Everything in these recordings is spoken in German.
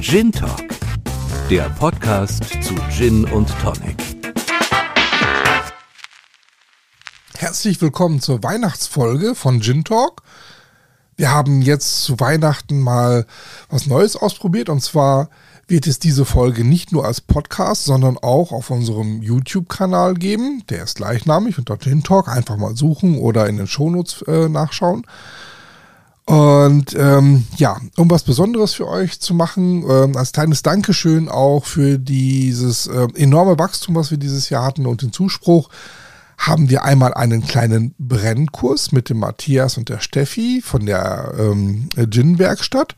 Gin Talk, der Podcast zu Gin und Tonic. Herzlich willkommen zur Weihnachtsfolge von Gin Talk. Wir haben jetzt zu Weihnachten mal was Neues ausprobiert und zwar wird es diese Folge nicht nur als Podcast, sondern auch auf unserem YouTube-Kanal geben. Der ist gleichnamig unter Gin Talk. Einfach mal suchen oder in den Shownotes äh, nachschauen. Und ähm, ja, um was Besonderes für euch zu machen, ähm, als kleines Dankeschön auch für dieses äh, enorme Wachstum, was wir dieses Jahr hatten und den Zuspruch, haben wir einmal einen kleinen Brennkurs mit dem Matthias und der Steffi von der ähm, Gin-Werkstatt.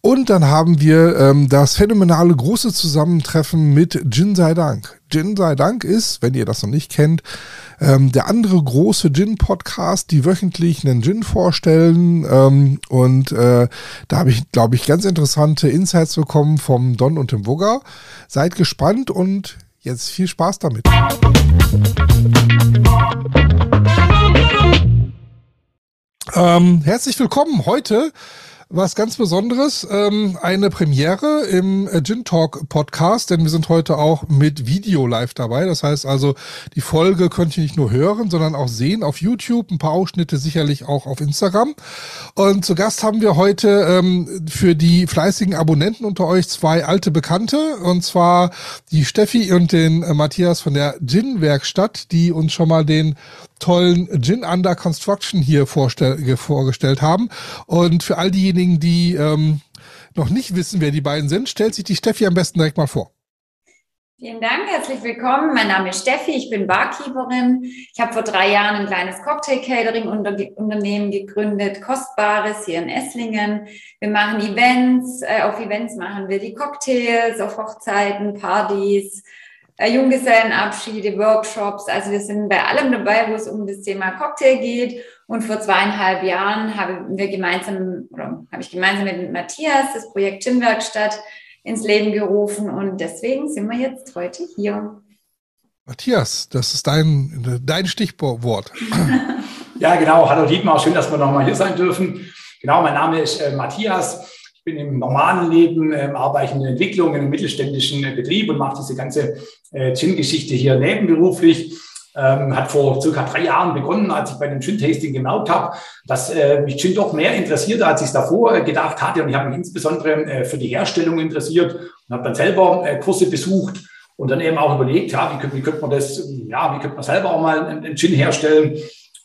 Und dann haben wir ähm, das phänomenale große Zusammentreffen mit Gin sei Dank. Gin sei Dank ist, wenn ihr das noch nicht kennt, ähm, der andere große Gin-Podcast, die wöchentlich einen Gin vorstellen. Ähm, und äh, da habe ich, glaube ich, ganz interessante Insights bekommen vom Don und dem Wugger. Seid gespannt und jetzt viel Spaß damit. Ähm, herzlich willkommen heute was ganz Besonderes, ähm, eine Premiere im äh, Gin Talk Podcast, denn wir sind heute auch mit Video live dabei. Das heißt also, die Folge könnt ihr nicht nur hören, sondern auch sehen auf YouTube, ein paar Ausschnitte sicherlich auch auf Instagram. Und zu Gast haben wir heute ähm, für die fleißigen Abonnenten unter euch zwei alte Bekannte, und zwar die Steffi und den äh, Matthias von der Gin Werkstatt, die uns schon mal den tollen Gin Under Construction hier vorgestellt haben. Und für all diejenigen, die ähm, noch nicht wissen, wer die beiden sind, stellt sich die Steffi am besten direkt mal vor. Vielen Dank, herzlich willkommen. Mein Name ist Steffi, ich bin Barkeeperin. Ich habe vor drei Jahren ein kleines Cocktail-Catering-Unternehmen gegründet, Kostbares hier in Esslingen. Wir machen Events, äh, auf Events machen wir die Cocktails, auf Hochzeiten, Partys, Junggesellenabschiede, Workshops. Also wir sind bei allem dabei, wo es um das Thema Cocktail geht. Und vor zweieinhalb Jahren haben wir gemeinsam, oder habe ich gemeinsam mit Matthias das Projekt Gymwerkstatt ins Leben gerufen. Und deswegen sind wir jetzt heute hier. Matthias, das ist dein, dein Stichwort. ja, genau. Hallo Dietmar, schön, dass wir nochmal hier sein dürfen. Genau, mein Name ist äh, Matthias bin im normalen Leben, äh, arbeite in der Entwicklung in einem mittelständischen äh, Betrieb und mache diese ganze äh, Gin-Geschichte hier nebenberuflich. Ähm, hat vor circa drei Jahren begonnen, als ich bei dem Gin-Tasting gemerkt habe, dass äh, mich Gin doch mehr interessiert, als ich es davor äh, gedacht hatte. Und ich habe mich insbesondere äh, für die Herstellung interessiert und habe dann selber äh, Kurse besucht und dann eben auch überlegt, ja, wie, wie könnte man das, ja, wie könnte man selber auch mal einen, einen Gin herstellen.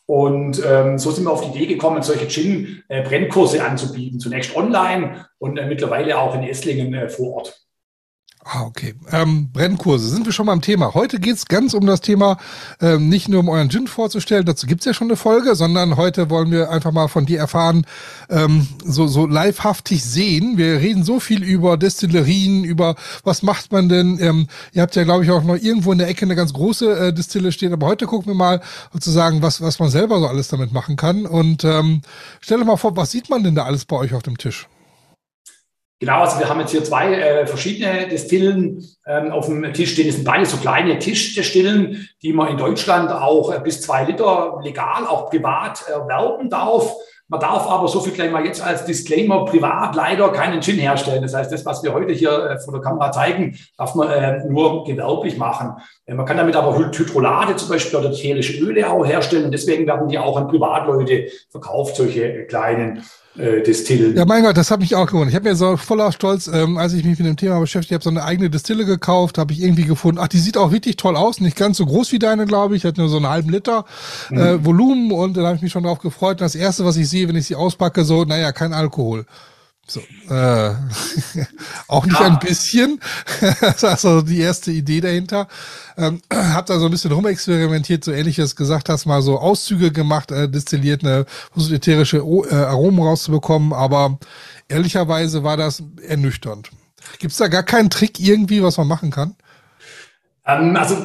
Und ähm, so sind wir auf die Idee gekommen, solche Gin-Brennkurse anzubieten. Zunächst online und äh, mittlerweile auch in Esslingen äh, vor Ort. Ah, okay. Ähm, Brennkurse, sind wir schon beim Thema. Heute geht's ganz um das Thema, ähm, nicht nur um euren Gin vorzustellen, dazu gibt's ja schon eine Folge, sondern heute wollen wir einfach mal von dir erfahren, ähm, so, so livehaftig sehen. Wir reden so viel über Destillerien, über was macht man denn. Ähm, ihr habt ja, glaube ich, auch noch irgendwo in der Ecke eine ganz große äh, Distille stehen, aber heute gucken wir mal sozusagen, was, was man selber so alles damit machen kann. Und ähm, stell dir mal vor, was sieht man denn da alles bei euch auf dem Tisch? Genau, also wir haben jetzt hier zwei äh, verschiedene Destillen ähm, auf dem Tisch stehen. Das sind beide so kleine Tischdestillen, die man in Deutschland auch äh, bis zwei Liter legal, auch privat erwerben darf. Man darf aber so viel gleich mal jetzt als Disclaimer privat leider keinen Gin herstellen. Das heißt, das, was wir heute hier äh, vor der Kamera zeigen, darf man äh, nur gewerblich machen. Äh, man kann damit aber Hydrolate zum Beispiel oder tierische Öle auch herstellen und deswegen werden die auch an Privatleute verkauft, solche kleinen äh, Distillen. Ja, mein Gott, das hat mich auch gewonnen. Ich habe mir so voller Stolz, ähm, als ich mich mit dem Thema beschäftigt habe, so eine eigene Distille gekauft, habe ich irgendwie gefunden. Ach, die sieht auch richtig toll aus, nicht ganz so groß wie deine, glaube ich. Hat nur so einen halben Liter mhm. äh, Volumen und dann habe ich mich schon darauf gefreut. Und das erste, was ich sehe, wenn ich sie auspacke, so, naja, kein Alkohol. So, äh, auch nicht ja. ein bisschen. das ist also die erste Idee dahinter. Ähm, hab da so ein bisschen rumexperimentiert, so ähnlich wie du es gesagt hast, mal so Auszüge gemacht, äh, destilliert, eine versucht ätherische äh, Aromen rauszubekommen, aber ehrlicherweise war das ernüchternd. Gibt es da gar keinen Trick irgendwie, was man machen kann? Ähm, also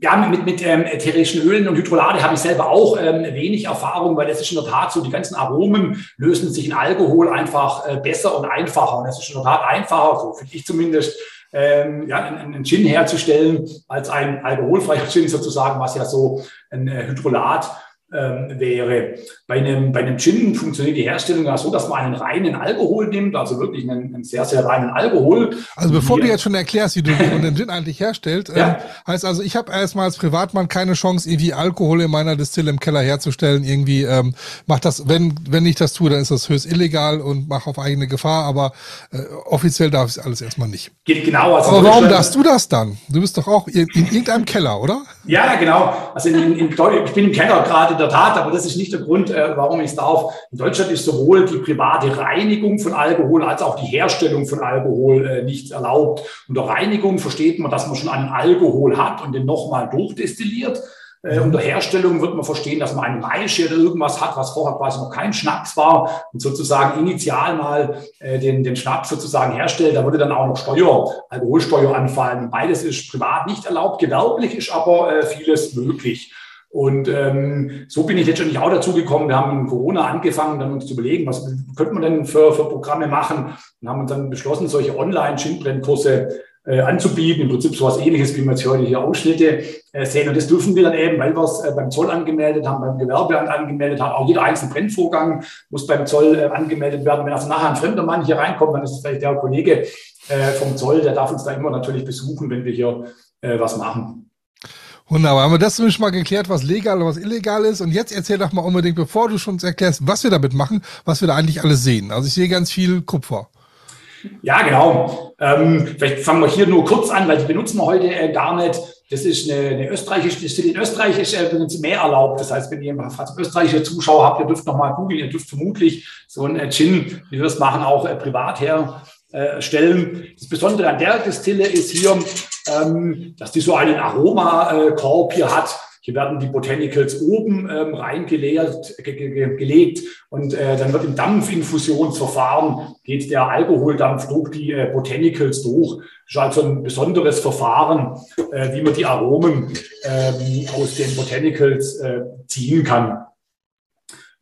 ja, mit, mit ähm, ätherischen Ölen und Hydrolate habe ich selber auch ähm, wenig Erfahrung, weil das ist in der Tat so, die ganzen Aromen lösen sich in Alkohol einfach äh, besser und einfacher. Und das ist in der Tat einfacher, so finde ich zumindest, ähm, ja, einen, einen Gin herzustellen, als ein alkoholfreier Gin sozusagen, was ja so ein äh, Hydrolat ähm, wäre. Bei einem, bei einem Gin funktioniert die Herstellung ja so, dass man einen reinen Alkohol nimmt, also wirklich einen, einen sehr, sehr reinen Alkohol. Also bevor du jetzt schon erklärst, wie du den Gin eigentlich herstellst, ja. ähm, heißt also, ich habe erstmal als Privatmann keine Chance, irgendwie Alkohol in meiner Distille im Keller herzustellen. Irgendwie ähm, macht das, wenn, wenn ich das tue, dann ist das höchst illegal und mache auf eigene Gefahr, aber äh, offiziell darf ich alles erstmal nicht. Geht genau. Also aber warum darfst du das dann? Du bist doch auch in, in irgendeinem Keller, oder? Ja, genau. Also in, in, ich bin im Keller gerade der Tat, aber das ist nicht der Grund, äh, warum ich es darf. In Deutschland ist sowohl die private Reinigung von Alkohol als auch die Herstellung von Alkohol äh, nicht erlaubt. Unter Reinigung versteht man, dass man schon einen Alkohol hat und den nochmal durchdestilliert. Äh, unter Herstellung wird man verstehen, dass man eine Maische oder irgendwas hat, was vorher quasi noch kein Schnaps war und sozusagen initial mal äh, den, den Schnaps sozusagen herstellt. Da würde dann auch noch Steuer, Alkoholsteuer anfallen. Beides ist privat nicht erlaubt, gewerblich ist aber äh, vieles möglich. Und ähm, so bin ich letztendlich auch dazu gekommen. Wir haben in Corona angefangen, dann uns zu überlegen, was könnte man denn für, für Programme machen und haben uns dann beschlossen, solche Online-Schindbrennkurse äh, anzubieten. Im Prinzip so etwas ähnliches, wie wir jetzt heute hier Ausschnitte äh, sehen. Und das dürfen wir dann eben, weil wir es äh, beim Zoll angemeldet haben, beim Gewerbeamt angemeldet haben. Auch jeder einzelne Brennvorgang muss beim Zoll äh, angemeldet werden. Wenn also nachher ein fremder Mann hier reinkommt, dann ist es vielleicht der Kollege äh, vom Zoll, der darf uns da immer natürlich besuchen, wenn wir hier äh, was machen. Wunderbar. Haben wir das zumindest mal geklärt, was legal und was illegal ist. Und jetzt erzähl doch mal unbedingt, bevor du schon erklärst, was wir damit machen, was wir da eigentlich alles sehen. Also ich sehe ganz viel Kupfer. Ja, genau. Ähm, vielleicht fangen wir hier nur kurz an, weil die benutzen wir heute äh, gar nicht. Das ist eine, eine österreichische Distille. In Österreich ist äh, mehr erlaubt. Das heißt, wenn ihr falls österreichische Zuschauer habt, ihr dürft nochmal googeln, ihr dürft vermutlich so ein äh, Gin, wie wir das machen, auch äh, privat herstellen. Das Besondere an der Distille ist hier, ähm, dass die so einen Aromakorb hier hat. Hier werden die Botanicals oben ähm, reingelegt gelegt und äh, dann wird im Dampfinfusionsverfahren geht der Alkoholdampf durch die äh, Botanicals durch. Das ist also ein besonderes Verfahren, äh, wie man die Aromen ähm, aus den Botanicals äh, ziehen kann.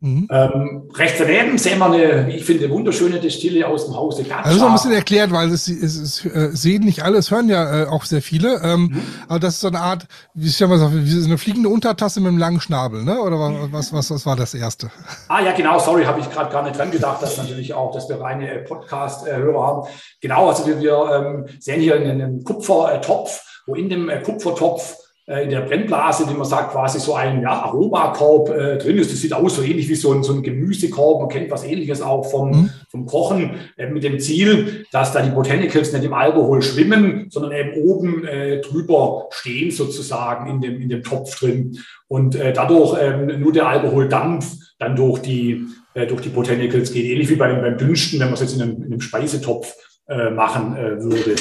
Mhm. Ähm, rechts daneben sehen wir eine, wie ich finde, wunderschöne Destille aus dem Hause Gatscha. Also ein bisschen erklärt, weil es, es, es äh, sehen nicht alle, es hören ja äh, auch sehr viele. Ähm, mhm. Aber das ist so eine Art, wie ich mal sagen, wie eine fliegende Untertasse mit einem langen Schnabel, ne? Oder was, was, was war das erste? Ah ja, genau, sorry, habe ich gerade gar nicht dran gedacht, dass natürlich auch, dass wir reine Podcast-Hörer haben. Genau, also wir, wir ähm, sehen hier einen Kupfertopf, wo in dem äh, Kupfertopf in der Brennblase, wie man sagt, quasi so ein ja, Aromakorb äh, drin ist. Das sieht aus so ähnlich wie so ein, so ein Gemüsekorb. Man kennt was ähnliches auch vom, mhm. vom Kochen äh, mit dem Ziel, dass da die Botanicals nicht im Alkohol schwimmen, sondern eben oben äh, drüber stehen sozusagen in dem, in dem Topf drin. Und äh, dadurch ähm, nur der Alkoholdampf dann durch die, äh, durch die Botanicals geht. Ähnlich wie beim, beim Dünsten, wenn man es jetzt in einem, in einem Speisetopf äh, machen äh, würde.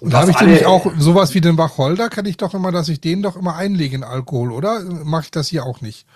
Und da habe ich nämlich auch sowas wie den Wacholder, kann ich doch immer, dass ich den doch immer einlege in Alkohol, oder? Mache ich das hier auch nicht?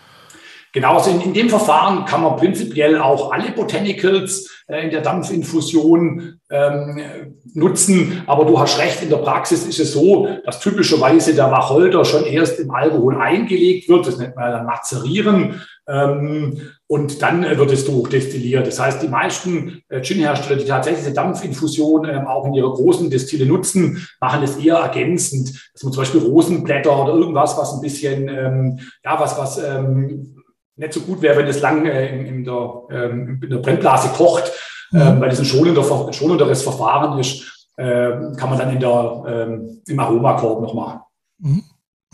Genau, also in, in, dem Verfahren kann man prinzipiell auch alle Botanicals äh, in der Dampfinfusion ähm, nutzen. Aber du hast recht, in der Praxis ist es so, dass typischerweise der Wacholder schon erst im Alkohol eingelegt wird. Das nennt man dann Mazerieren. Ähm, und dann äh, wird es durchdestilliert. Das heißt, die meisten äh, Gin-Hersteller, die tatsächlich diese Dampfinfusion ähm, auch in ihrer großen Destille nutzen, machen es eher ergänzend, dass man zum Beispiel Rosenblätter oder irgendwas, was ein bisschen, ähm, ja, was, was ähm, nicht so gut wäre, wenn es lang äh, in, in, der, ähm, in der Brennblase kocht, mhm. äh, weil das ein schonender, schonenderes Verfahren ist, äh, kann man dann in der, ähm, im Aromakorb noch machen. Mhm.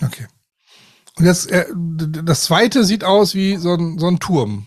Okay. Und jetzt, äh, das zweite sieht aus wie so ein, so ein Turm.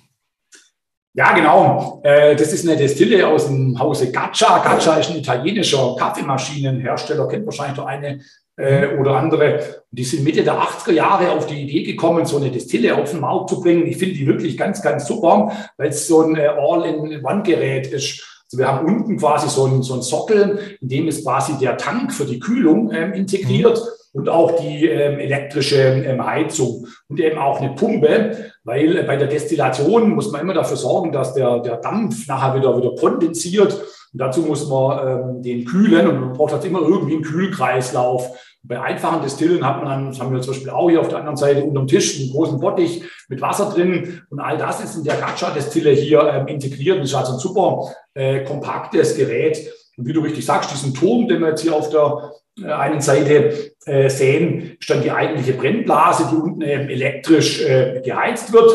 Ja, genau. Äh, das ist eine Destille aus dem Hause Gaccia. Gaccia ist ein italienischer Kaffeemaschinenhersteller, kennt wahrscheinlich der eine äh, oder andere. Die sind Mitte der 80er Jahre auf die Idee gekommen, so eine Destille auf den Markt zu bringen. Ich finde die wirklich ganz, ganz super, weil es so ein äh, All-in-One-Gerät ist. Also wir haben unten quasi so einen, so einen Sockel, in dem ist quasi der Tank für die Kühlung ähm, integriert. Mhm und auch die ähm, elektrische ähm, Heizung und eben auch eine Pumpe, weil äh, bei der Destillation muss man immer dafür sorgen, dass der, der Dampf nachher wieder, wieder kondensiert. Und dazu muss man ähm, den kühlen und man braucht halt immer irgendwie einen Kühlkreislauf. Bei einfachen Destillen hat man dann, das haben wir zum Beispiel auch hier auf der anderen Seite unterm Tisch, einen großen Bottich mit Wasser drin. Und all das ist in der Gacha-Destille hier ähm, integriert. Das ist also ein super äh, kompaktes Gerät. Und wie du richtig sagst, diesen Turm, den wir jetzt hier auf der äh, einen Seite äh, sehen, ist dann die eigentliche Brennblase, die unten eben elektrisch äh, geheizt wird.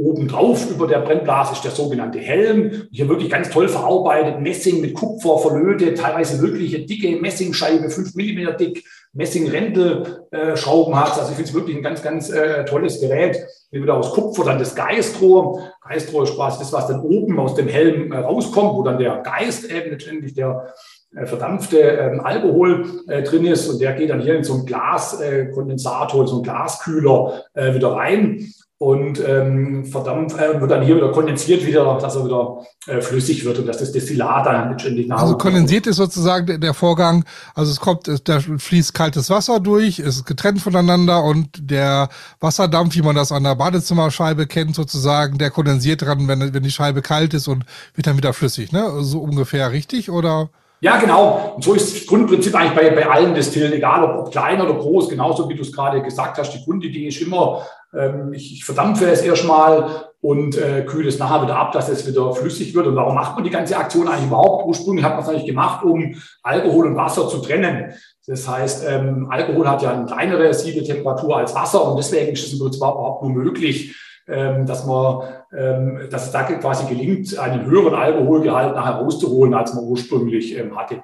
Obendrauf über der Brennblase ist der sogenannte Helm. Hier wirklich ganz toll verarbeitet, Messing mit Kupfer verlötet, teilweise wirklich dicke Messingscheibe, fünf Millimeter dick, Messing-Rändelschrauben hat. Also ich finde es wirklich ein ganz, ganz äh, tolles Gerät. Wieder aus Kupfer dann das Geistrohr. Geistrohr ist quasi das, was dann oben aus dem Helm äh, rauskommt, wo dann der Geist eben letztendlich der äh, verdampfte ähm, Alkohol äh, drin ist und der geht dann hier in so einen Glaskondensator, äh, so einen Glaskühler äh, wieder rein und ähm, verdampft, äh, wird dann hier wieder kondensiert wieder, dass er wieder äh, flüssig wird und dass das Destillat dann letztendlich nach. Also kondensiert ist sozusagen der, der Vorgang, also es kommt, da fließt kaltes Wasser durch, ist getrennt voneinander und der Wasserdampf, wie man das an der Badezimmerscheibe kennt, sozusagen, der kondensiert dran, wenn, wenn die Scheibe kalt ist und wird dann wieder flüssig, ne? So ungefähr richtig oder? Ja, genau. Und so ist das Grundprinzip eigentlich bei, bei allen Destillen, egal ob, ob klein oder groß, genauso wie du es gerade gesagt hast. Die Grundidee ist immer, ähm, ich, ich verdampfe es erstmal und äh, kühle es nachher wieder ab, dass es wieder flüssig wird. Und warum macht man die ganze Aktion eigentlich überhaupt? Ursprünglich hat man es eigentlich gemacht, um Alkohol und Wasser zu trennen. Das heißt, ähm, Alkohol hat ja eine kleinere Siedetemperatur als Wasser und deswegen ist es überhaupt nur möglich, ähm, dass man, ähm, dass es da quasi gelingt, einen höheren Alkoholgehalt nachher rauszuholen, als man ursprünglich ähm, hatte.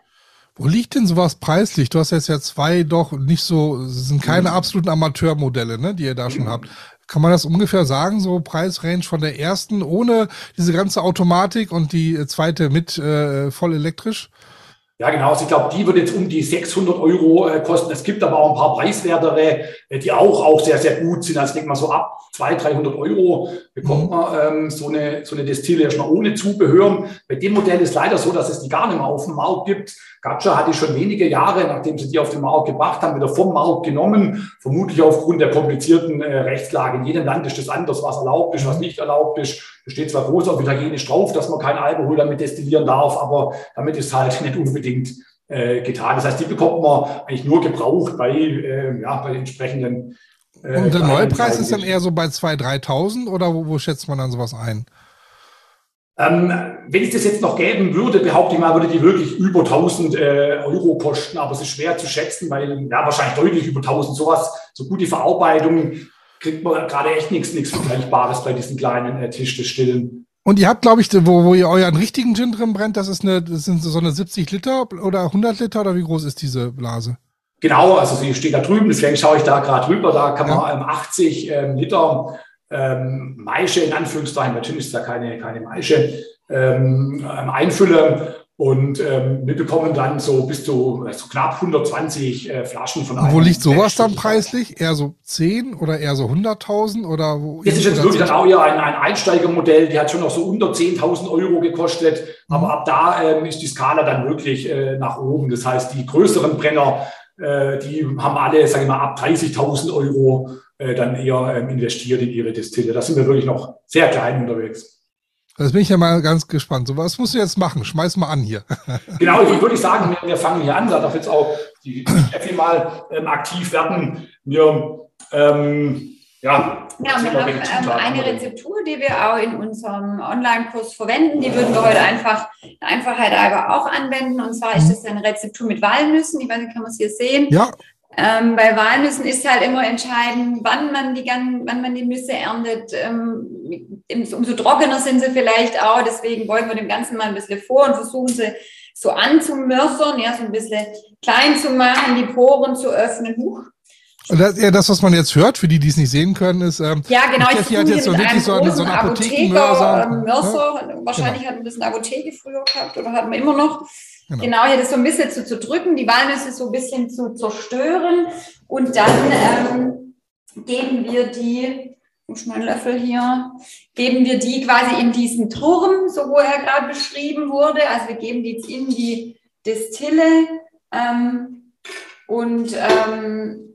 Wo liegt denn sowas preislich? Du hast jetzt ja zwei doch nicht so, sind keine mhm. absoluten Amateurmodelle, ne, die ihr da schon mhm. habt. Kann man das ungefähr sagen, so Preisrange von der ersten ohne diese ganze Automatik und die zweite mit äh, voll elektrisch? Ja, genau. Also ich glaube, die wird jetzt um die 600 Euro äh, kosten. Es gibt aber auch ein paar preiswertere, äh, die auch, auch sehr, sehr gut sind. Also ich denke mal so ab 200, 300 Euro bekommt mhm. man ähm, so eine, so eine Destille erstmal ohne Zubehör. Bei dem Modell ist leider so, dass es die gar nicht mehr auf dem Markt gibt. Gatscha hat die schon wenige Jahre, nachdem sie die auf den Markt gebracht haben, wieder vom Markt genommen. Vermutlich aufgrund der komplizierten äh, Rechtslage. In jedem Land ist das anders, was erlaubt ist, was nicht erlaubt ist. Da steht zwar groß auf Italienisch drauf, dass man kein Alkohol damit destillieren darf, aber damit ist halt nicht unbedingt äh, getan. Das heißt, die bekommt man eigentlich nur gebraucht bei, äh, ja, bei entsprechenden. Äh, Und der Neupreis ist dann eher so bei 2.000, 3.000 oder wo, wo schätzt man dann sowas ein? Ähm, wenn es das jetzt noch geben würde, behaupte ich mal, würde die wirklich über 1000 äh, Euro kosten, aber es ist schwer zu schätzen, weil ja wahrscheinlich deutlich über 1000 sowas, so gute Verarbeitung kriegt man gerade echt nichts, nichts Vergleichbares bei diesen kleinen äh, Tischdestillen. Und ihr habt, glaube ich, wo, wo ihr euren richtigen Gin drin brennt, das ist eine, das sind so eine 70 Liter oder 100 Liter oder wie groß ist diese Blase? Genau, also sie steht da drüben, deswegen schaue ich da gerade rüber, da kann man ja. 80 ähm, Liter ähm, Maische in Anführungszeichen, natürlich ist da keine, keine Maische, ähm, ähm einfüllen und ähm, wir bekommen dann so bis zu also knapp 120 äh, Flaschen von einem. Wo liegt sowas dann preislich? Eher so 10 oder eher so 100.000 oder wo? Das ist jetzt wirklich dann auch ja ein, ein Einsteigermodell, die hat schon noch so unter 10.000 Euro gekostet, mhm. aber ab da ähm, ist die Skala dann wirklich äh, nach oben. Das heißt, die größeren Brenner, äh, die haben alle, sage ich mal, ab 30.000 Euro äh, dann eher ähm, investiert in ihre Destille. Da sind wir wirklich noch sehr klein unterwegs. Das bin ich ja mal ganz gespannt. So, was musst du jetzt machen? Schmeiß mal an hier. Genau, ich würde sagen, wir, wir, fangen hier an. Da darf jetzt auch die Steffi mal ähm, aktiv werden. Wir, ähm, ja, ja, wir haben ähm, eine Rezeptur, die wir auch in unserem Online-Kurs verwenden. Die würden wir heute einfach der Einfachheit halber auch anwenden. Und zwar ist das eine Rezeptur mit Walnüssen. Ich weiß nicht, kann man es hier sehen? Ja. Ähm, bei Walnüssen ist halt immer entscheidend, wann man die, wann man die Nüsse erntet. Ähm, umso trockener sind sie vielleicht auch. Deswegen beugen wir dem Ganzen mal ein bisschen vor und versuchen sie so anzumörsern, ja, so ein bisschen klein zu machen, die Poren zu öffnen. Huch. Das, ja, das, was man jetzt hört, für die, die es nicht sehen können, ist, ähm, ja, genau, ich hat jetzt so wirklich so einen, so einen Apothekenmörser. Ähm, Mörser, ja? Wahrscheinlich genau. hat man das in der Apotheke früher gehabt oder hat man immer noch. Genau. genau, hier das so ein bisschen zu, zu drücken, die Walnüsse so ein bisschen zu zerstören und dann ähm, geben wir die, schnell Löffel hier, geben wir die quasi in diesen Turm, so wo er gerade beschrieben wurde. Also wir geben die jetzt in die Distille ähm, und ähm,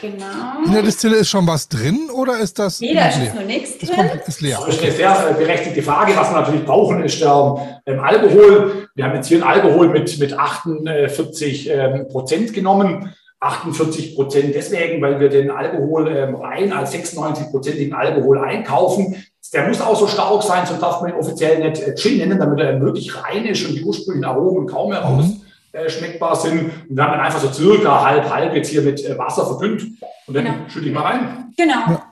Genau. In der Distille ist schon was drin oder ist das? Nee, da ist leer? nur nichts drin. Ist, ist leer. Das ist eine sehr berechtigte Frage. Was wir natürlich brauchen, ist der ähm, Alkohol. Wir haben jetzt hier einen Alkohol mit, mit 48 ähm, Prozent genommen. 48 Prozent deswegen, weil wir den Alkohol ähm, rein als 96-prozentigen Alkohol einkaufen. Der muss auch so stark sein, sonst darf man ihn offiziell nicht äh, Gin nennen, damit er wirklich rein ist und die ursprünglichen Aromen kaum heraus. Mhm äh, schmeckbar sind. Und dann haben wir einfach so circa halb, halb jetzt hier mit äh, Wasser verdünnt. Und dann genau. schütte ich mal rein. Genau.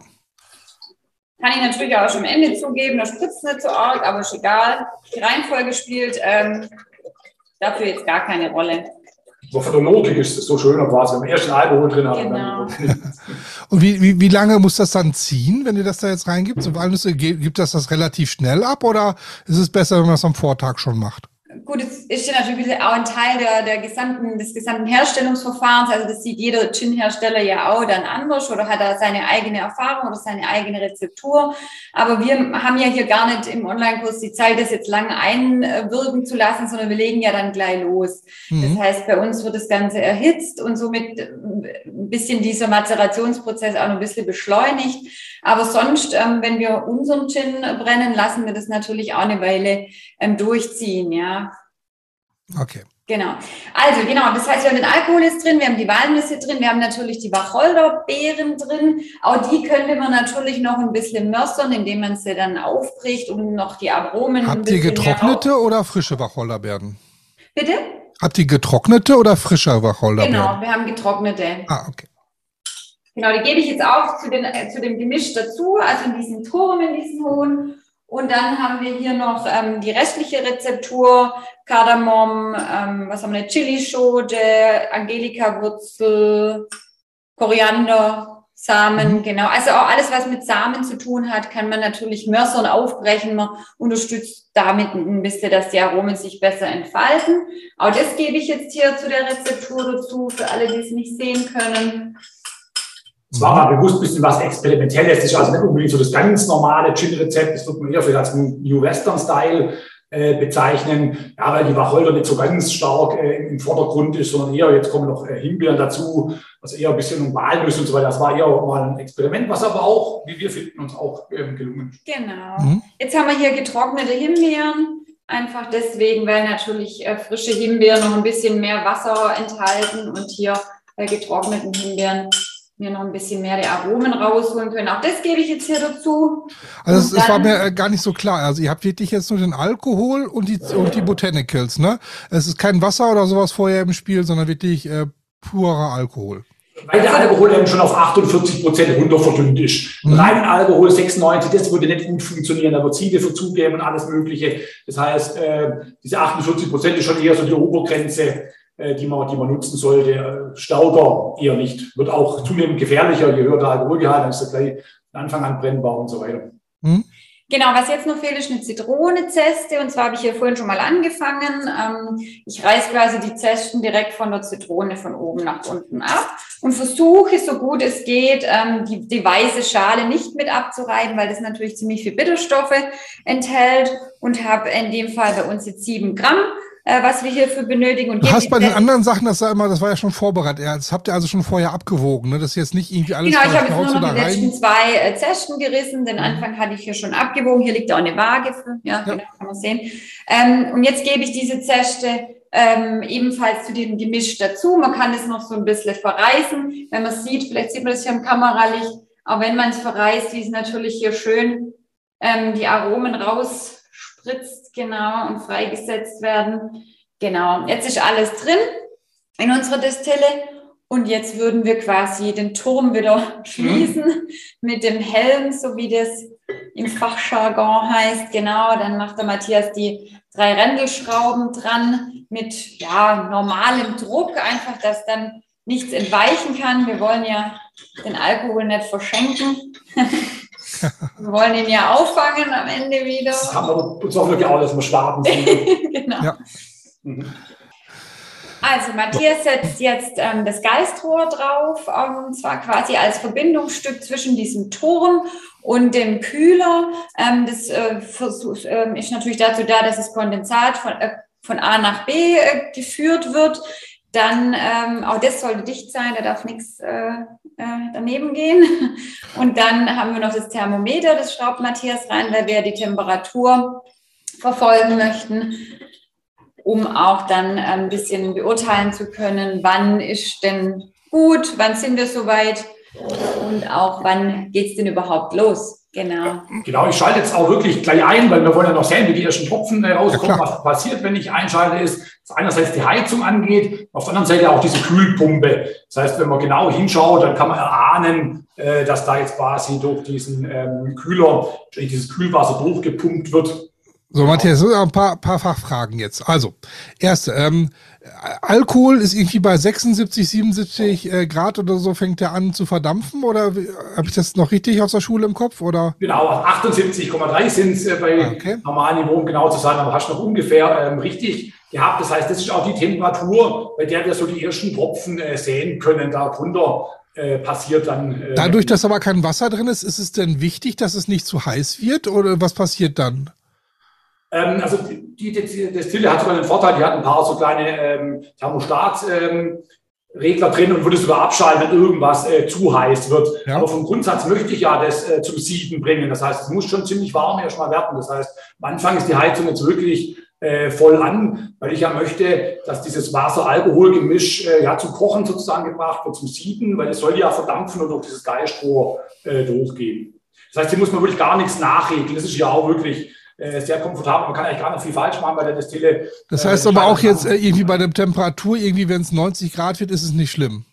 Kann ich natürlich auch schon am Ende zugeben, da spritzt nicht so arg, aber ist egal. Die Reihenfolge spielt ähm, dafür jetzt gar keine Rolle. So von der Logik ist es so schön, quasi, wenn wir erst den Alkohol drin haben. Genau. Und wie, wie, wie lange muss das dann ziehen, wenn ihr das da jetzt reingibt? So Walnüsse, gibt das das relativ schnell ab oder ist es besser, wenn man es am Vortag schon macht? Gut, es ist ja natürlich auch ein Teil der, der gesamten, des gesamten Herstellungsverfahrens. Also das sieht jeder Gin-Hersteller ja auch dann anders oder hat er seine eigene Erfahrung oder seine eigene Rezeptur. Aber wir haben ja hier gar nicht im Online-Kurs die Zeit, das jetzt lange einwirken zu lassen, sondern wir legen ja dann gleich los. Mhm. Das heißt, bei uns wird das Ganze erhitzt und somit ein bisschen dieser Mazerationsprozess auch noch ein bisschen beschleunigt. Aber sonst, ähm, wenn wir unseren Gin brennen, lassen wir das natürlich auch eine Weile ähm, durchziehen, ja. Okay. Genau. Also genau, das heißt, wir haben den Alkohol jetzt drin, wir haben die Walnüsse drin, wir haben natürlich die Wacholderbeeren drin. Auch die könnte man natürlich noch ein bisschen mörsern, indem man sie dann aufbricht, um noch die Aromen Habt ihr getrocknete oder frische Wacholderbeeren? Bitte? Habt ihr getrocknete oder frische Wacholderbeeren? Genau, wir haben getrocknete. Ah, okay. Genau, die gebe ich jetzt auch zu, den, äh, zu dem Gemisch dazu, also in diesen Turm, in diesen hohen. Und dann haben wir hier noch ähm, die restliche Rezeptur, Kardamom, ähm, was haben wir, Chilischote, Angelika-Wurzel, Koriander, Samen, mhm. genau. Also auch alles, was mit Samen zu tun hat, kann man natürlich mörsern, aufbrechen. Man unterstützt damit ein bisschen, dass die Aromen sich besser entfalten. Auch das gebe ich jetzt hier zu der Rezeptur dazu, für alle, die es nicht sehen können. Es war mal bewusst ein bisschen was Experimentelles. Das ist also nicht unbedingt so das ganz normale Gin-Rezept. Das wird man eher vielleicht als New Western-Style äh, bezeichnen. Ja, weil die Wacholder nicht so ganz stark äh, im Vordergrund ist, sondern eher, jetzt kommen noch äh, Himbeeren dazu, also eher ein bisschen um Walnüsse und so weiter. Das war eher mal ein Experiment, was aber auch, wie wir finden, uns auch ähm, gelungen ist. Genau. Mhm. Jetzt haben wir hier getrocknete Himbeeren. Einfach deswegen, weil natürlich äh, frische Himbeeren noch ein bisschen mehr Wasser enthalten und hier bei getrockneten Himbeeren mir noch ein bisschen mehr die Aromen rausholen können. Auch das gebe ich jetzt hier dazu. Also das, das war mir äh, gar nicht so klar. Also ihr habt wirklich jetzt nur den Alkohol und die, und die Botanicals, ne? Es ist kein Wasser oder sowas vorher im Spiel, sondern wirklich äh, purer Alkohol. Weil der Alkohol eben schon auf 48 Prozent runter verdünnt ist. Mhm. Rein Alkohol 96, das würde nicht gut funktionieren. Da wird Ziele verzugeben und alles Mögliche. Das heißt, äh, diese 48 Prozent ist schon eher so die Obergrenze die man, die man nutzen sollte. Äh, Stauder eher nicht. Wird auch zunehmend gefährlicher, je höher der Alkoholgehalt, dann ist er gleich von Anfang an brennbar und so weiter. Hm? Genau, was jetzt noch fehlt, ist eine Zitronezeste. Und zwar habe ich hier vorhin schon mal angefangen. Ähm, ich reiße quasi die Zesten direkt von der Zitrone von oben nach unten ab und versuche, so gut es geht, ähm, die, die weiße Schale nicht mit abzureiben, weil das natürlich ziemlich viel Bitterstoffe enthält. Und habe in dem Fall bei uns jetzt sieben Gramm äh, was wir hierfür benötigen. Und du hast bei den anderen Sachen, das war immer, das war ja schon vorbereitet. Das habt ihr also schon vorher abgewogen, ne? Das ist jetzt nicht irgendwie alles. Genau, ich habe jetzt nur noch die letzten zwei äh, Zesten gerissen. Den mhm. Anfang hatte ich hier schon abgewogen. Hier liegt auch eine Waage für, ja, ja. genau, kann man sehen. Ähm, und jetzt gebe ich diese Zeste ähm, ebenfalls zu dem Gemisch dazu. Man kann es noch so ein bisschen verreißen. Wenn man es sieht, vielleicht sieht man das hier im Kameralicht. Aber wenn man es verreißt, wie es natürlich hier schön ähm, die Aromen rausspritzt, genau, und freigesetzt werden. Genau, jetzt ist alles drin in unserer Destille. Und jetzt würden wir quasi den Turm wieder schließen mit dem Helm, so wie das im Fachjargon heißt. Genau, dann macht der Matthias die drei Rändelschrauben dran mit ja, normalem Druck, einfach, dass dann nichts entweichen kann. Wir wollen ja den Alkohol nicht verschenken. Wir wollen ihn ja auffangen am Ende wieder. Das haben wir uns auch wirklich auch, dass wir starten. genau. Ja. Mhm. Also Matthias setzt jetzt ähm, das Geistrohr drauf, ähm, und zwar quasi als Verbindungsstück zwischen diesem Turm und dem Kühler. Ähm, das äh, versuch, äh, ist natürlich dazu da, dass das Kondensat von, äh, von A nach B äh, geführt wird. Dann, ähm, auch das sollte dicht sein, da darf nichts äh, äh, daneben gehen. Und dann haben wir noch das Thermometer, das schraubt Matthias rein, weil wir die Temperatur verfolgen möchten, um auch dann ein bisschen beurteilen zu können, wann ist denn gut, wann sind wir soweit, Und auch, wann geht es denn überhaupt los? Genau. Genau, ich schalte jetzt auch wirklich gleich ein, weil wir wollen ja noch sehen, wie die ersten Tropfen äh, rauskommen. Ja, was passiert, wenn ich einschalte, ist, dass einerseits die Heizung angeht, auf der anderen Seite auch diese Kühlpumpe. Das heißt, wenn man genau hinschaut, dann kann man erahnen, äh, dass da jetzt quasi durch diesen ähm, Kühler, durch dieses Kühlwasser durchgepumpt wird. So, Matthias, ein paar, paar Fachfragen jetzt. Also, erste, ähm, Alkohol ist irgendwie bei 76, 77 äh, Grad oder so fängt der an zu verdampfen oder habe ich das noch richtig aus der Schule im Kopf oder? Genau, 78,3 sind es äh, bei ah, okay. normalen Niveau, um genau zu sein, aber hast du noch ungefähr ähm, richtig gehabt. Das heißt, das ist auch die Temperatur, bei der wir so die ersten Tropfen äh, sehen können. Darunter äh, passiert dann. Äh, Dadurch, dass aber kein Wasser drin ist, ist es denn wichtig, dass es nicht zu heiß wird oder was passiert dann? Ähm, also die, die Destille hat sogar den Vorteil, die hat ein paar so kleine ähm, Thermostatregler ähm, drin und würde sogar abschalten, wenn irgendwas äh, zu heiß wird. Ja. Aber vom Grundsatz möchte ich ja das äh, zum Sieden bringen. Das heißt, es muss schon ziemlich warm erstmal werden. Das heißt, am Anfang ist die Heizung jetzt wirklich äh, voll an, weil ich ja möchte, dass dieses Wasser-Alkohol-Gemisch äh, ja zum Kochen sozusagen gebracht wird, zum Sieden, weil es soll ja verdampfen und durch dieses Geistrohr äh, durchgehen. Das heißt, hier muss man wirklich gar nichts nachregeln. Das ist ja auch wirklich äh, sehr komfortabel. Man kann eigentlich gar nicht viel falsch machen bei der Destille. Das heißt äh, aber auch jetzt äh, irgendwie bei der Temperatur, irgendwie wenn es 90 Grad wird, ist es nicht schlimm.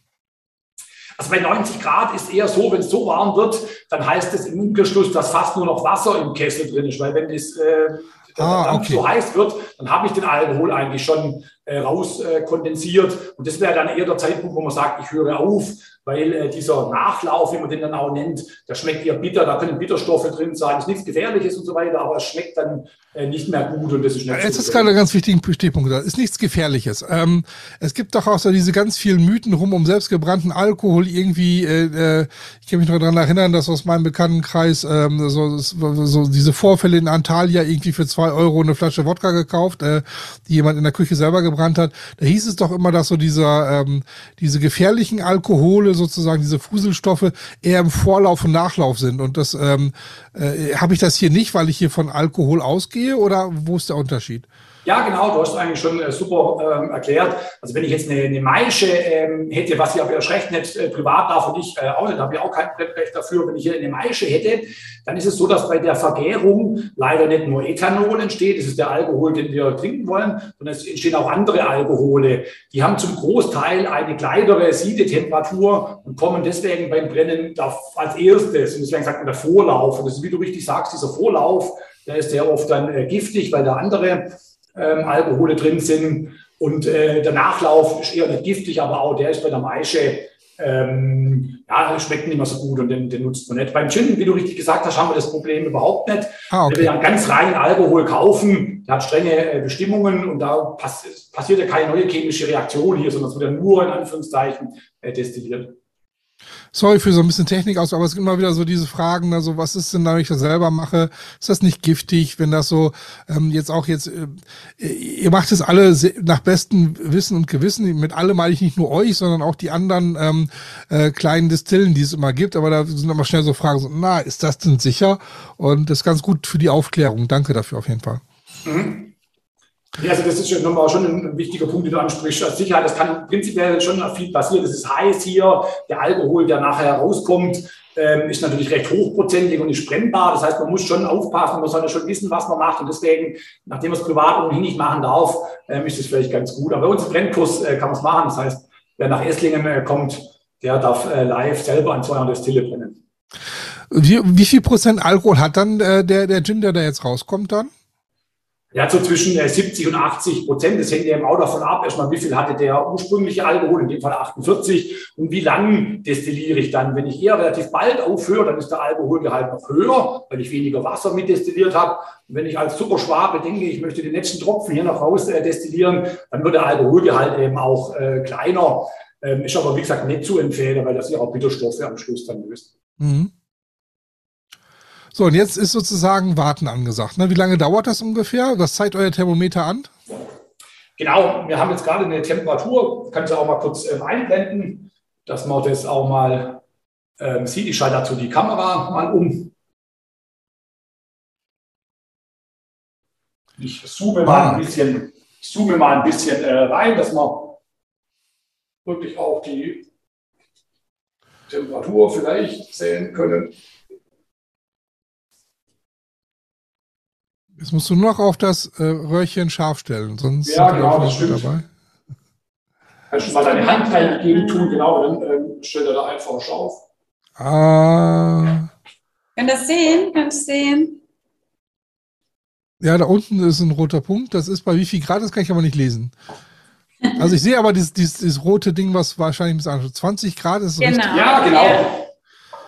Also bei 90 Grad ist eher so, wenn es so warm wird, dann heißt es im Umkehrschluss, dass fast nur noch Wasser im Kessel drin ist, weil wenn das äh, ah, okay. so heiß wird, dann habe ich den Alkohol eigentlich schon äh, rauskondensiert. Äh, und das wäre dann eher der Zeitpunkt, wo man sagt, ich höre auf, weil äh, dieser Nachlauf, wie man den dann auch nennt, der schmeckt eher bitter, da können Bitterstoffe drin sein, ist nichts Gefährliches und so weiter, aber es schmeckt dann äh, nicht mehr gut und das ist nicht Jetzt so ist gerade ein ganz wichtiger Stichpunkt da. Ist nichts Gefährliches. Ähm, es gibt doch auch so diese ganz vielen Mythen rum um selbstgebrannten Alkohol irgendwie. Äh, äh ich kann mich noch daran erinnern, dass aus meinem Bekanntenkreis ähm, so, so diese Vorfälle in Antalya irgendwie für zwei Euro eine Flasche Wodka gekauft, äh, die jemand in der Küche selber gebrannt hat. Da hieß es doch immer, dass so dieser ähm, diese gefährlichen Alkohole sozusagen diese Fuselstoffe eher im Vorlauf und Nachlauf sind und das ähm, äh, habe ich das hier nicht, weil ich hier von Alkohol ausgehe oder wo ist der Unterschied? Ja, genau, du hast eigentlich schon äh, super ähm, erklärt. Also wenn ich jetzt eine, eine Maische ähm, hätte, was ich aber erst recht nicht äh, privat darf und ich äh, auch nicht, habe ich auch kein Brettrecht dafür. Wenn ich hier eine Maische hätte, dann ist es so, dass bei der Vergärung leider nicht nur Ethanol entsteht, das ist der Alkohol, den wir trinken wollen, sondern es entstehen auch andere Alkohole. Die haben zum Großteil eine kleinere Siedetemperatur und kommen deswegen beim Brennen als erstes. Und deswegen sagt man der Vorlauf. Und das ist, wie du richtig sagst, dieser Vorlauf, der ist sehr oft dann äh, giftig, weil der andere ähm, Alkohole drin sind. Und äh, der Nachlauf ist eher nicht giftig, aber auch der ist bei der Maische, ähm, ja, schmeckt nicht mehr so gut und den, den, nutzt man nicht. Beim Gin, wie du richtig gesagt hast, haben wir das Problem überhaupt nicht. Ah, okay. Wenn wir einen ganz reinen Alkohol kaufen, der hat strenge äh, Bestimmungen und da pass passiert ja keine neue chemische Reaktion hier, sondern es wird ja nur in Anführungszeichen äh, destilliert sorry für so ein bisschen Technik aus, aber es gibt immer wieder so diese Fragen, also was ist denn, wenn ich das selber mache? Ist das nicht giftig, wenn das so ähm, jetzt auch jetzt, äh, ihr macht es alle nach bestem Wissen und Gewissen, mit alle meine ich nicht nur euch, sondern auch die anderen ähm, äh, kleinen Distillen, die es immer gibt, aber da sind immer schnell so Fragen, so, na, ist das denn sicher? Und das ist ganz gut für die Aufklärung. Danke dafür auf jeden Fall. Mhm. Ja, also das ist schon nochmal schon ein wichtiger Punkt, den du ansprichst. Also Sicherheit, das kann prinzipiell schon viel passieren. Es ist heiß hier. Der Alkohol, der nachher rauskommt, ähm, ist natürlich recht hochprozentig und ist brennbar. Das heißt, man muss schon aufpassen, man sollte schon wissen, was man macht. Und deswegen, nachdem man es privat ohnehin nicht machen darf, ähm, ist es vielleicht ganz gut. Aber bei uns im Brennkurs äh, kann man es machen. Das heißt, wer nach Esslingen äh, kommt, der darf äh, live selber an 200 Destille brennen. Wie, wie viel Prozent Alkohol hat dann der, der Gin, der da jetzt rauskommt dann? Hat so zwischen 70 äh, und 80 Prozent. Das hängt ja auch davon ab, erstmal, wie viel hatte der ursprüngliche Alkohol, in dem Fall 48, und wie lang destilliere ich dann. Wenn ich eher relativ bald aufhöre, dann ist der Alkoholgehalt noch höher, weil ich weniger Wasser mit destilliert habe. Und wenn ich als Superschwabe denke, ich möchte den letzten Tropfen hier noch raus äh, destillieren, dann wird der Alkoholgehalt eben auch äh, kleiner. Ähm, ist aber, wie gesagt, nicht zu empfehlen, weil das ja auch Bitterstoffe am Schluss dann löst. Mhm. So, und jetzt ist sozusagen Warten angesagt. Ne? Wie lange dauert das ungefähr? Was zeigt euer Thermometer an? Genau, wir haben jetzt gerade eine Temperatur, kann ich auch mal kurz ähm, einblenden, dass man das auch mal ähm, sieht. Ich schalte dazu die Kamera mal um. Ich zoome mal ein ah. bisschen, ich zoome mal ein bisschen äh, rein, dass man wirklich auch die Temperatur vielleicht sehen können. Jetzt musst du nur noch auf das äh, Röhrchen scharf stellen, sonst Ja, sind wir genau, das stimmt. dabei. Kannst du mal deine Hand reingeben tun, genau, dann ähm, stellt er da einfach scharf. Ah, Könnt ihr das sehen? Könnt ihr das sehen? ja, da unten ist ein roter Punkt. Das ist bei wie viel Grad, das kann ich aber nicht lesen. Also ich sehe aber dieses, dieses, dieses rote Ding, was wahrscheinlich ein bisschen anders ist. 20 Grad ist Genau. richtig. Ja, genau.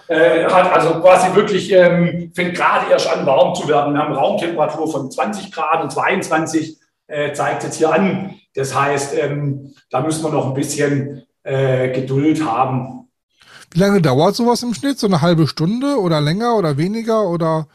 Äh, hat also quasi wirklich, ähm, fängt gerade erst an, warm zu werden. Wir haben Raumtemperatur von 20 Grad und 22 äh, zeigt jetzt hier an. Das heißt, ähm, da müssen wir noch ein bisschen äh, Geduld haben. Wie lange dauert sowas im Schnitt? So eine halbe Stunde oder länger oder weniger oder?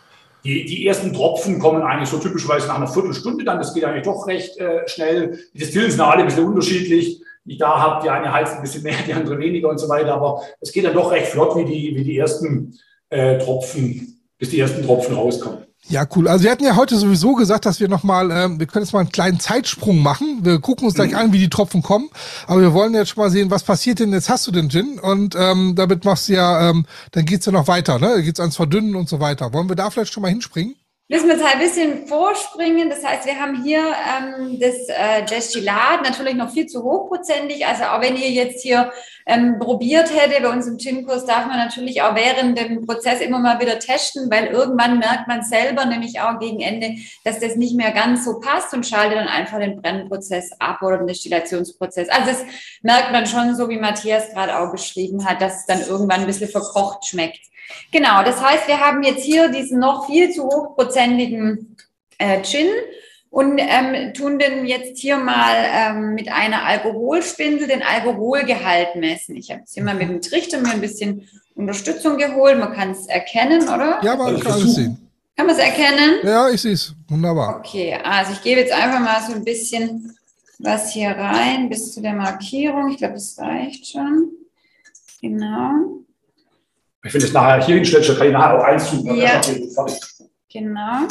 Die, die ersten Tropfen kommen eigentlich so typischerweise nach einer Viertelstunde dann. Das geht eigentlich doch recht äh, schnell. Die Destillen sind alle ein bisschen unterschiedlich. Die da habt, die eine heizt ein bisschen mehr, die andere weniger und so weiter. Aber es geht dann doch recht flott, wie die, wie die ersten äh, Tropfen, bis die ersten Tropfen rauskommen. Ja, cool. Also wir hatten ja heute sowieso gesagt, dass wir nochmal, ähm, wir können jetzt mal einen kleinen Zeitsprung machen. Wir gucken uns gleich an, wie die Tropfen kommen. Aber wir wollen jetzt schon mal sehen, was passiert denn? Jetzt hast du den Gin und ähm, damit machst du ja, ähm, dann geht's ja noch weiter, ne? Da geht's ans Verdünnen und so weiter. Wollen wir da vielleicht schon mal hinspringen? Müssen wir jetzt halt ein bisschen vorspringen. Das heißt, wir haben hier ähm, das äh, Destillat natürlich noch viel zu hochprozentig. Also auch wenn ihr jetzt hier ähm, probiert hätte, bei uns im Gin-Kurs darf man natürlich auch während dem Prozess immer mal wieder testen, weil irgendwann merkt man selber, nämlich auch gegen Ende, dass das nicht mehr ganz so passt und schaltet dann einfach den Brennprozess ab oder den Destillationsprozess. Also das merkt man schon, so wie Matthias gerade auch beschrieben hat, dass es dann irgendwann ein bisschen verkocht schmeckt. Genau, das heißt, wir haben jetzt hier diesen noch viel zu hochprozentigen äh, Gin und ähm, tun den jetzt hier mal ähm, mit einer Alkoholspindel den Alkoholgehalt messen. Ich habe jetzt hier mal mit dem Trichter mir ein bisschen Unterstützung geholt. Man kann es erkennen, oder? Ja, man kann versuchen. sehen. Kann man es erkennen? Ja, ich sehe es. Wunderbar. Okay, also ich gebe jetzt einfach mal so ein bisschen was hier rein bis zu der Markierung. Ich glaube, das reicht schon. Genau, Ich finde es nachher hier hinstellt, dann kann ich nachher auch eins tun. Ja. Genau.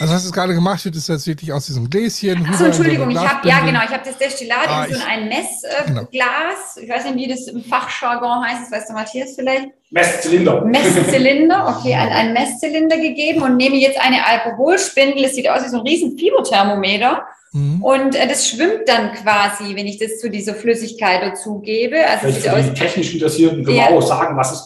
Also was jetzt gerade gemacht wird, ist jetzt wirklich aus diesem Gläschen. Achso, so Entschuldigung, ich habe ja genau, ich habe das Destillat Ah, in so ein Messglas. genau. Äh, Glas. ich weiß nicht, wie das im Fachjargon heißt, das weiß der Matthias vielleicht. Messzylinder. Messzylinder, okay, an einen Messzylinder gegeben und nehme jetzt eine Alkoholspindel. Das sieht aus wie so ein riesen Fieberthermometer. Mhm. Und äh, das schwimmt dann quasi, wenn ich das zu dieser Flüssigkeit dazugebe. Also es aus, die technisch Interessierten können Ja. wir auch sagen, was ist.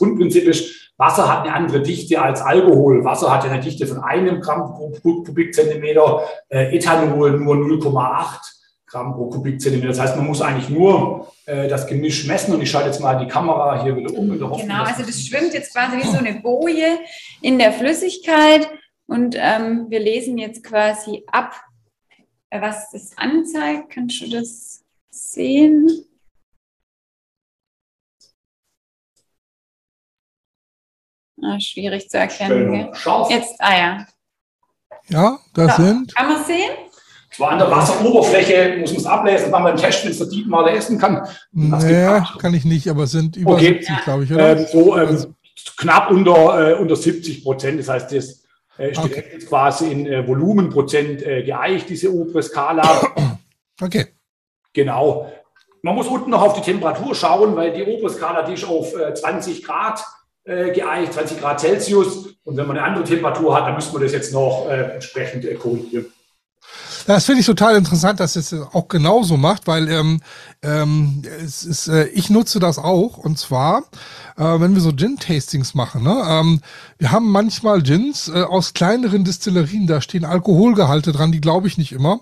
Wasser hat eine andere Dichte als Alkohol. Wasser hat ja eine Dichte von einem Gramm pro Ku- Kubikzentimeter, äh, Ethanol nur 0,8 Gramm pro Kubikzentimeter. Das heißt, man muss eigentlich nur äh, das Gemisch messen und ich schalte jetzt mal die Kamera hier wieder um. In der Hoffnung, Genau, also das schwimmt jetzt quasi wie so eine Boje in der Flüssigkeit und ähm, wir lesen jetzt quasi ab, äh, was das anzeigt. Kannst du das sehen? Schwierig zu erkennen. Jetzt, ah ja. Ja, das So, sind. Kann man es sehen? Zwar an der Wasseroberfläche muss man es ablesen, machen wir einen Test, wenn es der Dietmar essen kann. Das Naja, kann ich nicht, aber es sind über Okay. 70, glaube ich, oder? Ähm, so ähm, knapp unter, äh, unter 70 Prozent. Das heißt, das äh, ist Okay. jetzt quasi in äh, Volumenprozent äh, geeicht, diese obere Skala. Okay. genau. Man muss unten noch auf die Temperatur schauen, weil die obere Skala, die ist auf äh, 20 Grad äh, geeicht, 20 Grad Celsius. Und wenn man eine andere Temperatur hat, dann müssen wir das jetzt noch äh, entsprechend äh, korrigieren. Das finde ich total interessant, dass es auch genauso macht, weil ähm, ähm, es ist, äh, ich nutze das auch und zwar, äh, wenn wir so Gin-Tastings machen. Ne? Ähm, wir haben manchmal Gins äh, aus kleineren Distillerien, da stehen Alkoholgehalte dran, die glaube ich nicht immer.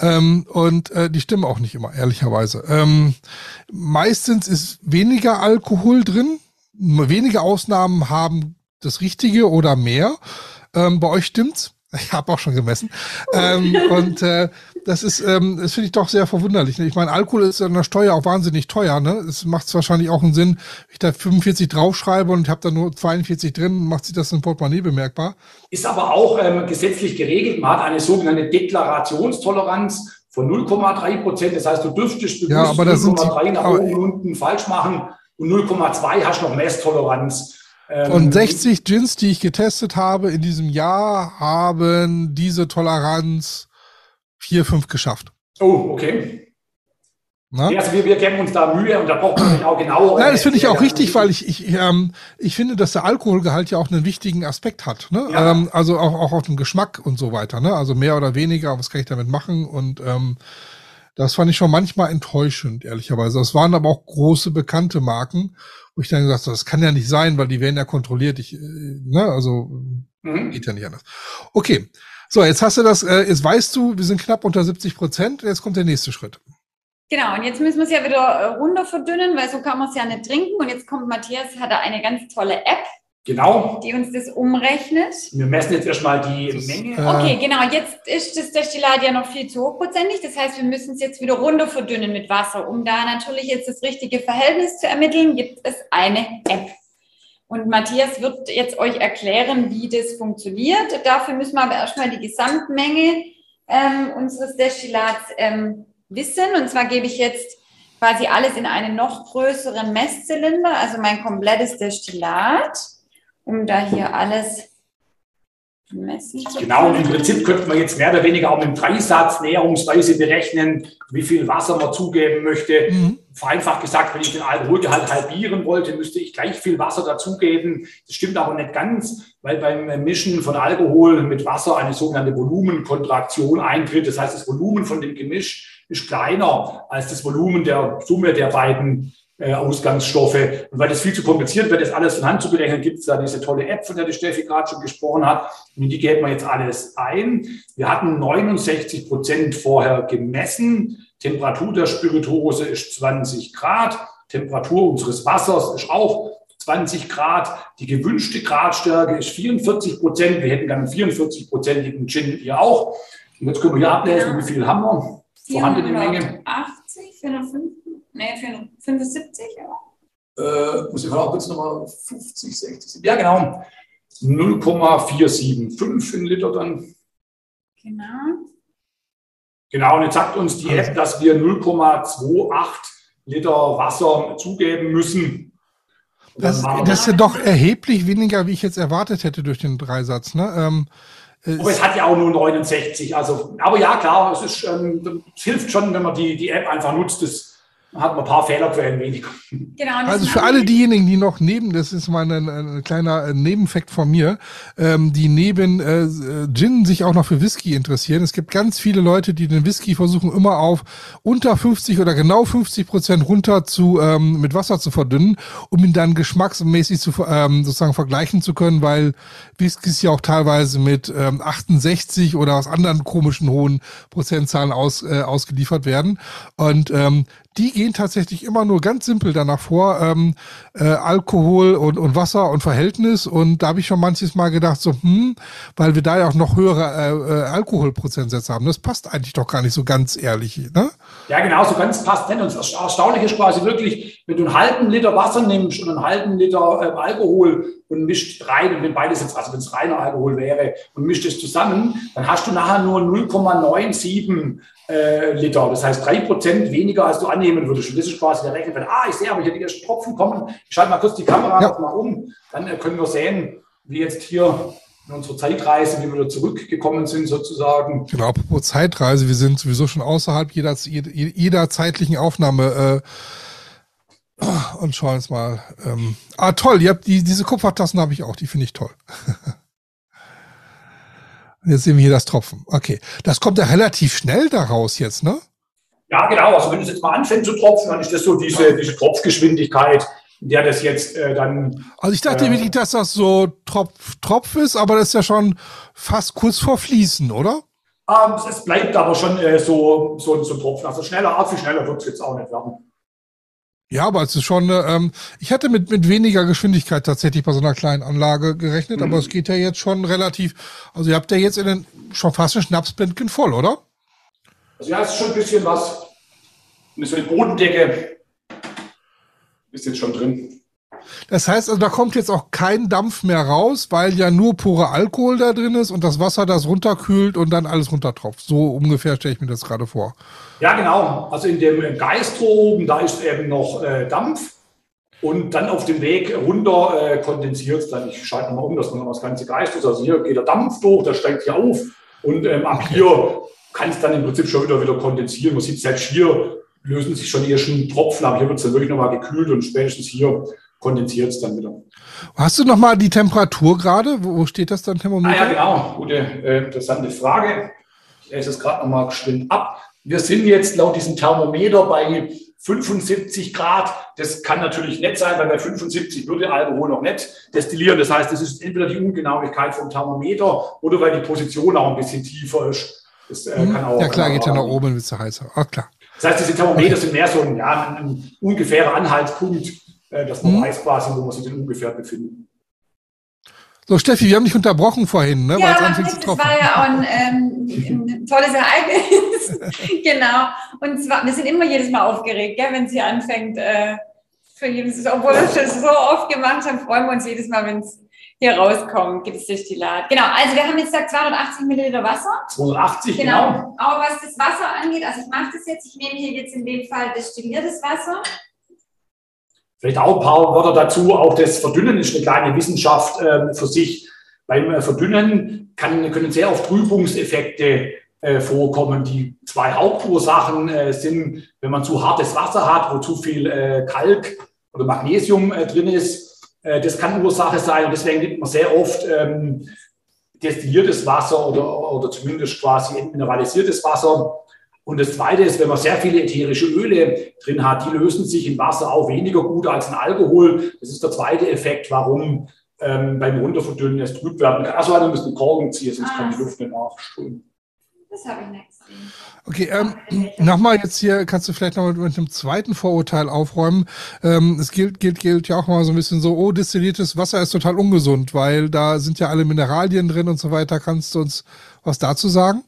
Ähm, und äh, die stimmen auch nicht immer, ehrlicherweise. Ähm, meistens ist weniger Alkohol drin. Wenige Ausnahmen haben das Richtige oder mehr. Ähm, bei euch stimmt's. Ich habe auch schon gemessen. ähm, und äh, das ist, ähm, das finde ich doch sehr verwunderlich. Ne? Ich meine, Alkohol ist an der Steuer auch wahnsinnig teuer. Ne? Es macht wahrscheinlich auch einen Sinn, wenn ich da 45 draufschreibe und ich habe da nur 42 drin, macht sich das im Portemonnaie bemerkbar. Ist aber auch ähm, gesetzlich geregelt. Man hat eine sogenannte Deklarationstoleranz von 0,3 Prozent. Das heißt, du dürftest bewusst Ja, aber da sind 0,3 sie- nach oben und unten falsch machen und 0,2 hast du noch Messtoleranz. Ähm, Und 60 Gins, die ich getestet habe in diesem Jahr, haben diese Toleranz 4, 5 geschafft. Oh, okay. Ja, also wir, wir geben uns da Mühe und da braucht man auch genau. Ja, das finde ich auch richtig, weil ich, ich, ähm, ich finde, dass der Alkoholgehalt ja auch einen wichtigen Aspekt hat. Ne? Ja. Ähm, also auch, auch auf den Geschmack und so weiter. Ne? Also mehr oder weniger, was kann ich damit machen? Und ähm, das fand ich schon manchmal enttäuschend, ehrlicherweise. Das waren aber auch große bekannte Marken, wo ich dann gesagt habe, das kann ja nicht sein, weil die werden ja kontrolliert. Ich, äh, ne? Also Mhm. geht ja nicht anders. Okay. So, jetzt hast du das, äh, jetzt weißt du, wir sind knapp unter 70 Prozent. Jetzt kommt der nächste Schritt. Genau, und jetzt müssen wir es ja wieder äh, runter verdünnen, weil so kann man es ja nicht trinken. Und jetzt kommt Matthias, hat er eine ganz tolle App, Genau. die uns das umrechnet. Wir messen jetzt erstmal die Das, Menge. äh, Okay, genau. Jetzt ist das Destillat ja noch viel zu hochprozentig. Das heißt, wir müssen es jetzt wieder runter verdünnen mit Wasser. Um da natürlich jetzt das richtige Verhältnis zu ermitteln, gibt es eine App. Und Matthias wird jetzt euch erklären, wie das funktioniert. Dafür müssen wir aber erstmal die Gesamtmenge ähm, unseres Destillats ähm, wissen. Und zwar gebe ich jetzt quasi alles in einen noch größeren Messzylinder, also mein komplettes Destillat, um da hier alles messen zu Genau, und im können. Prinzip könnte man jetzt mehr oder weniger auch mit dem Dreisatz näherungsweise berechnen, wie viel Wasser man zugeben möchte. Mhm. Vereinfacht gesagt, wenn ich den Alkoholgehalt halbieren wollte, müsste ich gleich viel Wasser dazugeben. Das stimmt aber nicht ganz, weil beim Mischen von Alkohol mit Wasser eine sogenannte Volumenkontraktion eintritt. Das heißt, das Volumen von dem Gemisch ist kleiner als das Volumen der Summe der beiden äh, Ausgangsstoffe. Und weil das viel zu kompliziert wird, das alles von Hand zu berechnen, gibt es da diese tolle App, von der die Steffi gerade schon gesprochen hat. Und in die geben wir jetzt alles ein. Wir hatten 69 Prozent vorher gemessen. Temperatur der Spirituose ist 20 Grad. Temperatur unseres Wassers ist auch 20 Grad. Die gewünschte Gradstärke ist 44 Prozent. Wir hätten gerne einen 44-prozentigen Gin hier auch. Und jetzt können wir hier ablesen, wie viel haben wir vorhandene Menge. 480, 450, nee, 475, ja. äh, muss ich auch kurz nochmal 50, 60, ja genau, 0,475 in Liter dann. Genau. Genau, und jetzt sagt uns die App, dass wir 0,28 Liter Wasser zugeben müssen. Das, das ist ja doch erheblich weniger, wie ich jetzt erwartet hätte durch den Dreisatz. Ne? Ähm, äh, aber es hat ja auch nur 69. Also, aber ja, klar, es, ist, ähm, es hilft schon, wenn man die, die App einfach nutzt. Das hat man ein paar Fehlerquellen weniger. Genau. und das Also für alle diejenigen, die noch neben, das ist mal ein, ein kleiner Nebenfakt von mir, ähm, die neben äh, Gin sich auch noch für Whisky interessieren. Es gibt ganz viele Leute, die den Whisky versuchen immer auf unter 50 oder genau 50 Prozent runter zu ähm, mit Wasser zu verdünnen, um ihn dann geschmacksmäßig zu ähm, sozusagen vergleichen zu können, weil Whiskys ja auch teilweise mit ähm, 68 oder aus anderen komischen hohen Prozentzahlen aus, äh, ausgeliefert werden. Und ähm, die gehen tatsächlich immer nur ganz simpel danach vor, ähm, äh, Alkohol und, und Wasser und Verhältnis. Und da habe ich schon manches Mal gedacht, so, hm, weil wir da ja auch noch höhere äh, äh, Alkoholprozentsätze haben. Das passt eigentlich doch gar nicht so ganz ehrlich. Ne? Ja, genau, so ganz passt nicht. Und das Erstaunliche ist quasi wirklich, wenn du einen halben Liter Wasser nimmst und einen halben Liter äh, Alkohol und mischt rein, und wenn beides jetzt, also wenn es reiner Alkohol wäre, und mischt es zusammen, dann hast du nachher nur 0,97 äh, Liter. Das heißt drei Prozent weniger, als du annehmen würdest. Und das ist quasi der Rechenfeld. Ah, ich sehe aber hier die ersten Tropfen kommen. Ich schalte mal kurz die Kamera Ja. mal um. Dann äh, können wir sehen, wie jetzt hier in unserer Zeitreise, wie wir wieder zurückgekommen sind sozusagen. Genau, apropos Zeitreise, wir sind sowieso schon außerhalb jeder, jeder, jeder zeitlichen Aufnahme äh, und schauen jetzt mal. Ähm, ah, toll, ihr habt die, diese Kupfertassen habe ich auch, die finde ich toll. Und jetzt sehen wir hier das Tropfen. Okay. Das kommt ja relativ schnell daraus jetzt, ne? Ja, genau. Also wenn es jetzt mal anfängt zu tropfen, dann ist das so diese, diese Tropfgeschwindigkeit, in der das jetzt äh, dann. Also ich dachte Äh. wirklich, dass das so Tropf, Tropf ist, aber das ist ja schon fast kurz vor Fließen, oder? Ähm, es bleibt aber schon äh, so, so, so ein Tropfen. Also schneller, arg viel schneller wird es jetzt auch nicht werden. Ja, aber es ist schon, äh, ähm, ich hätte mit, mit weniger Geschwindigkeit tatsächlich bei so einer kleinen Anlage gerechnet, aber es geht ja jetzt schon relativ, also ihr habt ja jetzt in den, schon fast ein Schnapsbändchen voll, oder? Also ja, es ist schon ein bisschen was. Und so eine Bodendecke ist jetzt schon drin. Das heißt also, da kommt jetzt auch kein Dampf mehr raus, weil ja nur purer Alkohol da drin ist und das Wasser das runterkühlt und dann alles runtertropft. So ungefähr stelle ich mir das gerade vor. Ja, genau. Also in dem Geistro oben, da ist eben noch äh, Dampf. Und dann auf dem Weg runter äh, kondensiert es dann. Ich schalte nochmal um, dass man noch das ganze Geist ist. Also hier geht der Dampf durch, der steigt hier auf. Und ähm, ab hier kann es dann im Prinzip schon wieder, wieder kondensieren. Man sieht selbst hier, lösen sich schon hier schon Tropfen, aber hier wird es dann wirklich nochmal gekühlt und spätestens hier kondensiert es dann wieder. Hast du nochmal die Temperatur gerade? Wo, steht das dann Thermometer? Ah ja, genau. Gute, äh, interessante Frage. Ich lese es gerade nochmal geschwind ab. Wir sind jetzt laut diesem Thermometer bei 75 Grad. Das kann natürlich nett sein, weil bei 75 würde Alkohol noch nicht destillieren. Das heißt, das ist entweder die Ungenauigkeit vom Thermometer oder weil die Position auch ein bisschen tiefer ist. Das äh, mhm. kann auch. Ja, klar, geht ja nach oben, wenn es heißer. Ach, klar. Das heißt, diese Thermometer sind mehr so ein, ja, ein, ein ungefährer Anhaltspunkt, äh, dass man mhm. weiß quasi, wo man sich denn ungefähr befindet. So, Steffi, wir haben dich unterbrochen vorhin, ne? Ja, aber das war ja auch ein, ähm, ein tolles Ereignis. genau. Und zwar, wir sind immer jedes Mal aufgeregt, gell, wenn sie anfängt, äh, für jedes, obwohl wir das so oft gemacht haben, freuen wir uns jedes Mal, wenn es hier rauskommt, gibt es Destillat. Genau, also wir haben jetzt gesagt 280 Milliliter Wasser. 280, genau. genau. Aber was das Wasser angeht, also ich mache das jetzt, ich nehme hier jetzt in dem Fall destilliertes Wasser. Vielleicht auch ein paar Worte dazu. Auch das Verdünnen ist eine kleine Wissenschaft äh, für sich. Beim äh, Verdünnen kann, können sehr oft Trübungseffekte äh, vorkommen. Die zwei Hauptursachen äh, sind, wenn man zu hartes Wasser hat, wo zu viel äh, Kalk oder Magnesium äh, drin ist. das kann Ursache sein und deswegen nimmt man sehr oft ähm, destilliertes Wasser oder, oder zumindest quasi mineralisiertes Wasser und das Zweite ist, wenn man sehr viele ätherische Öle drin hat, die lösen sich im Wasser auch weniger gut als in Alkohol. Das ist der zweite Effekt, warum ähm, beim Runterverdünnen es trüb werden kann. Also einer müssen einen Korken ziehen, sonst ah, kann die Luft nicht nachströmen. Das habe ich nicht gesehen. Okay, ähm, nochmal jetzt hier, kannst du vielleicht noch mit, mit einem zweiten Vorurteil aufräumen. Ähm, es gilt, gilt, gilt ja auch mal so ein bisschen so, oh, destilliertes Wasser ist total ungesund, weil da sind ja alle Mineralien drin und so weiter. Kannst du uns was dazu sagen?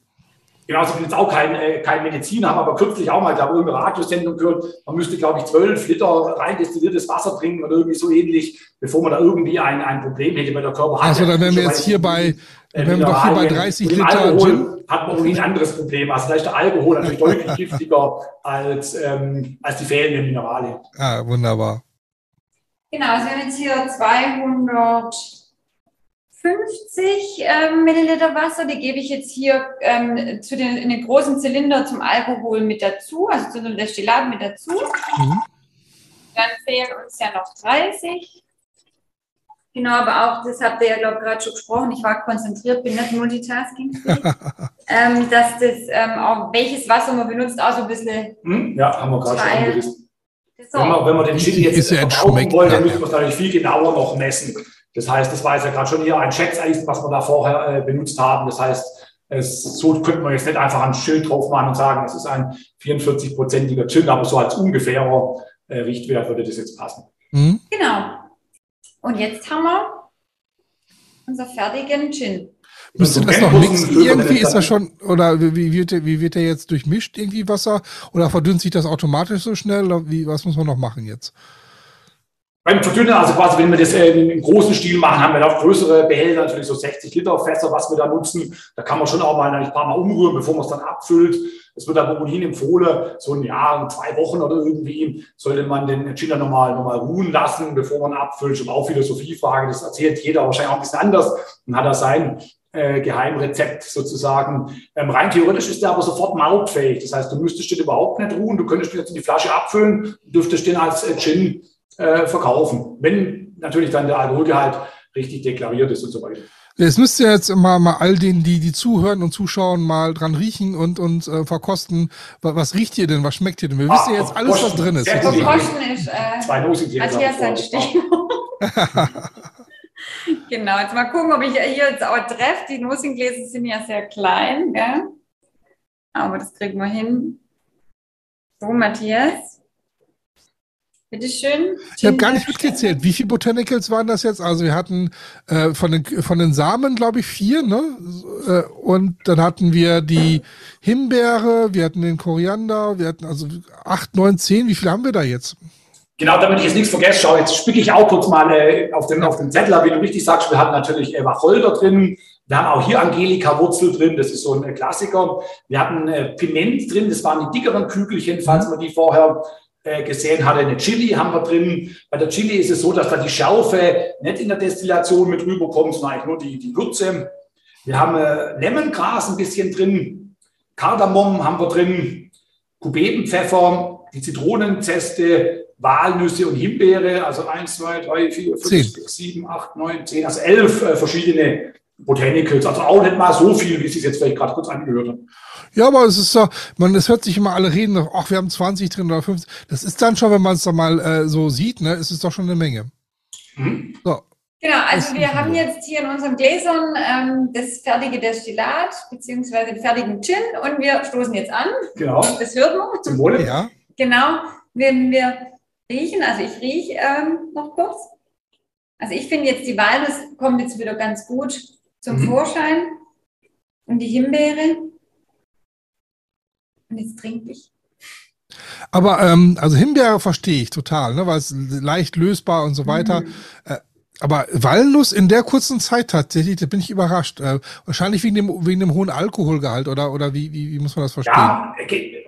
Genau, ich bin jetzt auch kein, äh, kein Mediziner, habe aber kürzlich auch mal, glaube ich, irgendeine Radiosendung gehört, man müsste, glaube ich, zwölf Liter rein destilliertes Wasser trinken oder irgendwie so ähnlich, bevor man da irgendwie ein, ein Problem hätte, weil der Körper hat. Also dann wären wir jetzt hier bei, äh, wenn wir doch hier bei 30 Liter Alkohol Gin. hat man irgendwie ein anderes Problem. Also da ist der Alkohol natürlich deutlich giftiger als, ähm, als die fehlenden Mineralien. Ja, wunderbar. Genau, also wir haben jetzt hier 200 50 ähm, Milliliter Wasser, die gebe ich jetzt hier ähm, zu den, in den großen Zylinder zum Alkohol mit dazu, also zu dem Destillat mit dazu. Mhm. Dann fehlen uns ja noch 30. Genau, aber auch, das habt ihr ja, glaube ich, gerade schon gesprochen, ich war konzentriert, bin nicht multitasking, ähm, dass das ähm, auch, welches Wasser man benutzt, auch so ein bisschen. Hm? Ja, haben wir gerade schon angerissen. So. Wenn, man, wenn man den Gin jetzt verkaufen wollen, dann müssen wir es natürlich viel genauer noch messen. Das heißt, das war jetzt ja gerade schon hier ein Schätzeisen, was wir da vorher äh, benutzt haben. Das heißt, es, so könnte man jetzt nicht einfach ein Schild drauf machen und sagen, es ist ein 44-prozentiger Gin, aber so als ungefährer äh, Richtwert würde das jetzt passen. Mhm. Genau. Und jetzt haben wir unser fertigen Gin. Müsste das noch mixen? Irgendwie ist das schon, oder wie wird, der, wie wird der jetzt durchmischt, irgendwie Wasser? Oder verdünnt sich das automatisch so schnell? Oder wie, was muss man noch machen jetzt? Beim Verdünnen, also quasi, wenn wir das äh, im großen Stil machen, haben wir auch größere Behälter, natürlich so 60 Liter Fässer, was wir da nutzen. Da kann man schon auch mal ein paar Mal umrühren, bevor man es dann abfüllt. Es wird aber ohnehin empfohlen, so ein Jahr, zwei Wochen oder irgendwie, sollte man den Gin nochmal noch mal ruhen lassen, bevor man abfüllt. Schon auch Philosophiefrage, das erzählt jeder wahrscheinlich auch ein bisschen anders und hat er sein äh, Geheimrezept sozusagen. Ähm, rein theoretisch ist der aber sofort mautfähig. Das heißt, du müsstest den überhaupt nicht ruhen, du könntest jetzt in die Flasche abfüllen, dürftest den als äh, Gin äh, verkaufen, wenn natürlich dann der Alkoholgehalt richtig deklariert ist und so weiter. Jetzt müsst ihr jetzt mal, mal all denen, die, die zuhören und zuschauen, mal dran riechen und, und äh, verkosten. Was, was, riecht ihr denn? Was schmeckt ihr denn? Wir ah, wissen ja jetzt alles, was drin ist. Verkosten ist äh, Zwei Matthias sein Stichwort. genau, jetzt mal gucken, ob ich hier jetzt auch treffe. Die Nosingläser sind ja sehr klein, gell? aber das kriegen wir hin. So, Matthias. Bitteschön. Ich habe gar nicht mitgezählt. Wie viele Botanicals waren das jetzt? Also wir hatten äh, von, den, von den Samen, glaube ich, vier, ne? Äh, und dann hatten wir die Himbeere, wir hatten den Koriander, wir hatten also acht, neun, zehn. Wie viele haben wir da jetzt? Genau, damit ich jetzt nichts vergesse, schau, jetzt spicke ich auch kurz mal äh, auf, den, auf den Zettel, wie du richtig sagst. Wir hatten natürlich äh, Wacholder drin. Wir haben auch hier Angelika-Wurzel drin, das ist so ein äh, Klassiker. Wir hatten äh, Piment drin, das waren die dickeren Kügelchen, falls man die vorher gesehen hatte, eine Chili haben wir drin. Bei der Chili ist es so, dass da die Schärfe nicht in der Destillation mit rüberkommt, sondern eigentlich nur die, die Würze. Wir haben äh, Lemongras ein bisschen drin, Kardamom haben wir drin, Kubebenpfeffer, die Zitronenzeste, Walnüsse und Himbeere, also 1, 2, 3, 4, 5, 6, 7, 8, 9, 10, also elf äh, verschiedene Botanicals. Also auch nicht mal so viel, wie es sich jetzt vielleicht gerade kurz angehört hat. Ja, aber es ist so, man, es hört sich immer alle reden, ach, wir haben 20 drin oder 50. Das ist dann schon, wenn man es dann mal äh, so sieht, ne, ist es doch schon eine Menge. Mhm. So. Genau, also wir haben jetzt hier in unseren Gläsern ähm, das fertige Destillat beziehungsweise den fertigen Gin und wir stoßen jetzt an. Genau. Das hört man. Zum Wohle. Ja. Genau. Wenn wir riechen, also ich rieche ähm, noch kurz. Also ich finde jetzt die Walnuss kommt jetzt wieder ganz gut zum mhm. Vorschein und die Himbeere. Und jetzt trinke ich. Aber ähm, also Himbeere verstehe ich total, ne, weil es leicht lösbar und so weiter. Mhm. Äh, aber Walnuss in der kurzen Zeit tatsächlich, da bin ich überrascht. Äh, wahrscheinlich wegen dem, wegen dem hohen Alkoholgehalt oder, oder wie, wie, wie muss man das verstehen? Ja,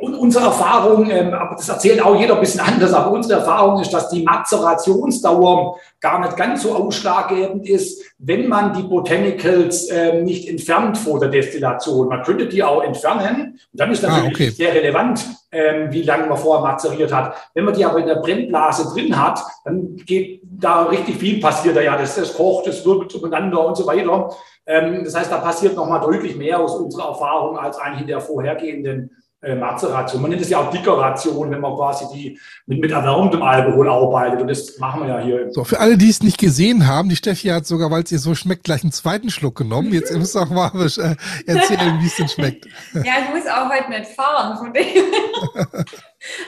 und unsere Erfahrung, ähm, aber das erzählt auch jeder ein bisschen anders, aber unsere Erfahrung ist, dass die Mazerationsdauer gar nicht ganz so ausschlaggebend ist, wenn man die Botanicals ähm, nicht entfernt vor der Destillation. Man könnte die auch entfernen und dann ist ah, natürlich ah, okay. sehr relevant, ähm, wie lange man vorher mazeriert hat. Wenn man die aber in der Brennblase drin hat, dann geht da richtig viel passiert. Ja, das, das kocht, das wirbelt umeinander und so weiter. Ähm, das heißt, da passiert nochmal deutlich mehr aus unserer Erfahrung als eigentlich in der vorhergehenden äh, Mazeration. Man nennt es ja auch Dickeration, wenn man quasi die mit, mit erwärmtem Alkohol arbeitet. Und das machen wir ja hier. So, für alle, die es nicht gesehen haben, die Steffi hat sogar, weil es ihr so schmeckt, gleich einen zweiten Schluck genommen. Jetzt ihr auch mal äh, erzählen, wie es denn schmeckt. Ja, ich muss auch heute nicht fahren, von dem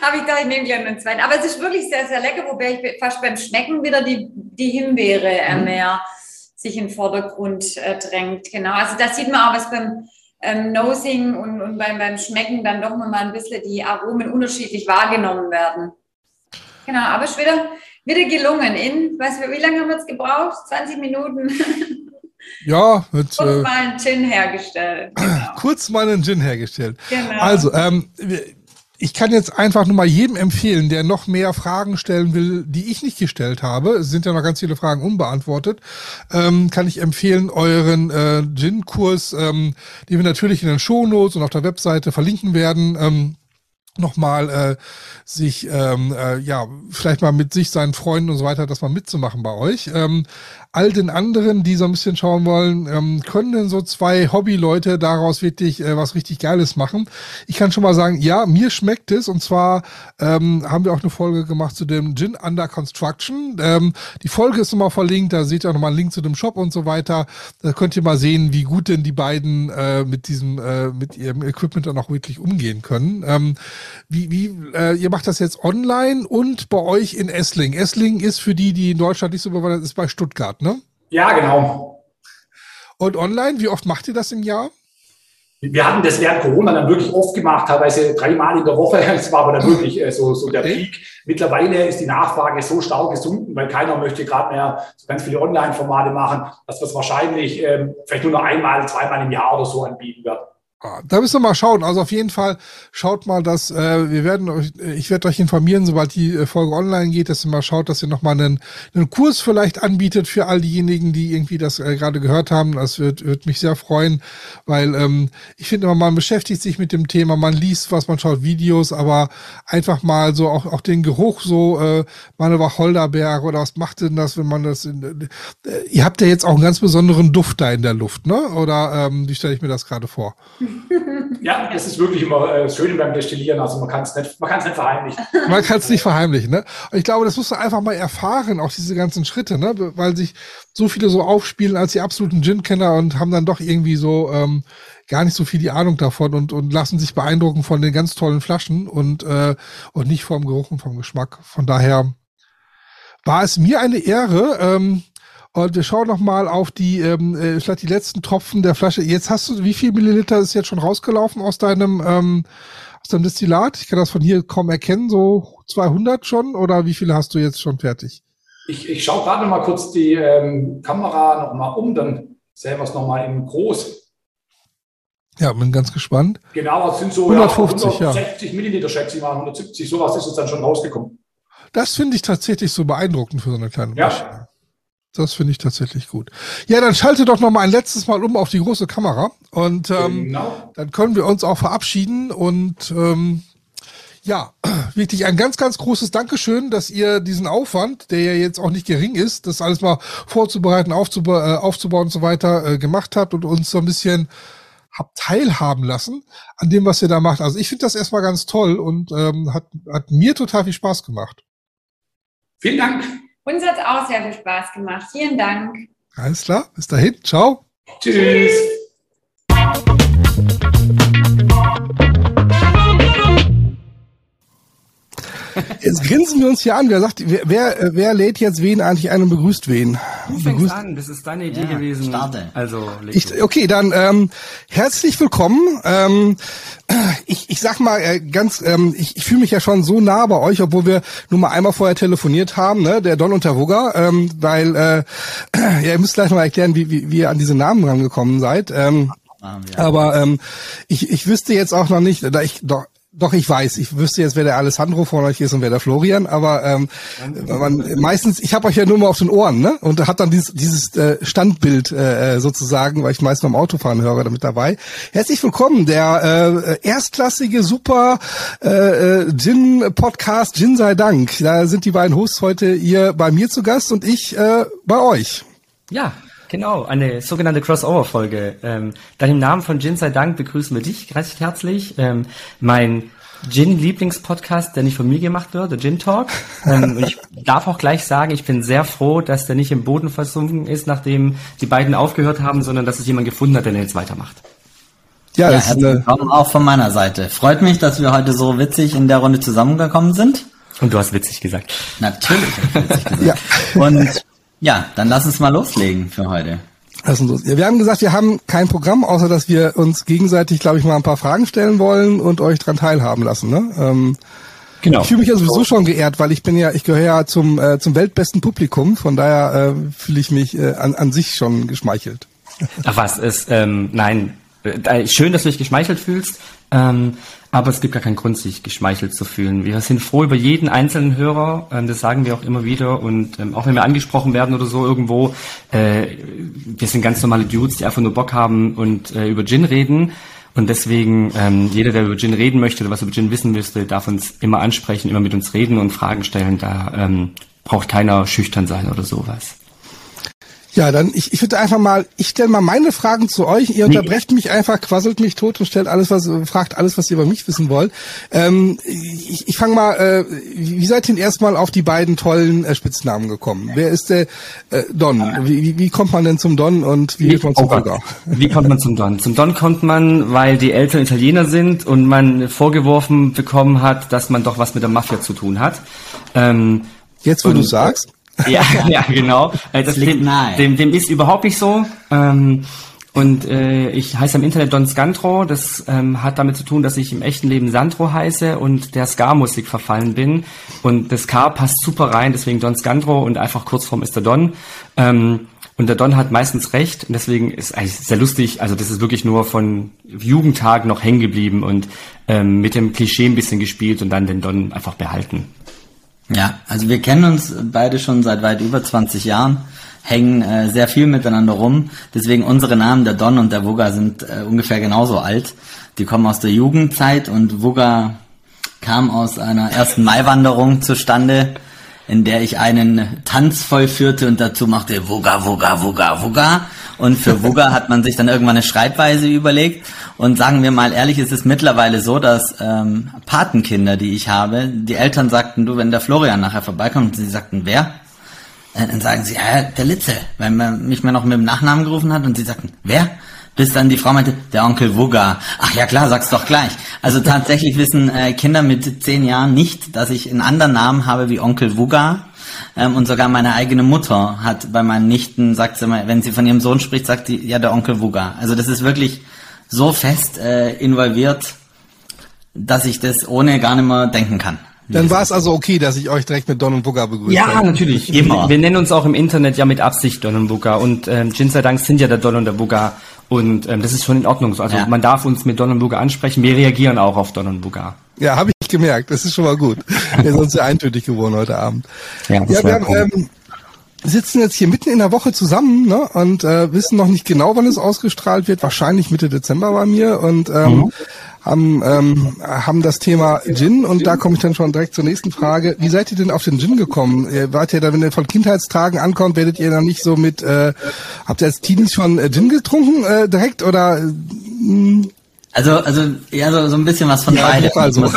habe ich da, ich nehme gleich einen zweiten. Aber es ist wirklich sehr, sehr lecker, wobei ich fast beim Schmecken wieder die, die Himbeere äh, mhm. mehr sich in den Vordergrund äh, drängt. Genau, also da sieht man auch, was beim ähm, Nosing und, und beim, beim Schmecken dann doch nochmal ein bisschen die Aromen unterschiedlich wahrgenommen werden. Genau, aber ist wieder, wieder gelungen. In, was, wie lange haben wir es gebraucht? 20 Minuten? Ja, mit, kurz äh, mal einen Gin hergestellt. Genau. Kurz mal einen Gin hergestellt. Genau. Also, ähm, ich kann jetzt einfach nur mal jedem empfehlen, der noch mehr Fragen stellen will, die ich nicht gestellt habe. Es sind ja noch ganz viele Fragen unbeantwortet. Ähm, kann ich empfehlen, euren äh, Gin-Kurs, ähm, den wir natürlich in den Shownotes und auf der Webseite verlinken werden. Ähm, nochmal äh, sich ähm, äh, ja vielleicht mal mit sich seinen Freunden und so weiter das mal mitzumachen bei euch ähm, all den anderen die so ein bisschen schauen wollen ähm, können denn so zwei Hobbyleute daraus wirklich äh, was richtig Geiles machen? Ich kann schon mal sagen ja mir schmeckt es. Und zwar ähm, haben wir auch eine Folge gemacht zu dem Gin Under Construction. Ähm, die Folge ist nochmal verlinkt. Da seht ihr auch nochmal einen Link zu dem Shop und so weiter. Da könnt ihr mal sehen wie gut denn die beiden äh, mit diesem äh, mit ihrem Equipment dann auch wirklich umgehen können. Ähm, wie, wie äh, ihr macht das jetzt online und bei euch in Essling. Essling ist für die, die in Deutschland nicht so bewandert ist, bei Stuttgart, ne? Ja, genau. Und online, wie oft macht ihr das im Jahr? Wir hatten das während Corona dann wirklich oft gemacht, teilweise dreimal in der Woche. Das war aber dann wirklich äh, so, so der. Peak. Mittlerweile ist die Nachfrage so stark gesunken, weil keiner möchte gerade mehr so ganz viele Online-Formate machen, dass wir es wahrscheinlich ähm, vielleicht nur noch einmal, zweimal im Jahr oder so anbieten werden. Ah, da müssen wir mal schauen. Also auf jeden Fall schaut mal, dass äh, wir werden euch, ich werde euch informieren, sobald die äh, Folge online geht, dass ihr mal schaut, dass ihr nochmal einen, einen Kurs vielleicht anbietet für all diejenigen, die irgendwie das äh, gerade gehört haben. Das wird, wird mich sehr freuen, weil ähm, ich finde immer, man beschäftigt sich mit dem Thema, man liest was, man schaut Videos, aber einfach mal so auch, auch den Geruch so, äh, mal eine Wacholderbeere oder was macht denn das, wenn man das in, äh, ihr habt ja jetzt auch einen ganz besonderen Duft da in der Luft, ne? Oder ähm, wie stelle ich mir das gerade vor? Ja, es ist wirklich immer äh, schön beim Destillieren. Also man kann es nicht, man kann es nicht verheimlichen. Man kann es nicht verheimlichen, ne? Und ich glaube, das musst du einfach mal erfahren, auch diese ganzen Schritte, ne? Weil sich so viele so aufspielen als die absoluten Gin-Kenner und haben dann doch irgendwie so ähm, gar nicht so viel die Ahnung davon und, und lassen sich beeindrucken von den ganz tollen Flaschen und, äh, und nicht vom Geruch und vom Geschmack. Von daher war es mir eine Ehre. Ähm, und wir schauen noch mal auf die, ähm, äh, vielleicht die letzten Tropfen der Flasche. Jetzt hast du, wie viel Milliliter ist jetzt schon rausgelaufen aus deinem, ähm, aus deinem Destillat? Ich kann das von hier kaum erkennen, so 200 schon oder wie viele hast du jetzt schon fertig? Ich, ich schaue gerade mal kurz die ähm, Kamera noch mal um, dann sehen wir es noch mal in groß. Ja, bin ganz gespannt. Genau, es sind so 150, ja, 160 ja. Milliliter, schätze ich mal, 170, sowas ist es dann schon rausgekommen. Das finde ich tatsächlich so beeindruckend für so eine kleine. Ja. Das finde ich tatsächlich gut. Ja, dann schalte doch noch mal ein letztes Mal um auf die große Kamera und ähm, genau. dann können wir uns auch verabschieden und ähm, Ja, wirklich ein ganz, ganz großes Dankeschön, dass ihr diesen Aufwand, der ja jetzt auch nicht gering ist, das alles mal vorzubereiten, aufzuba äh, aufzubauen und so weiter äh, gemacht habt und uns so ein bisschen habt teilhaben lassen an dem, was ihr da macht. Also ich finde das erstmal ganz toll und ähm, hat, hat mir total viel Spaß gemacht. Vielen Dank. Uns hat es auch sehr viel Spaß gemacht. Vielen Dank. Alles klar, bis dahin. Ciao. Tschüss. Jetzt grinsen wir uns hier an. Wer sagt, wer, wer, wer lädt jetzt wen eigentlich ein und begrüßt wen? Du fängst an, das ist deine Idee Ja, gewesen. starte. Also, leg Ich, okay, dann ähm, herzlich willkommen. Ähm, ich, ich sag mal äh, ganz, ähm, ich, ich fühle mich ja schon so nah bei euch, obwohl wir nur mal einmal vorher telefoniert haben, ne, der Don und der Wugger, ähm, weil äh, ja, ihr müsst gleich mal erklären, wie, wie, wie ihr an diese Namen rangekommen seid. Ähm, Ah, ja. aber ähm, ich, ich wüsste jetzt auch noch nicht, da ich doch doch, ich weiß. Ich wüsste jetzt, wer der Alessandro von euch ist und wer der Florian, aber ähm, man, meistens, ich habe euch ja nur mal auf den Ohren, ne? Und hat dann dieses, dieses äh, Standbild äh, sozusagen, weil ich meist beim Autofahren höre, damit dabei. Herzlich willkommen, der äh, erstklassige, super äh, äh, Gin-Podcast Gin sei Dank. Da sind die beiden Hosts heute ihr bei mir zu Gast und ich äh, bei euch. Ja, genau, eine sogenannte Crossover-Folge. Ähm, dann im Namen von Gin sei Dank begrüßen wir dich recht herzlich. Ähm, mein Gin-Lieblingspodcast, der nicht von mir gemacht wird, der Gin Talk. Ähm, und ich darf auch gleich sagen, ich bin sehr froh, dass der nicht im Boden versunken ist, nachdem die beiden aufgehört haben, sondern dass es jemand gefunden hat, der den jetzt weitermacht. Ja, Ja, herzlich eine, willkommen auch von meiner Seite. Freut mich, dass wir heute so witzig in der Runde zusammengekommen sind. Und du hast witzig gesagt. Natürlich. ich witzig gesagt. ja. Und ja, dann lass uns mal loslegen für heute. Lass uns los. Ja, wir haben gesagt, wir haben kein Programm, außer dass wir uns gegenseitig, glaube ich, mal ein paar Fragen stellen wollen und euch dran teilhaben lassen. Ne? Ähm, Genau. Ich fühle mich ja sowieso schon geehrt, weil ich bin ja, ich gehöre ja zum äh, zum weltbesten Publikum. Von daher äh, fühle ich mich äh, an, an sich schon geschmeichelt. Ach was, ist, ähm, nein, äh, schön, dass du dich geschmeichelt fühlst, ähm, aber es gibt gar keinen Grund, sich geschmeichelt zu fühlen. Wir sind froh über jeden einzelnen Hörer, ähm, das sagen wir auch immer wieder und ähm, auch wenn wir angesprochen werden oder so irgendwo, äh, wir sind ganz normale Dudes, die einfach nur Bock haben und äh, über Gin reden. Und deswegen, ähm, jeder, der über Gin reden möchte oder was über Gin wissen müsste, darf uns immer ansprechen, immer mit uns reden und Fragen stellen. Da ähm, braucht keiner schüchtern sein oder sowas. Ja, dann ich, ich würde einfach mal, ich stelle mal meine Fragen zu euch. Ihr unterbrecht mich einfach, quasselt mich tot und stellt alles, was fragt alles, was ihr über mich wissen wollt. Ähm, ich ich fange mal, äh, wie seid ihr denn erstmal auf die beiden tollen äh, Spitznamen gekommen? Wer ist der äh, Don? Wie, wie, wie kommt man denn zum Don und wie wird man zum Oh Gott. Wie kommt man zum Don? Zum Don kommt man, weil die Eltern Italiener sind und man vorgeworfen bekommen hat, dass man doch was mit der Mafia zu tun hat. Ähm, Jetzt, wo Und- du sagst. ja, ja, genau. Äh, Das, dem, dem, dem ist überhaupt nicht so. Ähm, und äh, ich heiße im Internet Don Scantro. Das ähm, hat damit zu tun, dass ich im echten Leben Sandro heiße und der Ska-Musik verfallen bin. Und das K passt super rein, deswegen Don Scantro und einfach Kurzform ist der Don. Ähm, und der Don hat meistens recht und deswegen ist eigentlich sehr lustig. Also das ist wirklich nur von Jugendtagen noch hängen geblieben und ähm, mit dem Klischee ein bisschen gespielt und dann den Don einfach behalten. Ja, also wir kennen uns beide schon seit weit über 20 Jahren, hängen äh, sehr viel miteinander rum. Deswegen unsere Namen, der Don und der Wugger, sind äh, ungefähr genauso alt. Die kommen aus der Jugendzeit und Wugger kam aus einer ersten Maiwanderung zustande, in der ich einen Tanz vollführte und dazu machte Wugger, Wugger, Wugger, Wugger. Und für Wugger hat man sich dann irgendwann eine Schreibweise überlegt. Und sagen wir mal ehrlich, es ist mittlerweile so, dass ähm, Patenkinder, die ich habe, die Eltern sagten, du, wenn der Florian nachher vorbeikommt, und sie sagten, wer? Äh, Dann sagen sie, ja, der Litze, weil man mich mir noch mit dem Nachnamen gerufen hat und sie sagten, wer? Bis dann die Frau meinte, der Onkel Wugger. Ach ja klar, sag's doch gleich. Also tatsächlich wissen äh, Kinder mit zehn Jahren nicht, dass ich einen anderen Namen habe wie Onkel Wugger. Ähm, und sogar meine eigene Mutter hat bei meinen Nichten, sagt sie mal, wenn sie von ihrem Sohn spricht, sagt sie, ja, der Onkel Wugger. Also das ist wirklich so fest äh, involviert, dass ich das ohne gar nicht mehr denken kann. Dann war es also okay, dass ich euch direkt mit Don und Bugger begrüßt Ja, habe. natürlich. Immer. Wir, wir nennen uns auch im Internet ja mit Absicht Don und Bugger und ähm, Gin sei Dank sind ja der Don und der Bugger und ähm, das ist schon in Ordnung. so. Also Ja. man darf uns mit Don und Bugger ansprechen. Wir reagieren auch auf Don und Bugger. Ja, habe ich gemerkt. Das ist schon mal gut. Wir sind uns sehr eintöntig geworden heute Abend. Ja, das Ja, wir haben, ähm, sitzen jetzt hier mitten in der Woche zusammen ne, und äh, wissen noch nicht genau, wann es ausgestrahlt wird. Wahrscheinlich Mitte Dezember bei mir und ähm, haben, ähm, haben das Thema Gin und da komme ich dann schon direkt zur nächsten Frage. Wie seid ihr denn auf den Gin gekommen? Ihr wart ja da, wenn ihr von Kindheitstagen ankommt, werdet ihr dann nicht so mit, äh, habt ihr als Teenies schon äh, Gin getrunken äh, direkt oder? Äh, also, also, ja, so, so ein bisschen was von ja, beide. Also.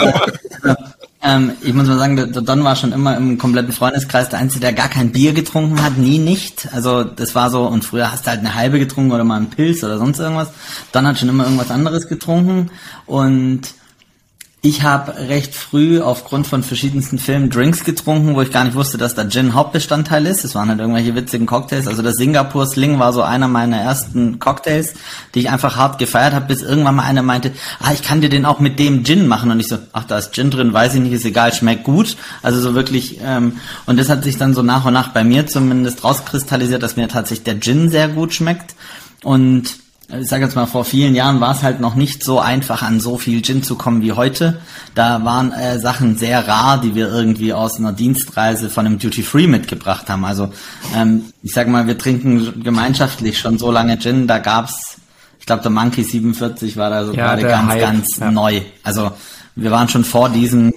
Ähm, ich muss mal sagen, der, Don war schon immer im kompletten Freundeskreis der Einzige, der gar kein Bier getrunken hat, nie nicht. Also das war so, und früher hast du halt eine halbe getrunken oder mal einen Pilz oder sonst irgendwas. Don hat schon immer irgendwas anderes getrunken und ich habe recht früh aufgrund von verschiedensten Filmen Drinks getrunken, wo ich gar nicht wusste, dass da Gin Hauptbestandteil ist. Es waren halt irgendwelche witzigen Cocktails. Also das Singapur Sling war so einer meiner ersten Cocktails, die ich einfach hart gefeiert habe, bis irgendwann mal einer meinte, ah, ich kann dir den auch mit dem Gin machen. Und ich so, ach, da ist Gin drin, weiß ich nicht, ist egal, schmeckt gut. Also so wirklich, ähm, und das hat sich dann so nach und nach bei mir zumindest rauskristallisiert, dass mir tatsächlich der Gin sehr gut schmeckt. Und ich sage jetzt mal, vor vielen Jahren war es halt noch nicht so einfach, an so viel Gin zu kommen wie heute. Da waren äh, Sachen sehr rar, die wir irgendwie aus einer Dienstreise von einem Duty Free mitgebracht haben. Also ähm, ich sage mal, wir trinken gemeinschaftlich schon so lange Gin. Da gab's, ich glaube, der Monkey 47 war da so ja, gerade ganz, Hype, ganz ja. neu. Also wir waren schon vor diesem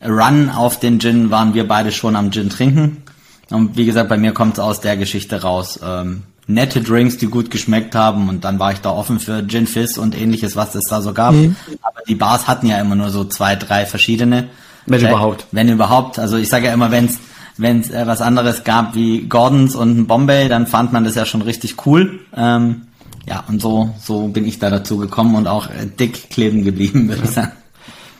Run auf den Gin, waren wir beide schon am Gin trinken. Und wie gesagt, bei mir kommt es aus der Geschichte raus. Ähm, nette Drinks, die gut geschmeckt haben und dann war ich da offen für Gin Fizz und ähnliches, was es da so gab. Mhm. Aber die Bars hatten ja immer nur so zwei, drei verschiedene. Wenn Vielleicht, überhaupt. Wenn überhaupt. Also ich sage ja immer, wenn es wenn es äh, was anderes gab wie Gordons und Bombay, dann fand man das ja schon richtig cool. Ähm, ja, und so, so bin ich da dazu gekommen und auch äh, dick kleben geblieben, würde ich sagen.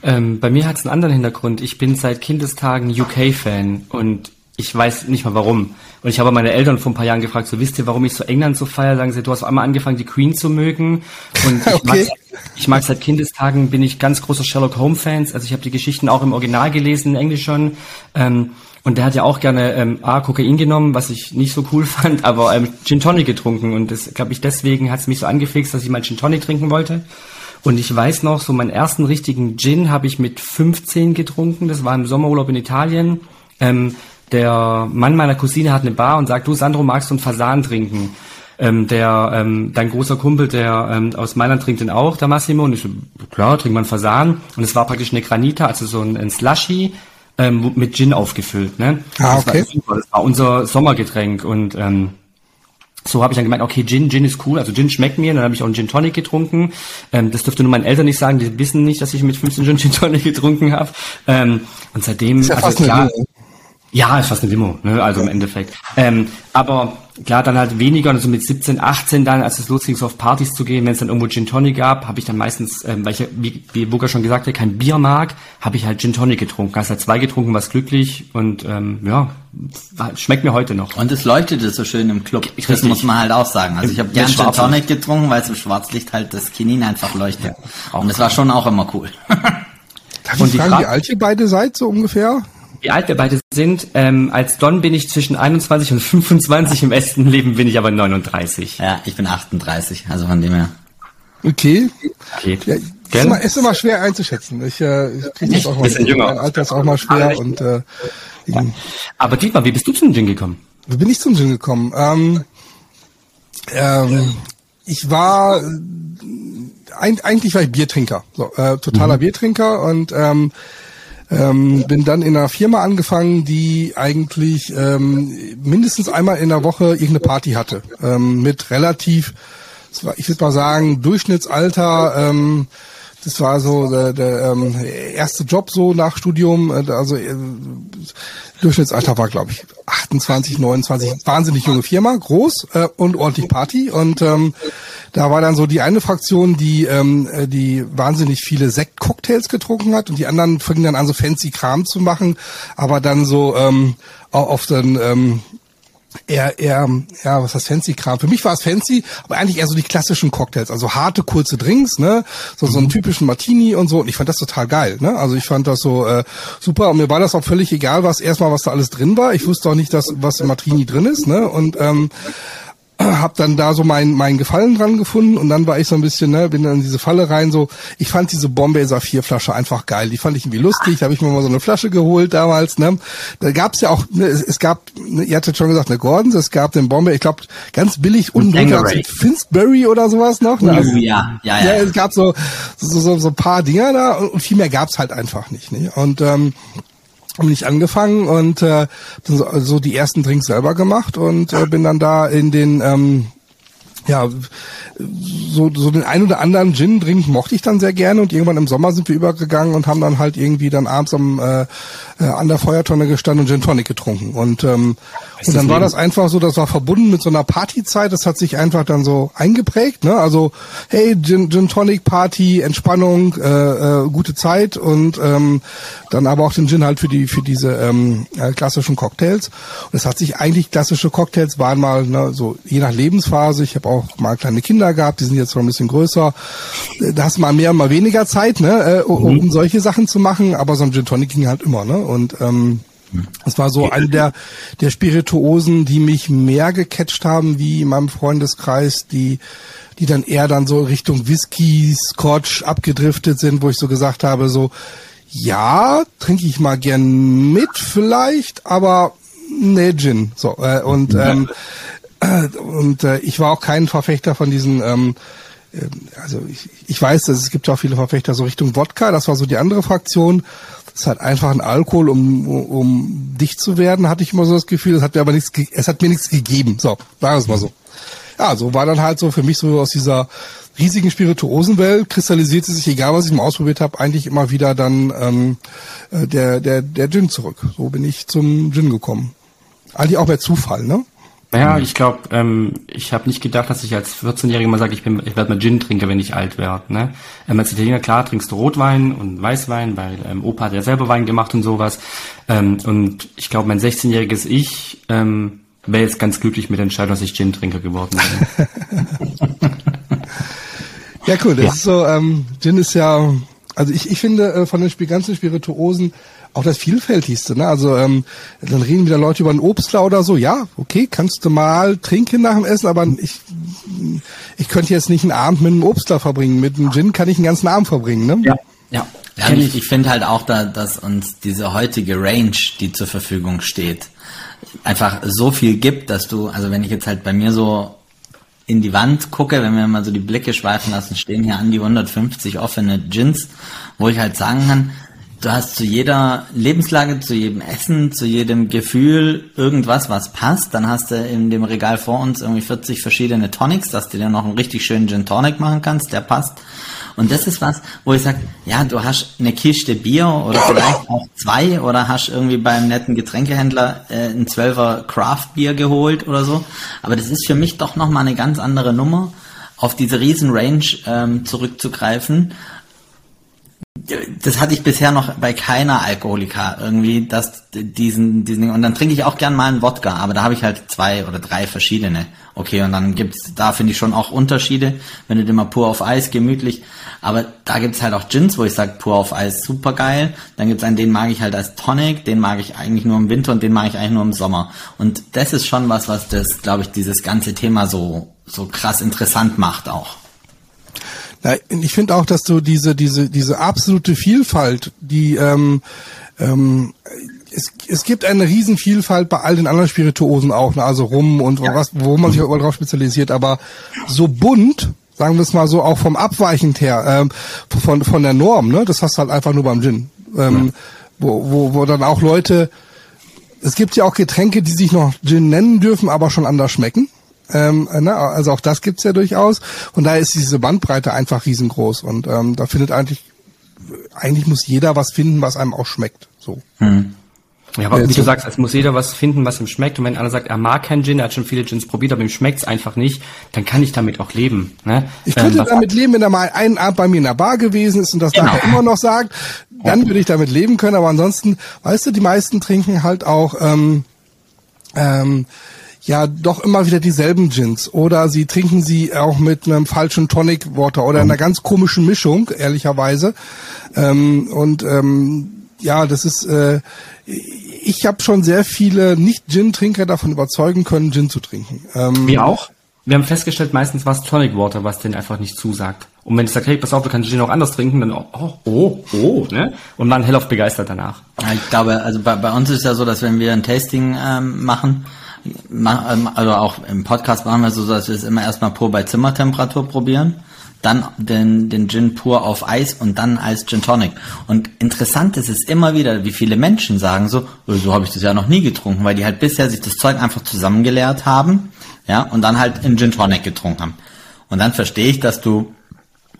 Ähm, bei mir hat es einen anderen Hintergrund. Ich bin seit Kindestagen UK-Fan und ich weiß nicht mal warum. Und ich habe meine Eltern vor ein paar Jahren gefragt, so wisst ihr, warum ich so England so feier? Sagen sie, du hast einmal angefangen, die Queen zu mögen. Und ich, okay. mag, ich mag seit Kindestagen, bin ich ganz großer Sherlock Holmes-Fans. Also ich habe die Geschichten auch im Original gelesen, in Englisch schon. Ähm, und der hat ja auch gerne ähm, A, Kokain genommen, was ich nicht so cool fand, aber ähm, Gin Tonic getrunken. Und das glaube ich, deswegen hat es mich so angefixt, dass ich mal Gin Tonic trinken wollte. Und ich weiß noch, so meinen ersten richtigen Gin habe ich mit 15 getrunken. Das war im Sommerurlaub in Italien. Ähm, der Mann meiner Cousine hat eine Bar und sagt, du Sandro, magst du einen Fasan trinken? Ähm, der, ähm, dein großer Kumpel, der ähm, aus Mailand trinkt den auch, der Massimo. Und ich so, klar, trink mal einen Fasan. Und es war praktisch eine Granita, also so ein, ein Slushy ähm, mit Gin aufgefüllt. Ne? Ah, okay. Das war, das war unser Sommergetränk. Und ähm, so habe ich dann gemeint, okay, Gin, Gin ist cool, also Gin schmeckt mir, dann habe ich auch einen Gin Tonic getrunken. Ähm, das dürfte nur meinen Eltern nicht sagen, die wissen nicht, dass ich mit 15 Gin, Gin Tonic getrunken habe. Ähm, und seitdem, ist ja also klar, ja, ist fast eine Limo, ne? also im Endeffekt. Ähm, aber klar, dann halt weniger, also mit 17, 18 dann, als es losging, so auf Partys zu gehen, wenn es dann irgendwo Gin Tonic gab, habe ich dann meistens, ähm, weil ich, wie, wie Burger schon gesagt hat, kein Bier mag, habe ich halt Gin Tonic getrunken. Hast halt zwei getrunken, was glücklich und ähm, ja, schmeckt mir heute noch. Und es leuchtete so schön im Club. Ich, das muss man halt auch sagen. Also ich habe gern Gin Tonic getrunken, weil es im Schwarzlicht halt das Kinin einfach leuchtet. Ja, und das war schon auch immer cool. Darf ich fragen, wie alt ihr beide seid, so ungefähr? Wie alt wir beide sind. Ähm, als Don bin ich zwischen 21 und 25, im Westen Leben bin ich aber 39. Ja, ich bin 38, also von dem her. Okay. okay. Ja, ist, immer, ist immer schwer einzuschätzen. Ich, äh, ich kriege das auch mal. Jünger. Mein Alter ist auch mal schwer und äh, ja. Aber Dietmar, wie bist du zum Gin gekommen? Wie bin ich zum Gin gekommen? Ähm, ähm, ich war eigentlich war ich Biertrinker, so, äh, totaler mhm. Biertrinker und ähm, ähm, bin dann in einer Firma angefangen, die eigentlich ähm, mindestens einmal in der Woche irgendeine Party hatte. Ähm, mit relativ, ich würde mal sagen, Durchschnittsalter. Ähm, das war so der, der ähm, erste Job so nach Studium. Äh, also äh, Durchschnittsalter war, glaube ich, 28, 29. Wahnsinnig junge Firma, groß äh, und ordentlich Party. Und ähm, da war dann so die eine Fraktion, die ähm, äh, die wahnsinnig viele Sektcocktails getrunken hat und die anderen fingen dann an, so fancy Kram zu machen, aber dann so ähm, auf den ähm, eher, eher, ja, was heißt fancy Kram? Für mich war es fancy, aber eigentlich eher so die klassischen Cocktails, also harte, kurze Drinks, ne, so, so einen mhm. typischen Martini und so. Und ich fand das total geil, ne, also ich fand das so äh, super und mir war das auch völlig egal, was erstmal, was da alles drin war. Ich wusste auch nicht, dass was im Martini drin ist, ne, und ähm, hab dann da so meinen mein Gefallen dran gefunden und dann war ich so ein bisschen, ne, bin dann in diese Falle rein, so, ich fand diese Bombay Saphir-Flasche einfach geil, die fand ich irgendwie lustig, da habe ich mir mal so eine Flasche geholt damals, ne, da gab's ja auch, ne, es, es gab, ne, ihr hattet schon gesagt, eine Gordons, es gab den Bombay, ich glaube, ganz billig unten drunter Finsbury oder sowas noch, ne, also, ja, ja, ja, ja, es gab so, so, so, so ein paar Dinger da und, und viel mehr gab's halt einfach nicht, ne, und, ähm, habe ich angefangen und äh, so, so die ersten Drinks selber gemacht und äh, bin dann da in den ähm, ja, so, so den ein oder anderen Gin-Drink mochte ich dann sehr gerne und irgendwann im Sommer sind wir übergegangen und haben dann halt irgendwie dann abends am, äh, äh, an der Feuertonne gestanden und Gin Tonic getrunken. Und, ähm, und dann war das einfach so, das war verbunden mit so einer Partyzeit, das hat sich einfach dann so eingeprägt, ne? Also, hey, Gin, Gin Tonic Party, Entspannung, äh, äh, gute Zeit und ähm, dann aber auch den Gin halt für die, für diese ähm, äh, klassischen Cocktails. Und es hat sich eigentlich klassische Cocktails waren mal, ne, so je nach Lebensphase, ich habe auch mal kleine Kinder gehabt, die sind jetzt schon ein bisschen größer. Da hast du mal mehr, mal weniger Zeit, ne, äh, um, um solche Sachen zu machen, aber so ein Gin Tonic ging halt immer, ne? Und ähm, das war so eine der, der Spirituosen, die mich mehr gecatcht haben, wie in meinem Freundeskreis, die, die dann eher dann so Richtung Whisky, Scotch abgedriftet sind, wo ich so gesagt habe, so, ja, trinke ich mal gern mit vielleicht, aber nee, Gin. So, äh, und, ähm, äh, und äh, ich war auch kein Verfechter von diesen, ähm, äh, also ich, ich weiß, dass es gibt auch viele Verfechter so Richtung Wodka, das war so die andere Fraktion. Das ist halt einfach ein Alkohol, um, um dicht zu werden, hatte ich immer so das Gefühl. Es hat mir aber nichts, es hat mir nichts gegeben. So, sagen wir es mal so. Ja, so war dann halt so für mich so aus dieser riesigen Spirituosenwelt kristallisierte sich, egal was ich mal ausprobiert habe, eigentlich immer wieder dann ähm, äh, der, der, der Gin zurück. So bin ich zum Gin gekommen. Eigentlich auch per Zufall, ne? Naja, ich glaube, ähm, ich habe nicht gedacht, dass ich als 14-Jähriger mal sage, ich, bin, ich werde mal Gin trinken, wenn ich alt werde. Ne? Ähm, als Italiener, klar, trinkst du Rotwein und Weißwein, weil ähm, Opa hat ja selber Wein gemacht und sowas. Ähm, und ich glaube, mein 16-jähriges Ich ähm, wäre jetzt ganz glücklich mit der Entscheidung, dass ich Gin-Trinker geworden bin. ja, cool. Das ja. ist so, ähm, Gin ist ja, also ich, ich finde äh, von den ganzen Spirituosen auch das Vielfältigste. Ne? Also ähm, dann reden wieder Leute über einen Obstler oder so. Ja, okay, kannst du mal trinken nach dem Essen, aber ich, ich könnte jetzt nicht einen Abend mit einem Obstler verbringen. Mit einem Gin kann ich einen ganzen Abend verbringen. Ne? Ja, ja. Ja, ich, ich finde halt auch, da, dass uns diese heutige Range, die zur Verfügung steht, einfach so viel gibt, dass du, also wenn ich jetzt halt bei mir so in die Wand gucke, wenn wir mal so die Blicke schweifen lassen, stehen hier an die 150 offene Gins, wo ich halt sagen kann, du hast zu jeder Lebenslage, zu jedem Essen, zu jedem Gefühl irgendwas, was passt. Dann hast du in dem Regal vor uns irgendwie 40 verschiedene Tonics, dass du dir noch einen richtig schönen Gin Tonic machen kannst, der passt. Und das ist was, wo ich sage, ja, du hast eine Kiste Bier oder vielleicht auch zwei oder hast irgendwie beim netten Getränkehändler äh, ein Zwölfer Craft Bier geholt oder so. Aber das ist für mich doch nochmal eine ganz andere Nummer, auf diese riesen Range ähm, zurückzugreifen das hatte ich bisher noch bei keiner Alkoholika irgendwie, dass diesen, diesen, und dann trinke ich auch gern mal einen Wodka, aber da habe ich halt zwei oder drei verschiedene. Okay, und dann gibt's, da finde ich schon auch Unterschiede, wenn du den mal pur auf Eis, gemütlich, aber da gibt's halt auch Gins, wo ich sage, pur auf Eis, super geil. Dann gibt's einen, den mag ich halt als Tonic, den mag ich eigentlich nur im Winter und den mag ich eigentlich nur im Sommer. Und das ist schon was, was das, glaube ich, dieses ganze Thema so, so krass interessant macht auch. Ja, ich finde auch, dass du diese, diese, diese absolute Vielfalt, die ähm, ähm, es, es gibt eine Riesenvielfalt bei all den anderen Spirituosen auch, ne? also Rum und ja. was, wo man sich auch drauf spezialisiert, aber so bunt, sagen wir es mal so, auch vom Abweichend her, ähm, von, von der Norm, ne? das hast du halt einfach nur beim Gin. Ähm, ja. wo, wo, wo dann auch Leute, es gibt ja auch Getränke, die sich noch Gin nennen dürfen, aber schon anders schmecken. Ähm, ne, also auch das gibt's ja durchaus. Und da ist diese Bandbreite einfach riesengroß. Und ähm, da findet eigentlich, eigentlich muss jeder was finden, was einem auch schmeckt. So. Hm. Ja, aber wie du sagst, es muss jeder was finden, was ihm schmeckt. Und wenn einer sagt, er mag keinen Gin, er hat schon viele Gins probiert, aber ihm schmeckt's einfach nicht, dann kann ich damit auch leben. Ne? Ich könnte ähm, damit leben, wenn er mal einen Abend bei mir in der Bar gewesen ist und das genau. nachher immer noch sagt, dann würde ich damit leben können. Aber ansonsten, weißt du, die meisten trinken halt auch ähm, ähm, ja doch immer wieder dieselben Gins oder sie trinken sie auch mit einem falschen Tonic Water oder einer ganz komischen Mischung, ehrlicherweise. Ähm, und ähm, ja, das ist, äh, ich habe schon sehr viele Nicht-Gin-Trinker davon überzeugen können, Gin zu trinken. Ähm, Wir auch? wir haben festgestellt, meistens war es Tonic Water, was denen einfach nicht zusagt. Und wenn ich sage, hey, pass auf, du kannst den auch anders trinken, dann oh, oh, oh, ne? Und man hellauf begeistert danach. Ja, ich glaube, also bei, bei uns ist ja so, dass wenn wir ein Tasting ähm, machen, ma, also auch im Podcast machen wir so, dass wir es immer erstmal pur bei Zimmertemperatur probieren, dann den, den Gin pur auf Eis und dann als Gin Tonic. Und interessant ist es immer wieder, wie viele Menschen sagen so, oh, so habe ich das ja noch nie getrunken, weil die halt bisher sich das Zeug einfach zusammengeleert haben ja, und dann halt in Gin Tonic getrunken haben. Und dann verstehe ich, dass du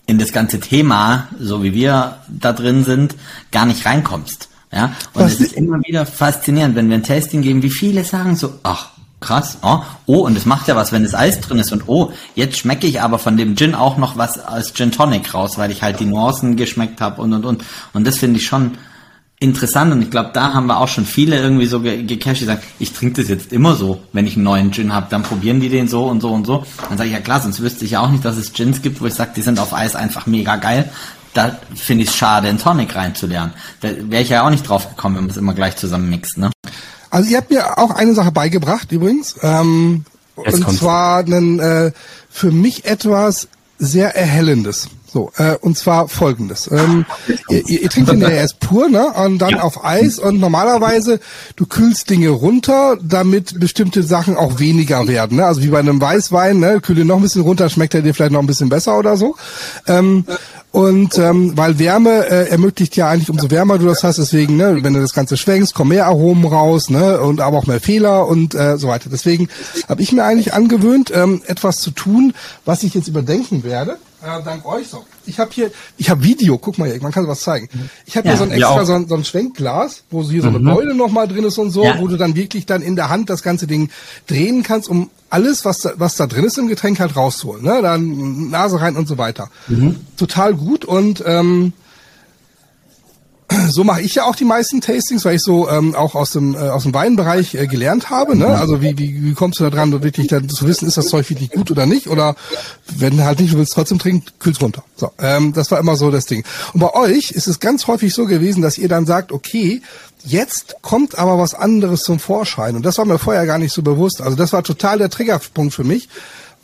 in das ganze Thema, so wie wir da drin sind, gar nicht reinkommst. Ja, und Was es ist immer wieder faszinierend, wenn wir ein Tasting geben, wie viele sagen so, ach, krass, oh, oh, und es macht ja was, wenn das Eis drin ist und oh, jetzt schmecke ich aber von dem Gin auch noch was als Gin Tonic raus, weil ich halt die Nuancen geschmeckt habe und und und. Und das finde ich schon interessant und ich glaube, da haben wir auch schon viele irgendwie so gecasht, die sagen, ich trinke das jetzt immer so, wenn ich einen neuen Gin habe, dann probieren die den so und so und so. Dann sage ich, ja klar, sonst wüsste ich ja auch nicht, dass es Gins gibt, wo ich sage, die sind auf Eis einfach mega geil. Da finde ich es schade, einen Tonic reinzulernen. Da wäre ich ja auch nicht drauf gekommen, wenn man es immer gleich zusammen mixt, ne? Also ihr habt mir auch eine Sache beigebracht übrigens. Ähm, und zwar einen, äh, für mich etwas sehr erhellendes. So, äh, und zwar folgendes. Ähm, ihr, ihr, trinkt den ja erst pur, ne? Und dann ja. auf Eis und normalerweise, du kühlst Dinge runter, damit bestimmte Sachen auch weniger werden. Ne? Also wie bei einem Weißwein, ne? Kühle noch ein bisschen runter, schmeckt er dir vielleicht noch ein bisschen besser oder so. Ähm, und ähm, weil Wärme äh, ermöglicht ja eigentlich, umso wärmer du das hast, deswegen, ne, wenn du das Ganze schwenkst, kommen mehr Aromen raus, ne, und aber auch mehr Fehler und äh, so weiter. Deswegen habe ich mir eigentlich angewöhnt, ähm, etwas zu tun, was ich jetzt überdenken werde. Äh, dank euch so. Ich habe hier, ich habe Video, guck mal hier, man kann was zeigen. Ich habe ja, hier so ein extra, so ein, so ein, Schwenkglas, wo hier so eine mhm. Beule nochmal drin ist und so, ja. wo du dann wirklich dann in der Hand das ganze Ding drehen kannst, um alles, was da, was da drin ist im Getränk halt rauszuholen. Ne? Dann Nase rein und so weiter. Mhm. Total gut und ähm, so mache ich ja auch die meisten Tastings, weil ich so ähm, auch aus dem äh, aus dem Weinbereich äh, gelernt habe. Ne? Also wie, wie, wie kommst du da dran, wirklich dann zu wissen, ist das Zeug wirklich gut oder nicht? Oder wenn halt nicht, du willst trotzdem trinken, kühl's runter. So, ähm, das war immer so das Ding. Und bei euch ist es ganz häufig so gewesen, dass ihr dann sagt, okay, Jetzt kommt aber was anderes zum Vorschein. Und das war mir vorher gar nicht so bewusst. Also das war total der Triggerpunkt für mich,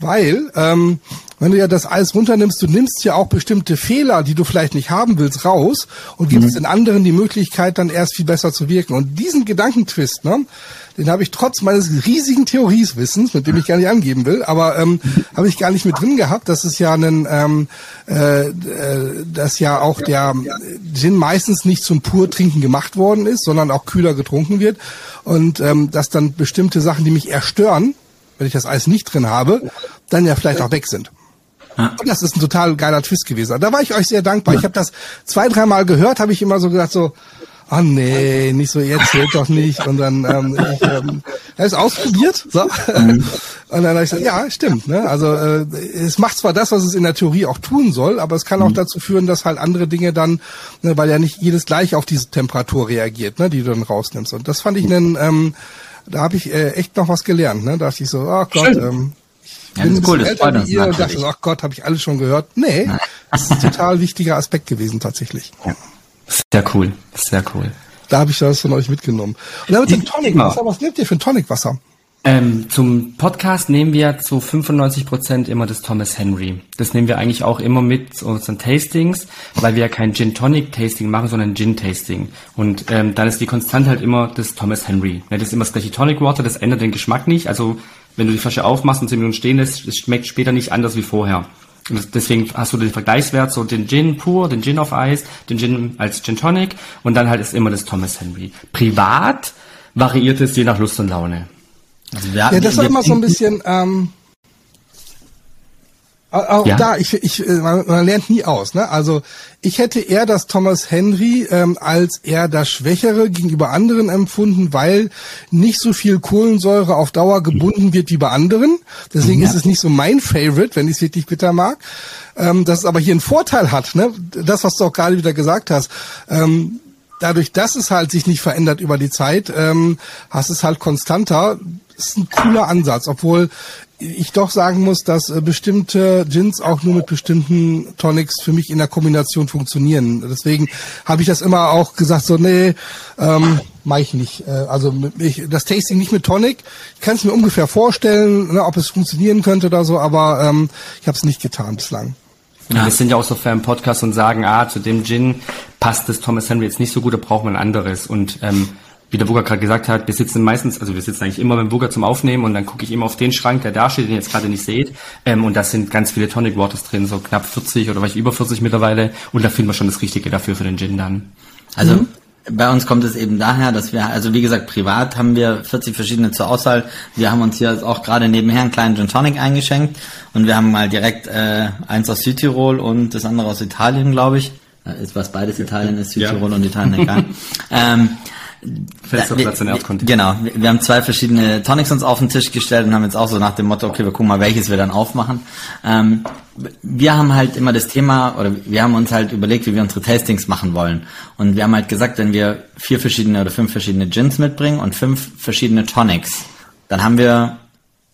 weil ähm, wenn du ja das Eis runternimmst, du nimmst ja auch bestimmte Fehler, die du vielleicht nicht haben willst, raus und gibst mhm. den anderen die Möglichkeit, dann erst viel besser zu wirken. Und diesen Gedankentwist, ne, den habe ich trotz meines riesigen Theorieswissens, mit dem ich gar nicht angeben will, aber ähm, habe ich gar nicht mit drin gehabt, dass es ja einen, ähm, äh, äh, dass ja auch der Gin meistens nicht zum Purtrinken gemacht worden ist, sondern auch kühler getrunken wird und ähm, dass dann bestimmte Sachen, die mich erstören, wenn ich das Eis nicht drin habe, dann ja vielleicht auch weg sind. Und das ist ein total geiler Twist gewesen. Da war ich euch sehr dankbar. Ich habe das zwei, dreimal gehört, habe ich immer so gesagt, so, ah nee, nicht so, jetzt zählt doch nicht. Und dann ähm, ich, ähm, er ist ausprobiert. So. Mhm. Und dann habe ich gesagt, ja, stimmt. Ne? Also äh, es macht zwar das, was es in der Theorie auch tun soll, aber es kann auch mhm. dazu führen, dass halt andere Dinge dann, ne, weil ja nicht jedes gleich auf diese Temperatur reagiert, ne, die du dann rausnimmst. Und das fand ich einen, ähm, da habe ich äh, echt noch was gelernt. Ne? Da dachte ich so, oh Gott, ähm, ja, bin ein cool, bisschen älter wie ihr und dachte, ach Gott, habe ich alles schon gehört. Nee, das ist ein total wichtiger Aspekt gewesen tatsächlich. Ja. Sehr cool, sehr cool. Da habe ich das von euch mitgenommen. Und damit dem Tonicwasser, was nehmt ihr für ein Tonicwasser? Ähm, zum Podcast nehmen wir zu 95 Prozent immer das Thomas Henry. Das nehmen wir eigentlich auch immer mit zu unseren Tastings, weil wir ja kein Gin Tonic Tasting machen, sondern Gin Tasting. Und ähm, dann ist die Konstante halt immer das Thomas Henry. Das ist immer das gleiche Tonic Water, das ändert den Geschmack nicht. Also wenn du die Flasche aufmachst und 10 Minuten stehen lässt, es schmeckt später nicht anders wie vorher. Und deswegen hast du den Vergleichswert, so den Gin pur, den Gin auf Eis, den Gin als Gin Tonic und dann halt ist immer das Thomas Henry. Privat variiert es je nach Lust und Laune. Also ja, das war immer so ein bisschen, ähm, auch ja. da, ich, ich, äh, man, man lernt nie aus. Ne? Also ich hätte eher das Thomas Henry ähm, als eher das Schwächere gegenüber anderen empfunden, weil nicht so viel Kohlensäure auf Dauer gebunden wird wie bei anderen. Deswegen ja. ist es nicht so mein Favorite, wenn ich es wirklich bitter mag. Ähm, dass es aber hier einen Vorteil hat, ne? das, was du auch gerade wieder gesagt hast. Ähm, dadurch, dass es halt sich nicht verändert über die Zeit, ähm, hast es halt konstanter ist ein cooler Ansatz, obwohl ich doch sagen muss, dass äh, bestimmte Gins auch nur mit bestimmten Tonics für mich in der Kombination funktionieren. Deswegen habe ich das immer auch gesagt, so nee, ähm, mache ich nicht. Äh, also ich, das Tasting nicht mit Tonic. Ich kann es mir ungefähr vorstellen, ne, ob es funktionieren könnte oder so, aber ähm, ich habe es nicht getan bislang. Ja. Wir sind ja auch so fair im Podcast und sagen, ah, zu dem Gin passt das Thomas Henry jetzt nicht so gut, da braucht man ein anderes. Und ähm, wie der Burger gerade gesagt hat, wir sitzen meistens, also wir sitzen eigentlich immer beim Burger zum Aufnehmen und dann gucke ich immer auf den Schrank, der da steht, den ihr jetzt gerade nicht seht. Ähm, und da sind ganz viele Tonic Waters drin, so knapp 40 oder vielleicht über 40 mittlerweile. Und da finden wir schon das Richtige dafür für den Gin dann. Also mhm. bei uns kommt es eben daher, dass wir, also wie gesagt, privat haben wir 40 verschiedene zur Auswahl. Wir haben uns hier auch gerade nebenher einen kleinen Gin Tonic eingeschenkt und wir haben mal direkt äh, eins aus Südtirol und das andere aus Italien, glaube ich. Äh, ist was beides Italien ist, Südtirol ja. und Italien, egal. ähm, Fester Platz in Erdkunde. Genau, wir, wir haben zwei verschiedene Tonics uns auf den Tisch gestellt und haben jetzt auch so nach dem Motto, okay, wir gucken mal, welches wir dann aufmachen. Ähm, wir haben halt immer das Thema, oder wir haben uns halt überlegt, wie wir unsere Tastings machen wollen. Und wir haben halt gesagt, wenn wir vier verschiedene oder fünf verschiedene Gins mitbringen und fünf verschiedene Tonics, dann haben wir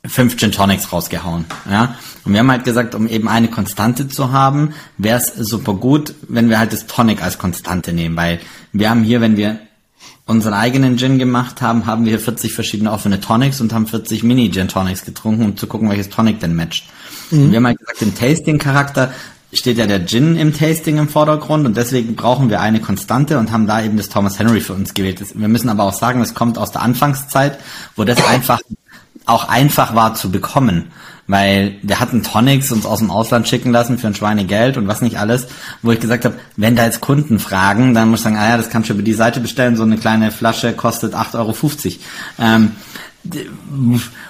fünf Gin Tonics rausgehauen. Ja? Und wir haben halt gesagt, um eben eine Konstante zu haben, wäre es super gut, wenn wir halt das Tonic als Konstante nehmen, weil wir haben hier, wenn wir unseren eigenen Gin gemacht haben, haben wir 40 verschiedene offene Tonics und haben 40 Mini-Gin Tonics getrunken, um zu gucken, welches Tonic denn matcht. Mhm. Wir haben halt gesagt, im Tasting-Charakter steht ja der Gin im Tasting im Vordergrund und deswegen brauchen wir eine Konstante und haben da eben das Thomas Henry für uns gewählt. Wir müssen aber auch sagen, es kommt aus der Anfangszeit, wo das einfach auch einfach war zu bekommen weil wir hatten Tonics uns aus dem Ausland schicken lassen für ein Schweinegeld und was nicht alles, wo ich gesagt habe, wenn da jetzt Kunden fragen, dann muss ich sagen, ah ja, das kannst du über die Seite bestellen, so eine kleine Flasche kostet 8,50 Euro. Ähm,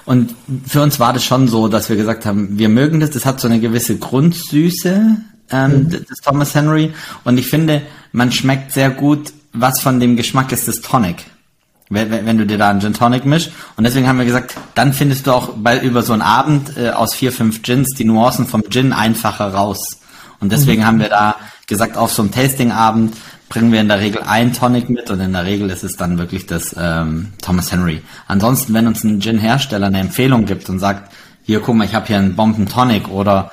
und für uns war das schon so, dass wir gesagt haben, wir mögen das, das hat so eine gewisse Grundsüße, ähm, mhm. das Thomas Henry. Und ich finde, man schmeckt sehr gut, was von dem Geschmack ist des Tonic wenn, wenn du dir da einen Gin Tonic mischst. Und deswegen haben wir gesagt, dann findest du auch bei, über so einen Abend äh, aus vier, fünf Gins die Nuancen vom Gin einfacher raus. Und deswegen mhm. haben wir da gesagt, auf so einem Tasting-Abend bringen wir in der Regel ein Tonic mit und in der Regel ist es dann wirklich das ähm, Thomas Henry. Ansonsten, wenn uns ein Gin-Hersteller eine Empfehlung gibt und sagt, hier guck mal, ich habe hier einen Bomben Tonic oder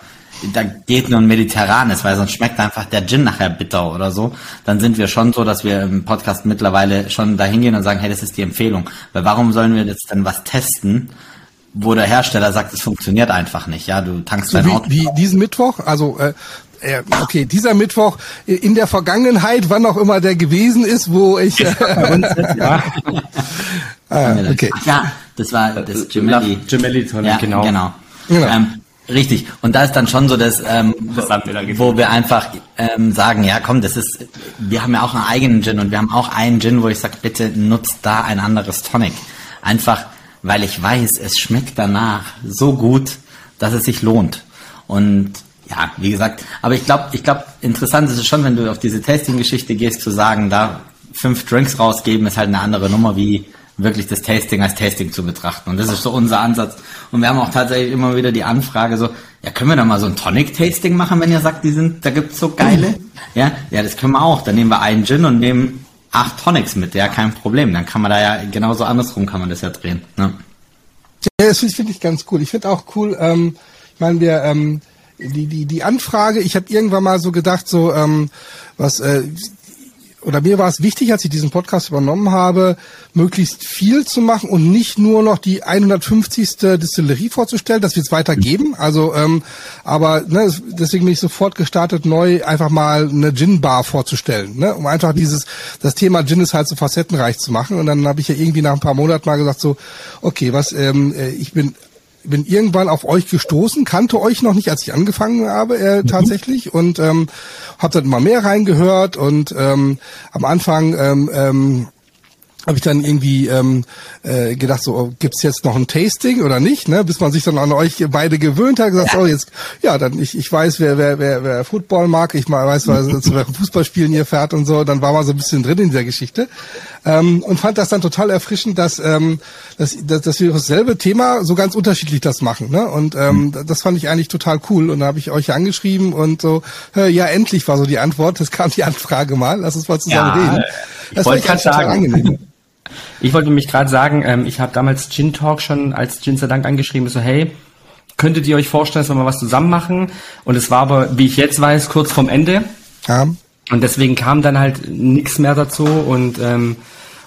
da geht nur ein mediterranes, weil sonst schmeckt einfach der Gin nachher bitter oder so, dann sind wir schon so, dass wir im Podcast mittlerweile schon dahin gehen und sagen, hey, das ist die Empfehlung. Weil warum sollen wir jetzt dann was testen, wo der Hersteller sagt, es funktioniert einfach nicht, ja, du tankst so dein wie, Auto. Wie diesen Mittwoch, also äh, äh, okay, dieser Mittwoch in der Vergangenheit, wann auch immer der gewesen ist, wo ich. Äh, ja. ah, okay. ja, das war das Gemelli. Gemelli, ja, genau. genau. genau. Ähm, Richtig. Und da ist dann schon so, dass ähm, wo wir einfach ähm, sagen, ja komm, das ist, wir haben ja auch einen eigenen Gin und wir haben auch einen Gin, wo ich sage, bitte nutzt da ein anderes Tonic. Einfach, weil ich weiß, es schmeckt danach so gut, dass es sich lohnt. Und ja, wie gesagt, aber ich glaube, ich glaube, interessant ist es schon, wenn du auf diese Tasting-Geschichte gehst, zu sagen, da fünf Drinks rausgeben, ist halt eine andere Nummer wie wirklich das Tasting als Tasting zu betrachten. Und das ist so unser Ansatz. Und wir haben auch tatsächlich immer wieder die Anfrage so, ja, können wir da mal so ein Tonic-Tasting machen, wenn ihr sagt, die sind, da gibt's so geile? Ja, ja, das können wir auch. Dann nehmen wir einen Gin und nehmen acht Tonics mit, ja, kein Problem. Dann kann man da ja genauso andersrum kann man das ja drehen. Ne? Ja, das finde ich ganz cool. Ich finde auch cool, ähm, ich meine, wir, ähm, die, die, die Anfrage, ich habe irgendwann mal so gedacht, so, ähm, was, äh, oder mir war es wichtig, als ich diesen Podcast übernommen habe, möglichst viel zu machen und nicht nur noch die 150. Distillerie vorzustellen, das wird es weitergeben. Also, ähm, aber ne, deswegen bin ich sofort gestartet, neu einfach mal eine Gin-Bar vorzustellen, ne, um einfach dieses das Thema Gin ist halt so facettenreich zu machen. Und dann habe ich ja irgendwie nach ein paar Monaten mal gesagt so, okay, was ähm, äh, ich bin bin irgendwann auf euch gestoßen, kannte euch noch nicht, als ich angefangen habe äh, mhm. tatsächlich und ähm, habe dann immer mehr reingehört und ähm, am Anfang ähm, ähm, habe ich dann irgendwie ähm, äh, gedacht, so oh, gibt's jetzt noch ein Tasting oder nicht, ne? Bis man sich dann an euch beide gewöhnt hat, gesagt, ja. oh jetzt, ja, dann ich, ich weiß, wer wer wer, wer Football mag, ich weiß, was zu welchem Fußballspielen ihr fährt und so, dann war man so ein bisschen drin in der Geschichte ähm, und fand das dann total erfrischend, dass ähm, dass, dass, dass wir dasselbe Thema so ganz unterschiedlich das machen, ne? Und ähm, mhm. das fand ich eigentlich total cool und da habe ich euch angeschrieben und so, ja endlich war so die Antwort, das kam die Anfrage mal, lass uns mal zusammen ja, reden. Das ich wollte gerade sagen. Angenehm. Ich wollte mich gerade sagen, ähm, ich habe damals Gin Talk schon als Gin Dank angeschrieben, so hey, könntet ihr euch vorstellen, dass wir mal was zusammen machen? Und es war aber, wie ich jetzt weiß, kurz vorm Ende. Ja. Und deswegen kam dann halt nichts mehr dazu und ähm,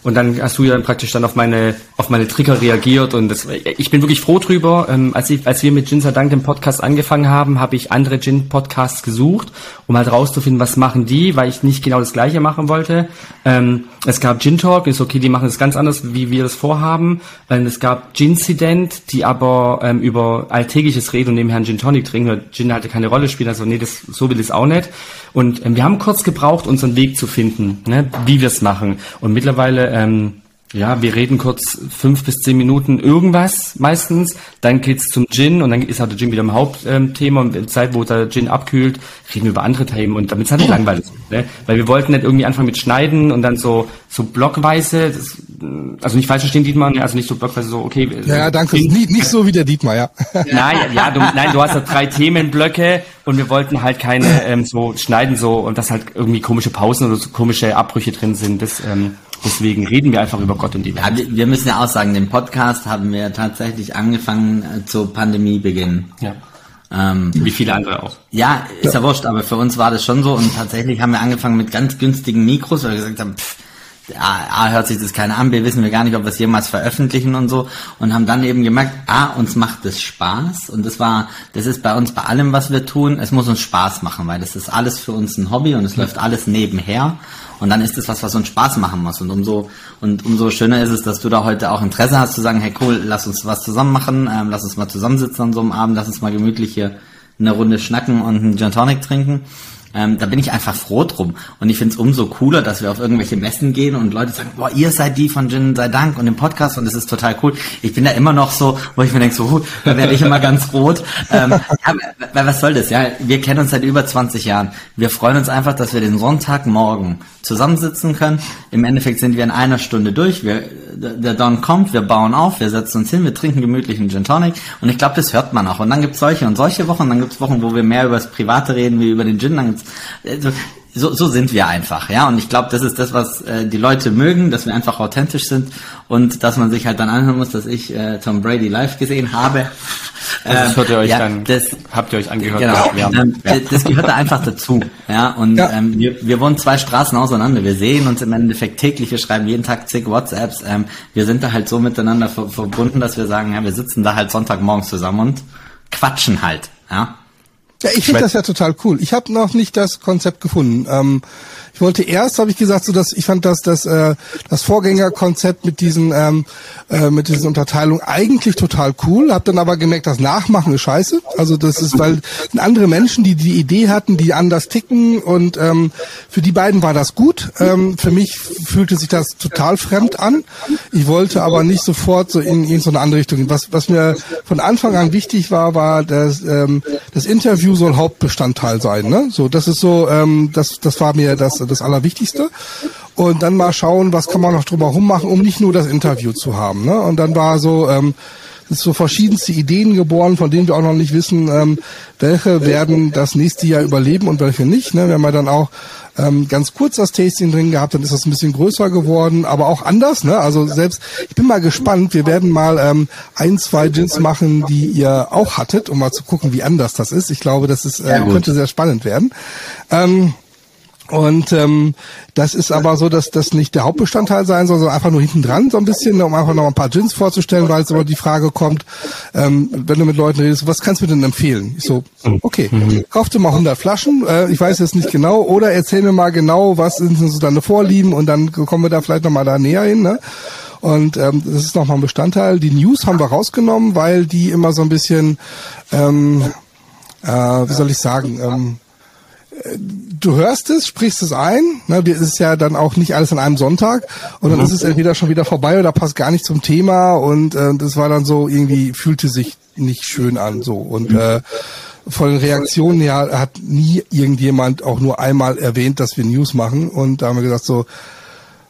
und dann hast du ja praktisch dann auf meine, auf meine Trigger reagiert und das, ich bin wirklich froh drüber. Ähm, als, ich, als wir mit Gin Dank den Podcast angefangen haben, habe ich andere Gin-Podcasts gesucht, um halt rauszufinden, was machen die, weil ich nicht genau das Gleiche machen wollte. Ähm, es gab Gin Talk, ist okay, die machen es ganz anders, wie wir das vorhaben. Ähm, es gab Gincident, die aber ähm, über Alltägliches reden und nebenher einen Gin Tonic trinken, weil Gin hatte keine Rolle spielen, also nee, das, so will ich es auch nicht. Und ähm, wir haben kurz gebraucht, unseren Weg zu finden, ne, wie wir es machen. Und mittlerweile ähm, ja, wir reden kurz fünf bis zehn Minuten irgendwas meistens. Dann geht's zum Gin und dann ist halt der Gin wieder im Hauptthema und in der Zeit, wo der Gin abkühlt, reden wir über andere Themen und damit es halt nicht langweilig ist. Ne? Weil wir wollten nicht irgendwie anfangen mit Schneiden und dann so so blockweise, das, also nicht falsch verstehen, Dietmar, ne? also nicht so blockweise so, okay. Ja, ja danke. Nicht, nicht so wie der Dietmar, ja. Nein, ja, du, nein, du hast ja drei Themenblöcke und wir wollten halt keine ähm, so schneiden so und dass halt irgendwie komische Pausen oder so komische Abbrüche drin sind. Das ähm, Deswegen reden wir einfach über Gott und die Welt. Ja, wir müssen ja auch sagen, den Podcast haben wir tatsächlich angefangen äh, zu Pandemiebeginn. Ja. Ähm, Wie viele andere auch. Ja, ist ja. ja wurscht, aber für uns war das schon so und tatsächlich haben wir angefangen mit ganz günstigen Mikros, weil wir gesagt haben, pff, A, A hört sich das keiner an, wir wissen wir gar nicht, ob wir es jemals veröffentlichen und so. Und haben dann eben gemerkt, A, uns macht es Spaß. Und das war, das ist bei uns bei allem, was wir tun, es muss uns Spaß machen, weil das ist alles für uns ein Hobby und es läuft alles nebenher. Und dann ist es was, was uns Spaß machen muss. Und umso, und umso schöner ist es, dass du da heute auch Interesse hast zu sagen, hey cool, lass uns was zusammen machen, ähm, lass uns mal zusammensitzen an so einem Abend, lass uns mal gemütlich hier eine Runde schnacken und einen Gin Tonic trinken. Ähm, da bin ich einfach froh drum. Und ich finde es umso cooler, dass wir auf irgendwelche Messen gehen und Leute sagen, boah, ihr seid die von Gin sei Dank und dem Podcast und das ist total cool. Ich bin da immer noch so, wo ich mir denke, so, da werde ich immer ganz rot. Ähm, ja, was soll das? Ja, wir kennen uns seit über 20 Jahren. Wir freuen uns einfach, dass wir den Sonntagmorgen zusammensitzen können. Im Endeffekt sind wir in einer Stunde durch. Wir, der Don kommt, wir bauen auf, wir setzen uns hin, wir trinken gemütlichen Gin Tonic und ich glaube, das hört man auch. Und dann gibt's solche und solche Wochen, dann gibt's Wochen, wo wir mehr über das Private reden wie über den Gin. Dann gibt's, also, so, so sind wir einfach, ja. Und ich glaube, das ist das, was äh, die Leute mögen, dass wir einfach authentisch sind und dass man sich halt dann anhören muss, dass ich äh, Tom Brady live gesehen habe. Also das hört ihr euch ja, dann, das, habt ihr euch angehört. Genau, ja, ähm, ja. das gehört da einfach dazu. Ja, und ja. Ähm, wir, wir wohnen zwei Straßen auseinander. Wir sehen uns im Endeffekt täglich, wir schreiben jeden Tag zig WhatsApps. Ähm, wir sind da halt so miteinander ver verbunden, dass wir sagen, ja, wir sitzen da halt Sonntagmorgens zusammen und quatschen halt. Ja. Ja, ich finde das ja total cool. Ich habe noch nicht das Konzept gefunden. Ähm, ich wollte erst, habe ich gesagt, so dass ich fand, dass das äh, das Vorgängerkonzept mit diesen ähm, äh, mit diesen Unterteilungen eigentlich total cool. Hab dann aber gemerkt, das Nachmachen ist scheiße. Also das ist, weil andere Menschen, die die Idee hatten, die anders ticken und ähm, für die beiden war das gut. Ähm, für mich fühlte sich das total fremd an. Ich wollte aber nicht sofort so in, in so eine andere Richtung. Was was mir von Anfang an wichtig war, war, dass ähm, das Interview soll Hauptbestandteil sein. Ne? So, das ist so, ähm, das das war mir das das Allerwichtigste. Und dann mal schauen, was kann man noch drumherum machen, um nicht nur das Interview zu haben. Ne? Und dann war so, ähm, ist so verschiedenste Ideen geboren, von denen wir auch noch nicht wissen, ähm, welche werden das nächste Jahr überleben und welche nicht. Ne? Wir haben ja dann auch ähm, ganz kurz das Tasting drin gehabt, dann ist das ein bisschen größer geworden, aber auch anders. Ne? Also selbst, ich bin mal gespannt, wir werden mal ähm, ein, zwei Gins machen, die ihr auch hattet, um mal zu gucken, wie anders das ist. Ich glaube, das ist, äh, könnte sehr spannend werden. Ähm, und ähm, das ist aber so, dass das nicht der Hauptbestandteil sein soll, sondern einfach nur hinten dran so ein bisschen, um einfach noch ein paar Gins vorzustellen, weil es aber die Frage kommt, ähm, wenn du mit Leuten redest, was kannst du mir denn empfehlen? Ich so, okay, kauf dir mal 100 Flaschen, äh, ich weiß jetzt nicht genau, oder erzähl mir mal genau, was sind so deine Vorlieben und dann kommen wir da vielleicht nochmal da näher hin. Ne? Und ähm, das ist nochmal ein Bestandteil. Die News haben wir rausgenommen, weil die immer so ein bisschen, ähm, äh, wie soll ich sagen, ähm, du hörst es, sprichst es ein, ne, das ist ja dann auch nicht alles an einem Sonntag und dann mhm. ist es entweder schon wieder vorbei oder passt gar nicht zum Thema und äh, das war dann so irgendwie, fühlte sich nicht schön an so und mhm. äh, von den Reaktionen her hat nie irgendjemand auch nur einmal erwähnt, dass wir News machen und da haben wir gesagt so,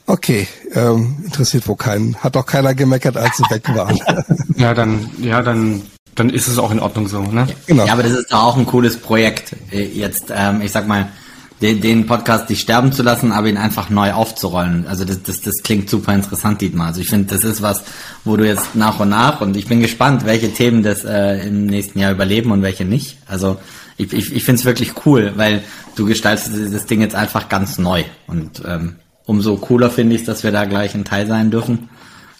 okay, ähm, interessiert wohl keinen, hat auch keiner gemeckert, als sie weg waren. Ja, dann, ja, dann dann ist es auch in Ordnung so, ne? Genau. Ja, aber das ist doch auch ein cooles Projekt. Äh, jetzt, ähm, ich sag mal, den, den Podcast nicht sterben zu lassen, aber ihn einfach neu aufzurollen. Also das, das, das klingt super interessant, Dietmar. Also ich finde, das ist was, wo du jetzt nach und nach und ich bin gespannt, welche Themen das äh, im nächsten Jahr überleben und welche nicht. Also ich, ich, ich finde es wirklich cool, weil du gestaltest das Ding jetzt einfach ganz neu. Und ähm, umso cooler finde ich es, dass wir da gleich ein Teil sein dürfen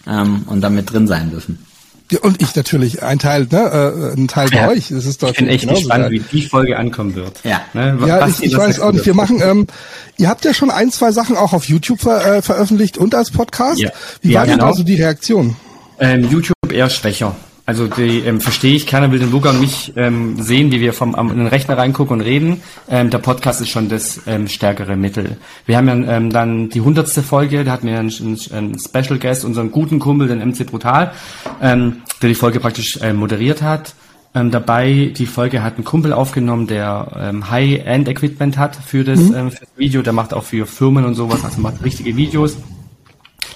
ähm, und damit drin sein dürfen. Ja, und ich natürlich, ein Teil, ne, äh, ein Teil bei euch. Das ist doch ich bin echt gespannt, geil. wie die Folge ankommen wird. Ja. Ne? Ja, Was ich, ich weiß auch nicht. Wir machen, ähm, ihr habt ja schon ein, zwei Sachen auch auf YouTube ver äh, veröffentlicht und als Podcast. Ja. Wie Ja, war denn genau. also die Reaktion? Ähm, YouTube eher schwächer. Also die ähm, verstehe ich, keiner will den Luca und mich ähm, sehen, wie wir vom am, in den Rechner reingucken und reden. Ähm, der Podcast ist schon das ähm, stärkere Mittel. Wir haben ja ähm, dann die hundertste Folge, da hatten wir einen, einen, Special Guest, unseren guten Kumpel, den MC Brutal, ähm, der die Folge praktisch ähm, moderiert hat. Ähm, dabei, die Folge hat ein Kumpel aufgenommen, der ähm, High-End-Equipment hat für das, ähm, für das Video. Der macht auch für Firmen und sowas, also macht richtige Videos.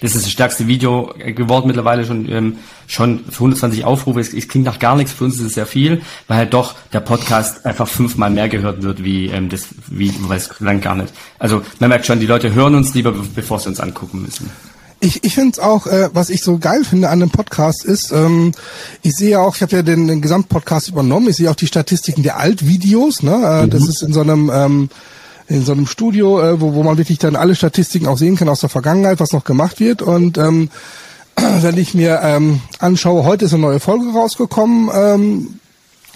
Das ist das stärkste Video äh, geworden mittlerweile schon ähm, schon für 120 Aufrufe. Es, es klingt nach gar nichts, für uns ist es sehr viel, weil halt doch der Podcast einfach fünfmal mehr gehört wird wie ähm, das wie weiß lang gar nicht. Also man merkt schon, die Leute hören uns lieber, be- bevor sie uns angucken müssen. Ich, ich finde es auch, äh, was ich so geil finde an dem Podcast ist, ähm, ich sehe auch, ich habe ja den, den Gesamtpodcast übernommen, ich sehe auch die Statistiken der Altvideos, ne? Äh, Das ist in so einem ähm, in so einem Studio, äh, wo, wo man wirklich dann alle Statistiken auch sehen kann aus der Vergangenheit, was noch gemacht wird. Und ähm, wenn ich mir ähm, anschaue, heute ist eine neue Folge rausgekommen, ähm,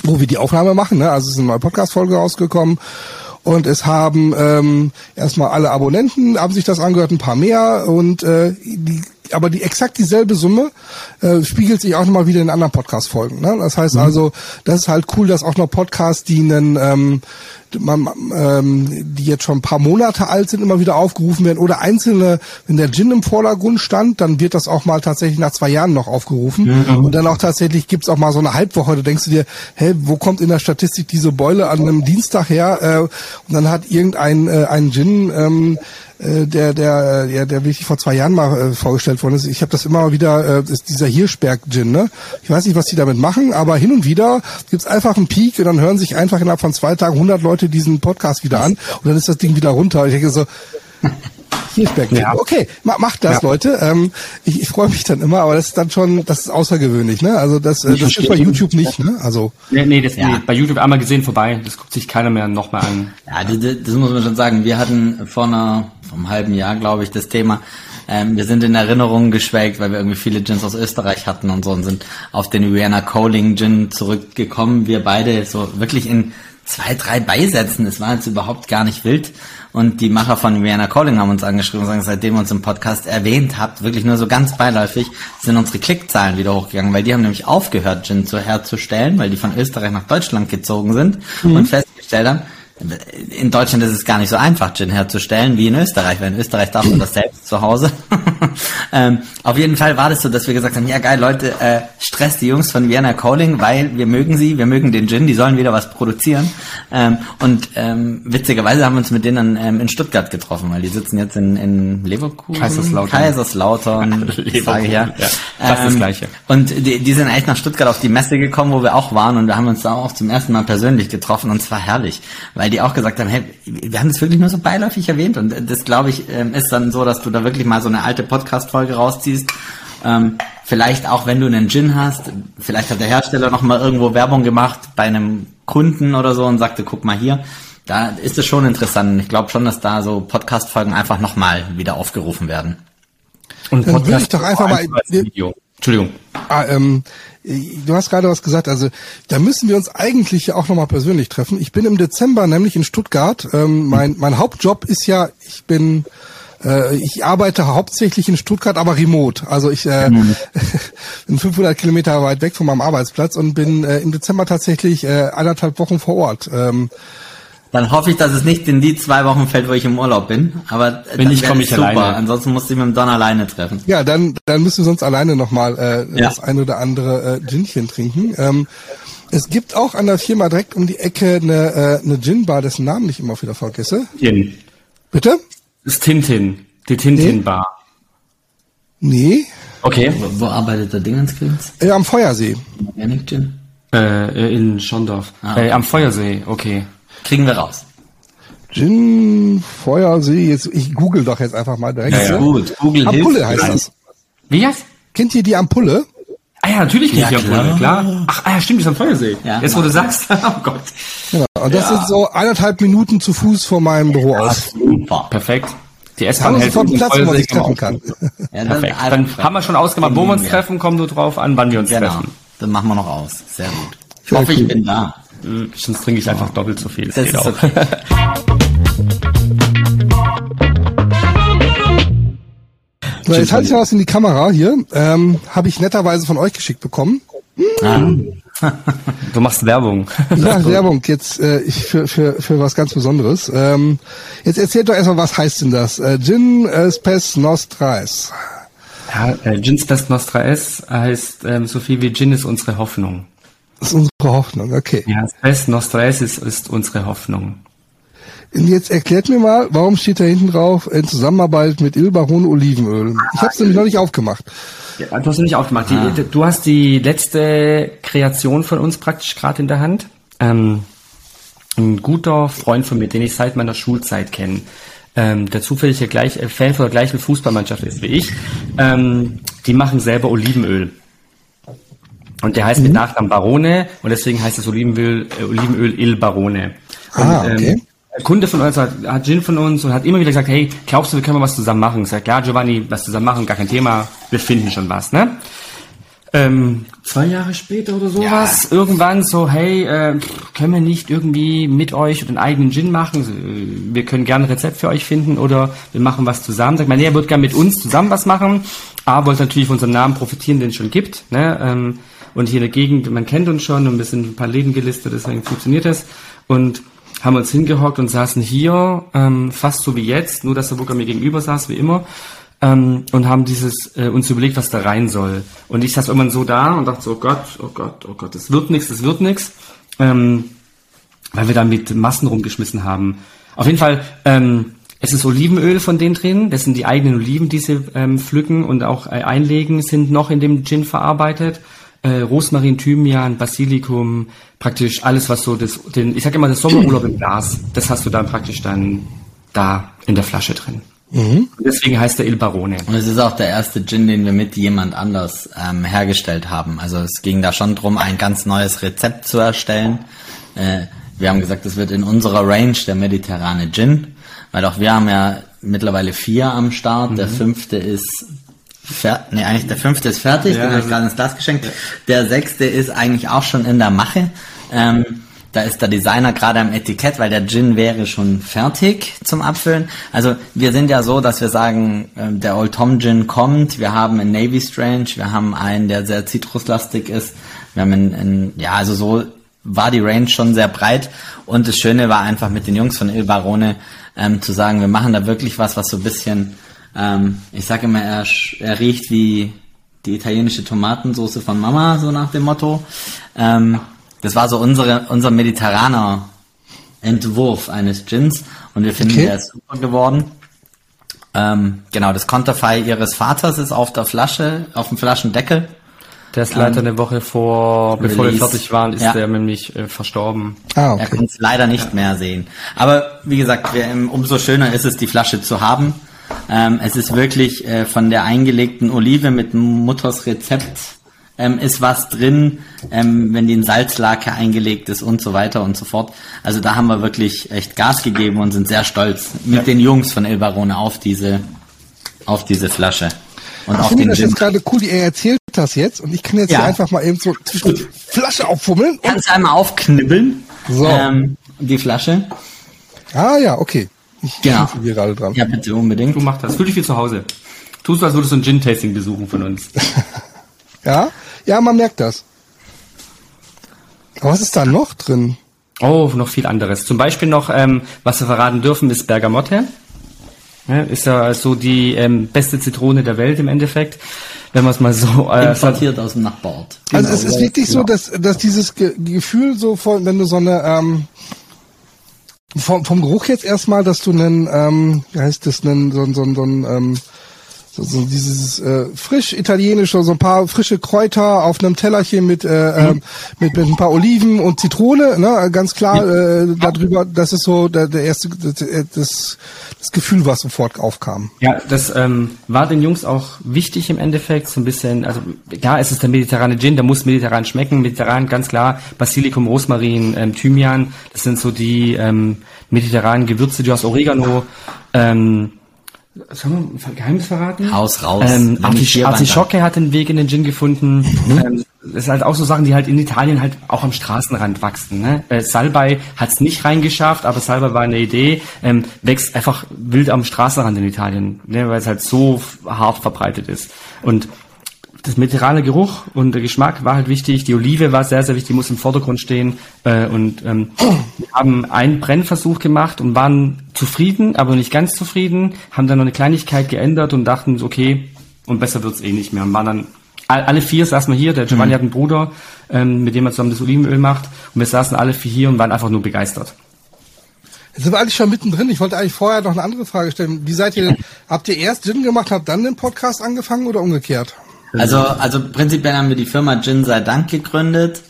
wo wir die Aufnahme machen. Ne? Also es ist eine neue Podcast-Folge rausgekommen. Und es haben ähm, erstmal alle Abonnenten, haben sich das angehört, ein paar mehr. Und äh, die, aber die exakt dieselbe Summe äh, spiegelt sich auch nochmal wieder in anderen Podcast-Folgen. Ne? Das heißt also, das ist halt cool, dass auch noch Podcasts, die einen, ähm, man, ähm, die jetzt schon ein paar Monate alt sind, immer wieder aufgerufen werden. Oder einzelne, wenn der Gin im Vordergrund stand, dann wird das auch mal tatsächlich nach zwei Jahren noch aufgerufen. Und dann auch tatsächlich gibt's auch mal so eine Halbwoche. Da denkst du dir, hä, wo kommt in der Statistik diese Beule an einem Dienstag her? Äh, und dann hat irgendein äh, ein Gin ähm, äh, der der der der wirklich vor zwei Jahren mal äh, vorgestellt worden ist. Ich habe das immer mal wieder, äh, ist dieser Hirschberg Gin, ne? Ich weiß nicht, was die damit machen, aber hin und wieder gibt's einfach einen Peak und dann hören sich einfach innerhalb von zwei Tagen 100 Leute diesen Podcast wieder an und dann ist das Ding wieder runter. Ich denke so, Hirschberg Gin. Ja. Okay, ma, macht das, Ja. Leute. Ähm, ich ich freue mich dann immer, aber das ist dann schon, das ist außergewöhnlich, ne? Also das, äh, Ich das ist bei YouTube nicht, ne? Also Nee, nee, das Ja. nee, bei YouTube einmal gesehen vorbei, das guckt sich keiner mehr nochmal an. Ja, das, das das muss man schon sagen. Wir hatten vor einer, einem halben Jahr, glaube ich, das Thema. Ähm, wir sind in Erinnerungen geschwelgt, weil wir irgendwie viele Gins aus Österreich hatten und so und sind auf den Vienna Coling Gin zurückgekommen. Wir beide so wirklich in zwei, drei Beisätzen. Es war jetzt überhaupt gar nicht wild. Und die Macher von Vienna Calling haben uns angeschrieben und sagen, seitdem ihr uns im Podcast erwähnt habt, wirklich nur so ganz beiläufig, sind unsere Klickzahlen wieder hochgegangen, weil die haben nämlich aufgehört, Gin zu herzustellen, weil die von Österreich nach Deutschland gezogen sind und festgestellt haben, in Deutschland ist es gar nicht so einfach, Gin herzustellen, wie in Österreich, weil in Österreich darf man das selbst zu Hause. ähm, auf jeden Fall war das so, dass wir gesagt haben, ja geil, Leute, äh, stresst die Jungs von Vienna Calling, weil wir mögen sie, wir mögen den Gin, die sollen wieder was produzieren. Ähm, und ähm, witzigerweise haben wir uns mit denen ähm, in Stuttgart getroffen, weil die sitzen jetzt in, in Leverkusen. Kaiserslautern. Kaiserslautern, sage ich ja. Ja, fast das Gleiche. Und die, die sind eigentlich nach Stuttgart auf die Messe gekommen, wo wir auch waren und wir haben uns da auch zum ersten Mal persönlich getroffen und es war herrlich, weil die auch gesagt haben, hey, wir haben das wirklich nur so beiläufig erwähnt und das glaube ich ähm, ist dann so, dass du da wirklich mal so eine alte Podcast-Folge rausziehst. Ähm, vielleicht auch, wenn du einen Gin hast, vielleicht hat der Hersteller noch mal irgendwo Werbung gemacht bei einem Kunden oder so und sagte, guck mal hier. Da ist es schon interessant. Und Ich glaube schon, dass da so Podcast-Folgen einfach nochmal wieder aufgerufen werden. Und Dann würde ich doch einfach mal- als Video. Entschuldigung. Ah, ähm, du hast gerade was gesagt, also da müssen wir uns eigentlich ja auch nochmal persönlich treffen. Ich bin im Dezember nämlich in Stuttgart. Ähm, mein, mein Hauptjob ist ja, ich bin, äh, ich arbeite hauptsächlich in Stuttgart, aber remote. Also ich äh, bin 500 Kilometer weit weg von meinem Arbeitsplatz und bin äh, im Dezember tatsächlich äh, anderthalb Wochen vor Ort. Ähm, Dann hoffe ich, dass es nicht in die zwei Wochen fällt, wo ich im Urlaub bin. Aber Wenn nicht, wär komm es ich alleine. Ansonsten musste ich mit dem Don alleine treffen. ja, dann, dann müssen wir sonst alleine nochmal äh, Ja. das ein oder andere äh, Ginchen trinken. Ähm, es gibt auch an der Firma direkt um die Ecke eine, äh, eine Gin-Bar, dessen Namen ich immer wieder vergesse. Tin. Bitte? Das ist Tintin. Die Tintin-Bar. Nee, Okay. Wo, wo arbeitet der Dingenskrims? äh, am Feuersee. Organic Gin? Äh, in Schondorf. Ah, Äh, okay. am Feuersee, okay. Kriegen wir raus. Gin, Feuersee, jetzt, ich google doch jetzt einfach mal direkt. Ja, ja. Gut, Google Ampulle hilft. heißt das. Wie jetzt? Kennt ihr die Ampulle? Ah ja, natürlich Ja, kennt ihr klar. Ampulle, klar. Ach, ah, ja, stimmt, ist am Feuersee. Ja. Jetzt, wo du sagst, oh Gott. Genau. Und das sind so eineinhalb Minuten zu Fuß von meinem Büro aus. Super. Perfekt. Die S-Bahn hält sofort Platz, wo man sich treffen kann. Ja, Perfekt. Dann haben wir schon ausgemacht, wo wir uns Ja. treffen, kommen nur drauf an, wann wir uns Genau. treffen. Dann machen wir noch aus. Sehr gut. Ich Sehr hoffe, ich cool. bin da. Sonst trinke ich einfach doppelt so viel. Das geht ist auch. okay. So, jetzt halte ich mal was in die Kamera hier. Ähm, Habe ich netterweise von euch geschickt bekommen. Ah, Du machst Werbung. Ja, Werbung jetzt äh, ich, für, für, für was ganz Besonderes. Ähm, jetzt erzählt doch erstmal, was heißt denn das? Äh, Gin äh, Spes Nostrais. Ja, äh, Gins Best Nostra S heißt ähm, so viel wie Gin ist unsere Hoffnung. Das ist unsere Hoffnung, okay. Ja, Best Nostra S ist, ist unsere Hoffnung. Und jetzt erklärt mir mal, warum steht da hinten drauf, in Zusammenarbeit mit Il Baron Olivenöl. Ich habe es nämlich noch nicht aufgemacht. Ja, du hast nicht aufgemacht. Die, Du hast die letzte Kreation von uns praktisch gerade in der Hand. Ähm, ein guter Freund von mir, den ich seit meiner Schulzeit kenne, ähm, der zufällig gleich, äh, Fan von der gleichen Fußballmannschaft ist wie ich, ähm, die machen selber Olivenöl. Und der heißt mit Nachnamen Barone und deswegen heißt das Olivenöl, äh, Olivenöl Il Barone. Und, Ah, okay. ähm, ein Kunde von uns hat, hat Gin von uns und hat immer wieder gesagt, hey, glaubst du, wir können mal was zusammen machen? Ich sag, ja, Giovanni, was zusammen machen, gar kein Thema, wir finden schon was, ne? Ähm, zwei Jahre später oder sowas, irgendwann so, hey, äh, können wir nicht irgendwie mit euch einen eigenen Gin machen? Äh, Wir können gerne ein Rezept für euch finden oder wir machen was zusammen. Sagt man, nee, er wird gerne mit uns zusammen was machen. A, wollte natürlich von unserem Namen profitieren, den es schon gibt. Ne? Ähm, und hier in der Gegend, man kennt uns schon und wir sind ein paar Läden gelistet, deswegen funktioniert das. Und haben uns hingehockt und saßen hier, ähm, fast so wie jetzt, nur dass der Booker mir gegenüber saß, wie immer, ähm, und haben dieses äh, uns überlegt, was da rein soll. Und ich saß irgendwann so da und dachte so, oh Gott, oh Gott, oh Gott, das wird nichts, das wird nichts, ähm, weil wir da mit Massen rumgeschmissen haben. Auf jeden Fall, ähm, es ist Olivenöl von denen drin, das sind die eigenen Oliven, die sie ähm, pflücken und auch äh, einlegen, sind noch in dem Gin verarbeitet. Äh, Rosmarin, Thymian, Basilikum, praktisch alles, was so das, den, ich sag immer, das Sommerurlaub im Glas, das hast du dann praktisch dann da in der Flasche drin. Und deswegen heißt der Il Barone. Und es ist auch der erste Gin, den wir mit jemand anders ähm, hergestellt haben. Also es ging da schon drum, ein ganz neues Rezept zu erstellen. Äh, wir haben gesagt, es wird in unserer Range der mediterrane Gin, weil auch wir haben ja mittlerweile vier am Start. Der fünfte ist fer nee, eigentlich der fünfte ist fertig, Ja, den habe ich also- gerade ins Glas geschenkt. Der sechste ist eigentlich auch schon in der Mache. Ähm, da ist der Designer gerade am Etikett, weil der Gin wäre schon fertig zum Abfüllen. Also wir sind ja so, dass wir sagen, ähm, der Old Tom Gin kommt. Wir haben einen Navy Strange, wir haben einen, der sehr zitruslastig ist. Wir haben einen, einen ja, also so war die Range schon sehr breit. Und das Schöne war einfach mit den Jungs von Il Barone ähm, zu sagen, wir machen da wirklich was, was so ein bisschen, ähm, ich sage immer, er, er riecht wie die italienische Tomatensoße von Mama, so nach dem Motto. Ähm, das war so unsere, unser mediterraner Entwurf eines Gins und wir finden, Okay. der ist super geworden. Ähm, genau, das Konterfei ihres Vaters ist auf der Flasche, auf dem Flaschendeckel. Der ist leider eine Woche vor, bevor wir Release. fertig waren, ist Ja. der nämlich äh, verstorben. Ah, Er okay. kann es leider nicht mehr sehen. Aber wie gesagt, wir, ähm, umso schöner ist es, die Flasche zu haben. Ähm, es ist wirklich äh, von der eingelegten Olive mit Mutters Rezept ähm, ist was drin, ähm, wenn die in Salzlake eingelegt ist und so weiter und so fort. Also da haben wir wirklich echt Gas gegeben und sind sehr stolz mit den Jungs von El Barone auf diese auf diese Flasche und Ich auf finde das Gin. jetzt gerade cool, ihr erzählt das jetzt und ich kann jetzt Ja. hier einfach mal eben so zwischen die Flasche auffummeln. Kannst du einmal aufknibbeln? So. Ähm, die Flasche. ah ja, okay. Ich Genau. bin hier gerade dran. Ja, bitte unbedingt. Du machst das. Fühl dich wie zu Hause. Tust du, als würdest du ein Gin-Tasting besuchen von uns. Ja? Ja, man merkt das. Aber was ist da noch drin? Oh, noch viel anderes. Zum Beispiel noch, ähm, was wir verraten dürfen, ist Bergamotte. Ja, ist ja so die ähm, beste Zitrone der Welt im Endeffekt, wenn man es mal so äh, Importiert aus dem Nachbarort. Also es ist wirklich so, dass, dass dieses Ge Gefühl so von, wenn du so eine, ähm, vom, vom Geruch jetzt erstmal, dass du einen, ähm, wie heißt das, einen, so, so, so, ein, ähm, so, so dieses äh, frisch italienische, so ein paar frische Kräuter auf einem Tellerchen mit, äh, mhm. mit, mit ein paar Oliven und Zitrone, ne, ganz klar äh, darüber, das ist so der, der erste das, das, Gefühl, was sofort aufkam. Ja, das ähm, war den Jungs auch wichtig im Endeffekt, so ein bisschen, also klar, es ist der mediterrane Gin, der muss mediterran schmecken, mediterran ganz klar, Basilikum, Rosmarin, ähm, Thymian, das sind so die ähm, mediterranen Gewürze, die aus Oregano, ähm, Sollen wir ein Geheimnis verraten? Haus raus. Ähm, Artisch Artischocke hat den Weg in den Gin gefunden. Mhm. Ähm, das ist halt auch so Sachen, die halt in Italien halt auch am Straßenrand wachsen. Ne? Äh, Salbei hat es nicht reingeschafft, aber Salbei war eine Idee, ähm, wächst einfach wild am Straßenrand in Italien, ne? weil es halt so hart verbreitet ist. Und das mediterrane Geruch und der Geschmack war halt wichtig. Die Olive war sehr, sehr wichtig, die muss im Vordergrund stehen. Äh, und ähm, wir haben einen Brennversuch gemacht und waren zufrieden, aber nicht ganz zufrieden, haben dann noch eine Kleinigkeit geändert und dachten, okay, und besser wird's eh nicht mehr. Und waren dann alle vier saßen wir hier, der Giovanni mhm. hat einen Bruder, ähm, mit dem er zusammen das Olivenöl macht. Und wir saßen alle vier hier und waren einfach nur begeistert. Jetzt sind wir eigentlich schon mittendrin. Ich wollte eigentlich vorher noch eine andere Frage stellen. Wie seid ihr denn? Habt ihr erst Gin gemacht, habt dann den Podcast angefangen oder umgekehrt? Also, also prinzipiell haben wir die Firma Gin sei Dank gegründet,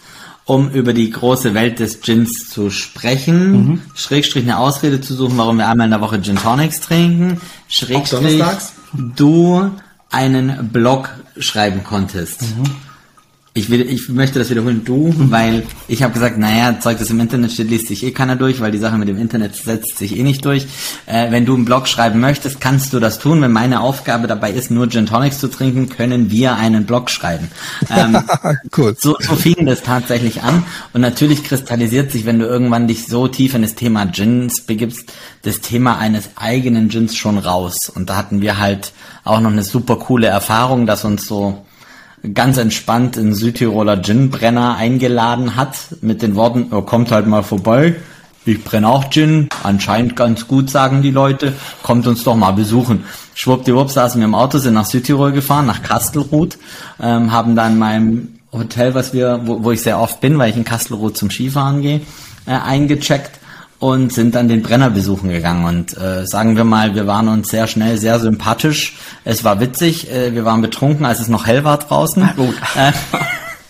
um über die große Welt des Gins zu sprechen, mhm. Schrägstrich eine Ausrede zu suchen, warum wir einmal in der Woche Gin Tonics trinken, Schrägstrich du einen Blog schreiben konntest. Mhm ich, will, ich möchte das wiederholen, du, weil ich habe gesagt, naja, Zeug, das im Internet steht, liest sich eh keiner durch, weil die Sache mit dem Internet setzt sich eh nicht durch. Äh, wenn du einen Blog schreiben möchtest, kannst du das tun. Wenn meine Aufgabe dabei ist, nur Gin Tonics zu trinken, können wir einen Blog schreiben. Ähm, cool. so, so fing das tatsächlich an. Und natürlich kristallisiert sich, wenn du irgendwann dich so tief in das Thema Gins begibst, das Thema eines eigenen Gins schon raus. Und da hatten wir halt auch noch eine super coole Erfahrung, dass uns so ganz entspannt in Südtiroler Gin-Brenner eingeladen hat mit den Worten, er kommt halt mal vorbei, ich brenne auch Gin, anscheinend ganz gut, sagen die Leute, kommt uns doch mal besuchen. Schwuppdiwupp saßen wir im Auto, sind nach Südtirol gefahren, nach Kastelruth, ähm, haben dann in meinem Hotel, was wir, wo, wo ich sehr oft bin, weil ich in Kastelruth zum Skifahren gehe, äh, eingecheckt und sind dann den Brenner besuchen gegangen. Und äh, sagen wir mal, wir waren uns sehr schnell sehr sympathisch. Es war witzig, äh, wir waren betrunken, als es noch hell war draußen. Äh,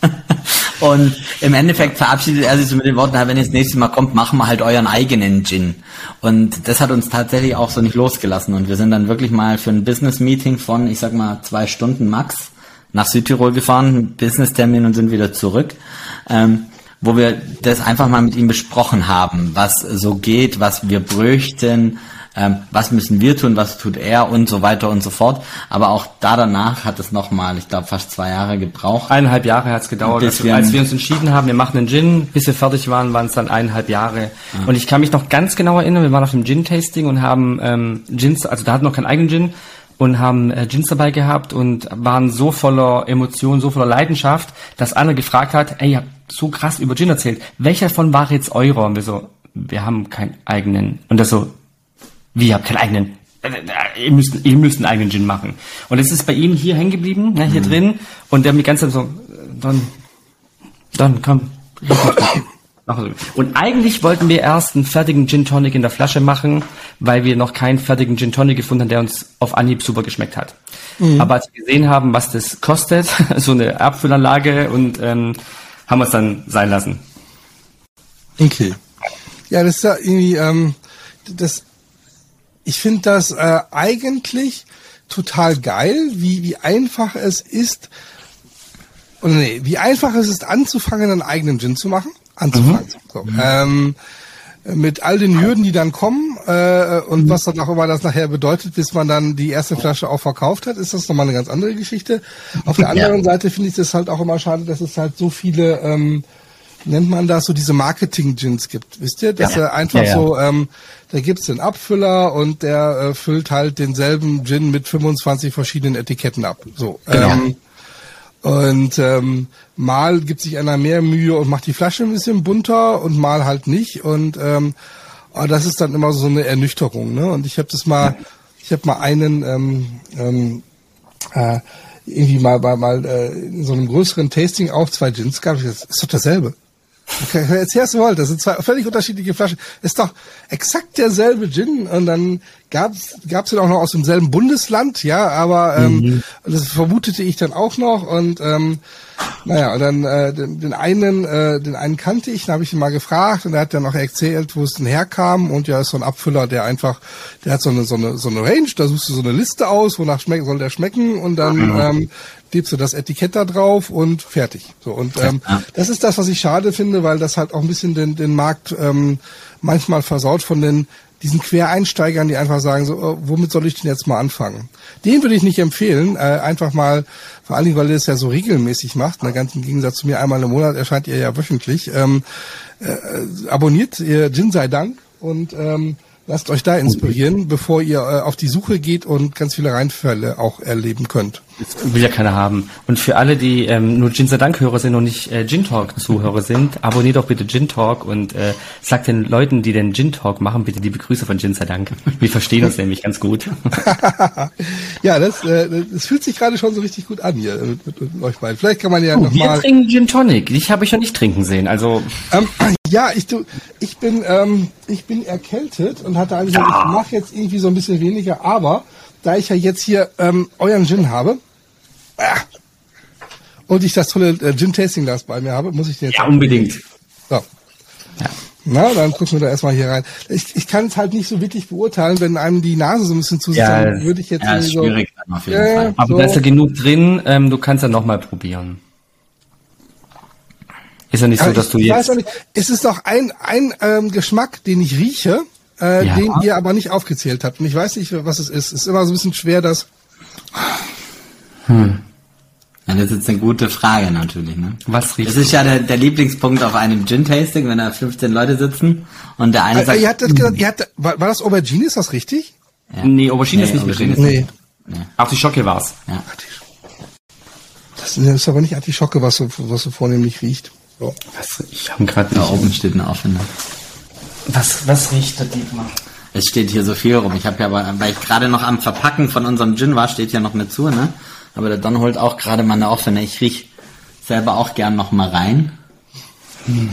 und im Endeffekt verabschiedet er sich so mit den Worten, wenn ihr das nächste Mal kommt, machen wir halt euren eigenen Gin. Und das hat uns tatsächlich auch so nicht losgelassen. Und wir sind dann wirklich mal für ein Business-Meeting von, ich sag mal, zwei Stunden max nach Südtirol gefahren, Business-Termin und sind wieder zurück. Ähm, wo wir das einfach mal mit ihm besprochen haben, was so geht, was wir bräuchten, ähm, was müssen wir tun, was tut er und so weiter und so fort. Aber auch da danach hat es nochmal, ich glaube, fast zwei Jahre gebraucht. Eineinhalb Jahre hat es gedauert. Also, wir als wir uns entschieden haben, wir machen einen Gin, bis wir fertig waren, waren es dann eineinhalb Jahre. Ja. Und ich kann mich noch ganz genau erinnern, wir waren auf dem Gin-Tasting und haben ähm, Gins, also da hatten noch keinen eigenen Gin, und haben äh, Gins dabei gehabt und waren so voller Emotionen, so voller Leidenschaft, dass einer gefragt hat, ey, ihr habt so krass über Gin erzählt. Welcher von war jetzt eurer? Und wir so, wir haben keinen eigenen. Und das so, wie, ihr habt keinen eigenen? Äh, äh, ihr müsst, ihr müsst einen eigenen Gin machen. Und es ist bei ihm hier hängen geblieben, ne, hier mhm. drin. Und der hat mich ganz so, dann, dann komm. Und eigentlich wollten wir erst einen fertigen Gin Tonic in der Flasche machen, weil wir noch keinen fertigen Gin Tonic gefunden haben, der uns auf Anhieb super geschmeckt hat. Mhm. Aber als wir gesehen haben, was das kostet, so eine Abfüllanlage und ähm, haben wir es dann sein lassen. Okay. Ja, das ist ja irgendwie, ähm, das, ich finde das äh, eigentlich total geil, wie, wie einfach es ist, oder nee, wie einfach es ist anzufangen, einen eigenen Gin zu machen anzufangen. Mhm. So. Ähm, mit all den Hürden, die dann kommen äh, und was dann auch immer das nachher bedeutet, bis man dann die erste Flasche auch verkauft hat, ist das nochmal eine ganz andere Geschichte. Auf der anderen ja. Seite finde ich das halt auch immer schade, dass es halt so viele, ähm, nennt man das, so diese Marketing-Gins gibt. Wisst ihr? Dass ja. er einfach ja, so, ähm, da gibt's den Abfüller und der äh, füllt halt denselben Gin mit 25 verschiedenen Etiketten ab. So. Genau. Ähm, und ähm, mal gibt sich einer mehr Mühe und macht die Flasche ein bisschen bunter und mal halt nicht. Und ähm, das ist dann immer so eine Ernüchterung. Ne? Und ich habe das mal, ich habe mal einen ähm, ähm, äh, irgendwie mal bei mal äh, in so einem größeren Tasting auch zwei Gins gehabt. Das ist doch dasselbe. Okay, erzähl was du wolltest. Das sind zwei völlig unterschiedliche Flaschen. Ist doch exakt derselbe Gin und dann gab's gab's den auch noch aus demselben Bundesland, ja, aber ähm, mhm. das vermutete ich dann auch noch und ähm, naja, und dann äh, den, den einen, äh, den einen kannte ich, dann habe ich ihn mal gefragt und er hat dann auch erzählt, wo es denn herkam und ja, ist so ein Abfüller, der einfach, der hat so eine so eine so eine Range, da suchst du so eine Liste aus, wonach schmecken soll der schmecken und dann mhm. ähm, klebst du das Etikett da drauf und fertig. So und ähm, das ist das, was ich schade finde, weil das halt auch ein bisschen den den Markt ähm, manchmal versaut von den diesen Quereinsteigern, die einfach sagen, so, oh, womit soll ich denn jetzt mal anfangen? Den würde ich nicht empfehlen, äh, einfach mal, vor allen Dingen, weil ihr es ja so regelmäßig macht, ne, ganz im Gegensatz zu mir, einmal im Monat erscheint ihr ja wöchentlich. Ähm, äh, abonniert ihr Jin sei Dank und ähm, lasst euch da inspirieren, bevor ihr äh, auf die Suche geht und ganz viele Reinfälle auch erleben könnt. Das will ja keiner haben. Und für alle, die ähm, nur Gin Dank-Hörer sind und nicht äh, Gin Talk-Zuhörer sind, abonniert doch bitte Gin Talk und äh, sagt den Leuten, die den Gin Talk machen, bitte die Begrüße von Gin Dank. Wir verstehen uns nämlich ganz gut. ja, das, äh, das fühlt sich gerade schon so richtig gut an hier mit, mit, mit euch beiden. Vielleicht kann man ja oh, noch wir mal... trinken Gin Tonic. Ich habe ich schon nicht trinken sehen. Also ähm, ja, ich, du, ich bin ähm, ich bin erkältet und hatte eigentlich ja. ich mache jetzt irgendwie so ein bisschen weniger, aber da ich ja jetzt hier ähm, euren Gin habe äh, und ich das tolle äh, Gin-Tasting-Glas bei mir habe, muss ich den jetzt... Ja, unbedingt. So. Ja. Na, dann gucken wir da erstmal hier rein. Ich, ich kann es halt nicht so wirklich beurteilen, wenn einem die Nase so ein bisschen zu ja, würde ich jetzt ja, ist schwierig so, jeden äh, Fall. Aber so. da ist ja genug drin, ähm, du kannst ja nochmal probieren. Ist ja nicht so, dass du ich jetzt. Weiß auch nicht. Es ist doch ein, ein ähm, Geschmack, den ich rieche, äh, ja. den ihr aber nicht aufgezählt habt. Und ich weiß nicht, was es ist. Es ist immer so ein bisschen schwer, das. Hm. Ja, das ist jetzt eine gute Frage natürlich. Ne? Was riecht? Das ist ja der, der Lieblingspunkt auf einem Gin-Tasting, wenn da 15 Leute sitzen und der eine äh, sagt... Ihr hattet gesagt, ihr hattet, war, war das Aubergine, ist das richtig? Ja. Nee, Aubergine nee, ist nicht Aubergine drin. Nee. nee. Artischocke war's. Ja. Das ist aber nicht Artischocke, was so, was so vornehmlich riecht. So. Was, ich habe gerade Da oben steht ein Auffinder. Was, was riecht der Dietmar? Es steht hier so viel rum. Ich habe ja, aber, weil ich gerade noch am Verpacken von unserem Gin war, steht ja noch mit zu, ne? Aber der Don holt auch gerade mal eine offene. Ich riech selber auch gern noch mal rein. Hm.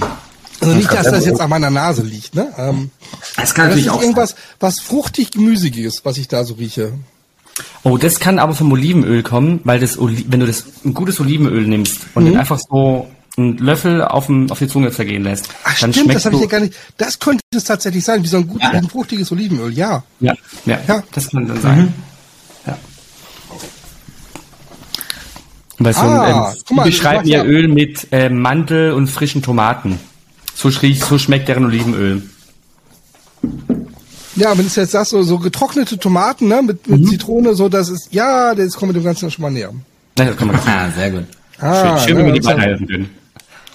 Also nicht, dass das jetzt an meiner Nase liegt, ne? Ähm, das kann natürlich das ist auch irgendwas, was fruchtig gemüsiges, was ich da so rieche. Oh, das kann aber vom Olivenöl kommen, weil das, wenn du das ein gutes Olivenöl nimmst und mhm. den einfach so einen Löffel auf, dem, auf die Zunge zergehen lässt, Ach, dann stimmt, das habe ich ja gar nicht. Das könnte es tatsächlich sein, wie so ein gut, ja. ein fruchtiges Olivenöl, ja. Ja, ja, ja. das kann dann sein. Mhm. Weil so ah, ein, ähm, mal, beschreiben ja Öl mit äh, Mandel und frischen Tomaten. So, so schmeckt deren Olivenöl. Ja, wenn du jetzt sagst, so, so getrocknete Tomaten ne, mit, mit mhm. Zitrone, so das ist, ja, das kommt mit dem Ganzen schon mal näher. Ja, das kann man ah, sehr gut. Ah, schön, schön wenn wir die beiden helfen können.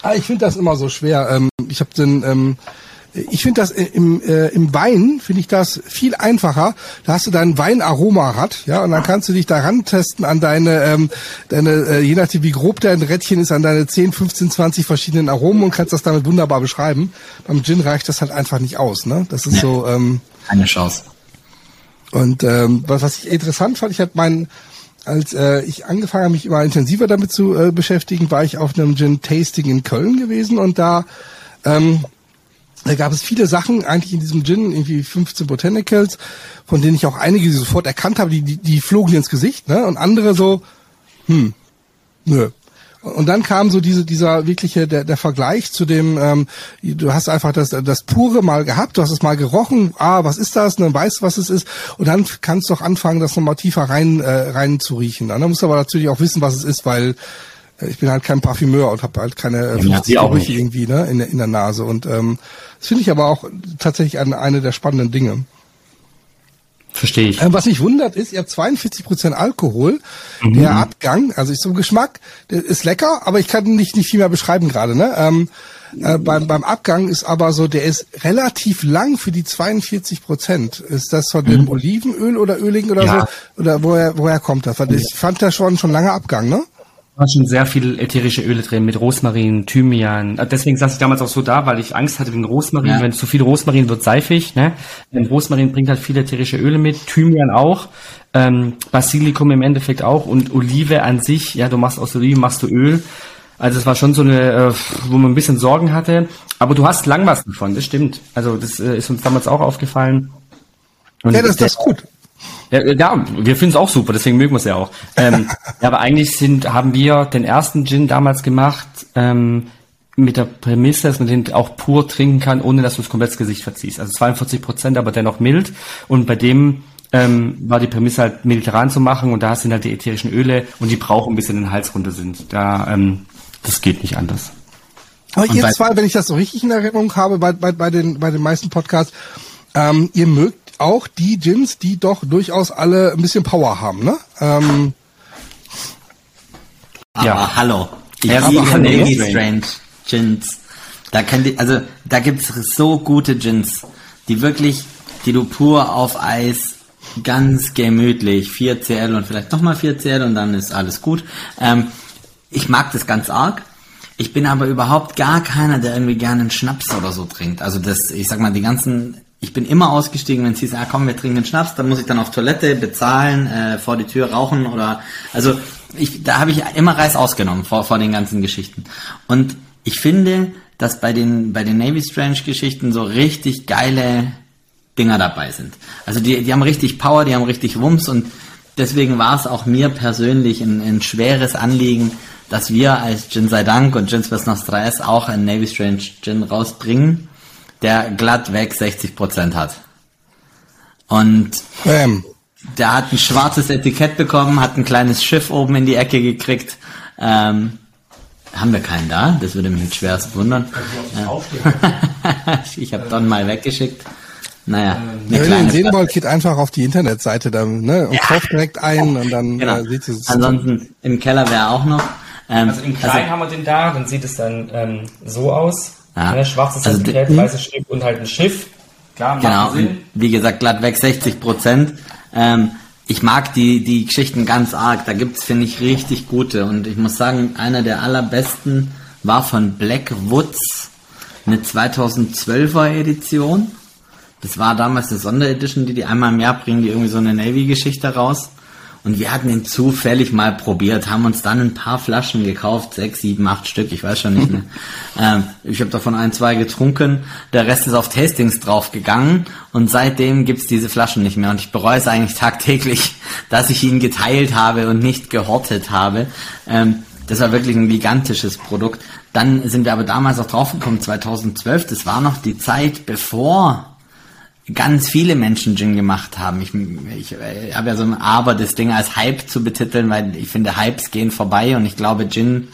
Ah, ich finde das immer so schwer. Ähm, ich habe den, ähm, ich finde das im, äh, im Wein, finde ich das viel einfacher. Da hast du dein Weinaromarad, ja, und dann kannst du dich daran testen an deine, ähm, deine äh, je nachdem wie grob dein Rädchen ist, an deine 10, 15, 20 verschiedenen Aromen und kannst das damit wunderbar beschreiben. Beim Gin reicht das halt einfach nicht aus, ne? Das ist ja, so... Ähm, keine Chance. Und ähm, was, was ich interessant fand, ich habe meinen als äh, ich angefangen habe, mich immer intensiver damit zu äh, beschäftigen, war ich auf einem Gin Tasting in Köln gewesen und da ähm, da gab es viele Sachen eigentlich in diesem Gin, irgendwie 15 Botanicals, von denen ich auch einige sofort erkannt habe, die, die, die flogen ins Gesicht, ne? Und andere so, hm, nö. Und dann kam so diese, dieser wirkliche, der, der Vergleich zu dem, ähm, du hast einfach das, das pure mal gehabt, du hast es mal gerochen, ah, was ist das, ne, weißt, was es ist, und dann kannst du auch anfangen, das nochmal tiefer rein, äh, rein zu riechen. Dann musst du aber natürlich auch wissen, was es ist, weil ich bin halt kein Parfümeur und habe halt keine 50 ja, Gerüche irgendwie ne, in, der, in der Nase. Und ähm, das finde ich aber auch tatsächlich eine, eine der spannenden Dinge. Verstehe ich. Ähm, was mich wundert ist, ihr habt 42 Prozent Alkohol. Mhm. Der Abgang, also ich zum Geschmack, der ist lecker, aber ich kann nicht nicht viel mehr beschreiben gerade. Ne? Ähm, äh, beim, beim Abgang ist aber so, der ist relativ lang für die 42 Prozent. Ist das von dem mhm. Olivenöl oder Öligen oder ja. so? Oder woher woher kommt das? Weil ich fand da schon schon lange Abgang, ne? War schon sehr viel ätherische Öle drin mit Rosmarin, Thymian. Äh, deswegen saß ich damals auch so da, weil ich Angst hatte wegen Rosmarin. Ja. Wenn zu viel Rosmarin wird seifig. Ne? Denn Rosmarin bringt halt viele ätherische Öle mit, Thymian auch, ähm, Basilikum im Endeffekt auch und Olive an sich. Ja, du machst aus Oliven machst du Öl. Also es war schon so eine, äh, wo man ein bisschen Sorgen hatte. Aber du hast lang was davon, das stimmt. Also das äh, ist uns damals auch aufgefallen. Und ja, das, das ist gut. Ja, ja wir finden es auch super, deswegen mögen wir es ja auch. Ähm, ja, aber eigentlich sind, haben wir den ersten Gin damals gemacht ähm, mit der Prämisse, dass man den auch pur trinken kann, ohne dass du das komplett Gesicht verziehst. Also 42 Prozent, aber dennoch mild. Und bei dem ähm, war die Prämisse halt mediterran zu machen und da sind halt die ätherischen Öle und die brauchen ein bisschen den Hals runter sind. Da, ähm, das geht nicht anders. Aber und ihr zwei, wenn ich das so richtig in Erinnerung habe, bei, bei, bei, den, bei den meisten Podcasts, ähm, ihr mögt auch die Gins, die doch durchaus alle ein bisschen Power haben, ne? Ähm, aber ja. hallo. Ich ja, liebe Navy Strange Gins. Da kann die, also da gibt's so gute Gins, die wirklich, die du pur auf Eis ganz gemütlich 4CL und vielleicht nochmal 4CL und dann ist alles gut. Ähm, ich mag das ganz arg. Ich bin aber überhaupt gar keiner, der irgendwie gerne einen Schnaps oder so trinkt. Also das, ich sag mal, die ganzen, ich bin immer ausgestiegen, wenn es hieß, ah komm, wir trinken Schnaps, dann muss ich dann auf Toilette bezahlen, äh, vor die Tür rauchen oder, also ich, da habe ich immer Reis ausgenommen vor, vor den ganzen Geschichten. Und ich finde, dass bei den, bei den Navy Strange Geschichten so richtig geile Dinger dabei sind. Also die, die haben richtig Power, die haben richtig Wumms und deswegen war es auch mir persönlich ein, ein schweres Anliegen, dass wir als Gin sei Dank und Gins bis Nostra S auch einen Navy Strange Gin rausbringen, der glatt weg 60% hat. Und ähm. der hat ein schwarzes Etikett bekommen, hat ein kleines Schiff oben in die Ecke gekriegt. Ähm, haben wir keinen da? Das würde mich jetzt schwerst wundern. ich habe Don mal weggeschickt. Naja, ähm, eine Wenn ihr ihn sehen wollt, geht einfach auf die Internetseite dann, ne, und ja. kauft direkt ein und dann genau. äh, ihr es. Ansonsten im Keller wäre auch noch. Ähm, also im Kleinen also, haben wir den da, dann sieht es dann ähm, so aus. Ja. Ne, schwarzes also, Etikett, weißes Stück und halt ein Schiff. Klar, genau. Sinn. Wie gesagt, glatt weg 60 Prozent. Ähm, ich mag die, die Geschichten ganz arg. Da gibt's finde ich, richtig gute. Und ich muss sagen, einer der allerbesten war von Black Woods, eine 2012er Edition. Das war damals eine Sonderedition, die die einmal im Jahr bringen, die irgendwie so eine Navy-Geschichte raus. Und wir hatten ihn zufällig mal probiert, haben uns dann ein paar Flaschen gekauft, sechs, sieben, acht Stück, ich weiß schon nicht mehr. ähm, ich habe davon ein, zwei getrunken, der Rest ist auf Tastings draufgegangen und seitdem gibt's diese Flaschen nicht mehr. Und ich bereue es eigentlich tagtäglich, dass ich ihn geteilt habe und nicht gehortet habe. Ähm, das war wirklich ein gigantisches Produkt. Dann sind wir aber damals auch draufgekommen, 2012, das war noch die Zeit, bevor ganz viele Menschen Gin gemacht haben. Ich, ich, ich habe ja so ein Aber, das Ding als Hype zu betiteln, weil ich finde, Hypes gehen vorbei und ich glaube, Gin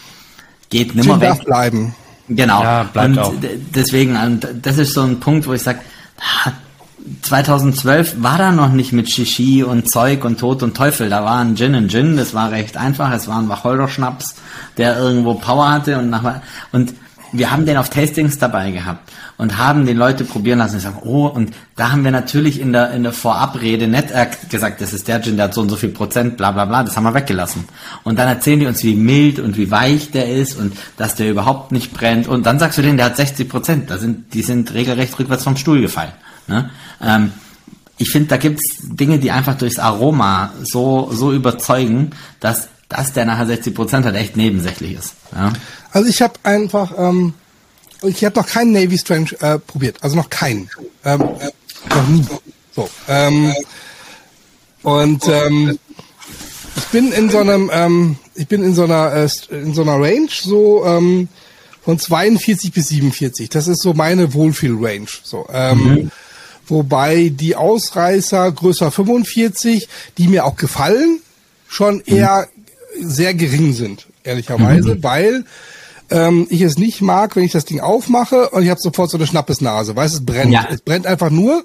geht nimmer Gin weg. Darf bleiben. Genau. Ja, bleibt und auch. deswegen, und das ist so ein Punkt, wo ich sage, 2012 war da noch nicht mit Shishi und Zeug und Tod und Teufel. Da war ein Gin und Gin, das war recht einfach. Es war ein Wacholderschnaps, der irgendwo Power hatte und nach, und wir haben den auf Tastings dabei gehabt und haben den Leute probieren lassen. Ich sagen, oh, und da haben wir natürlich in der, in der Vorabrede nicht gesagt, das ist der Gin, der hat so und so viel Prozent, bla, bla, bla, das haben wir weggelassen. Und dann erzählen die uns, wie mild und wie weich der ist und dass der überhaupt nicht brennt. Und dann sagst du denen, der hat 60 Prozent. Da sind, die sind regelrecht rückwärts vom Stuhl gefallen. Ne? Ähm, ich finde, da gibt's Dinge, die einfach durchs Aroma so, so überzeugen, dass dass der nachher 60 Prozent hat, echt nebensächlich ist. Ja? Also ich habe einfach, ähm, ich habe noch keinen Navy Strange äh, probiert, also noch keinen, ähm, äh, noch nie. So. Ähm, und ähm, ich bin in so einem, ähm, ich bin in so einer, äh, in so einer Range so ähm, von 42 bis 47. Das ist so meine Wohlfühl-Range. So. Ähm, mhm. Wobei die Ausreißer größer 45, die mir auch gefallen, schon eher sehr gering sind, ehrlicherweise, mhm. weil ähm, ich es nicht mag, wenn ich das Ding aufmache und ich habe sofort so eine Schnappesnase. Weißt es brennt. Ja. Es brennt einfach nur.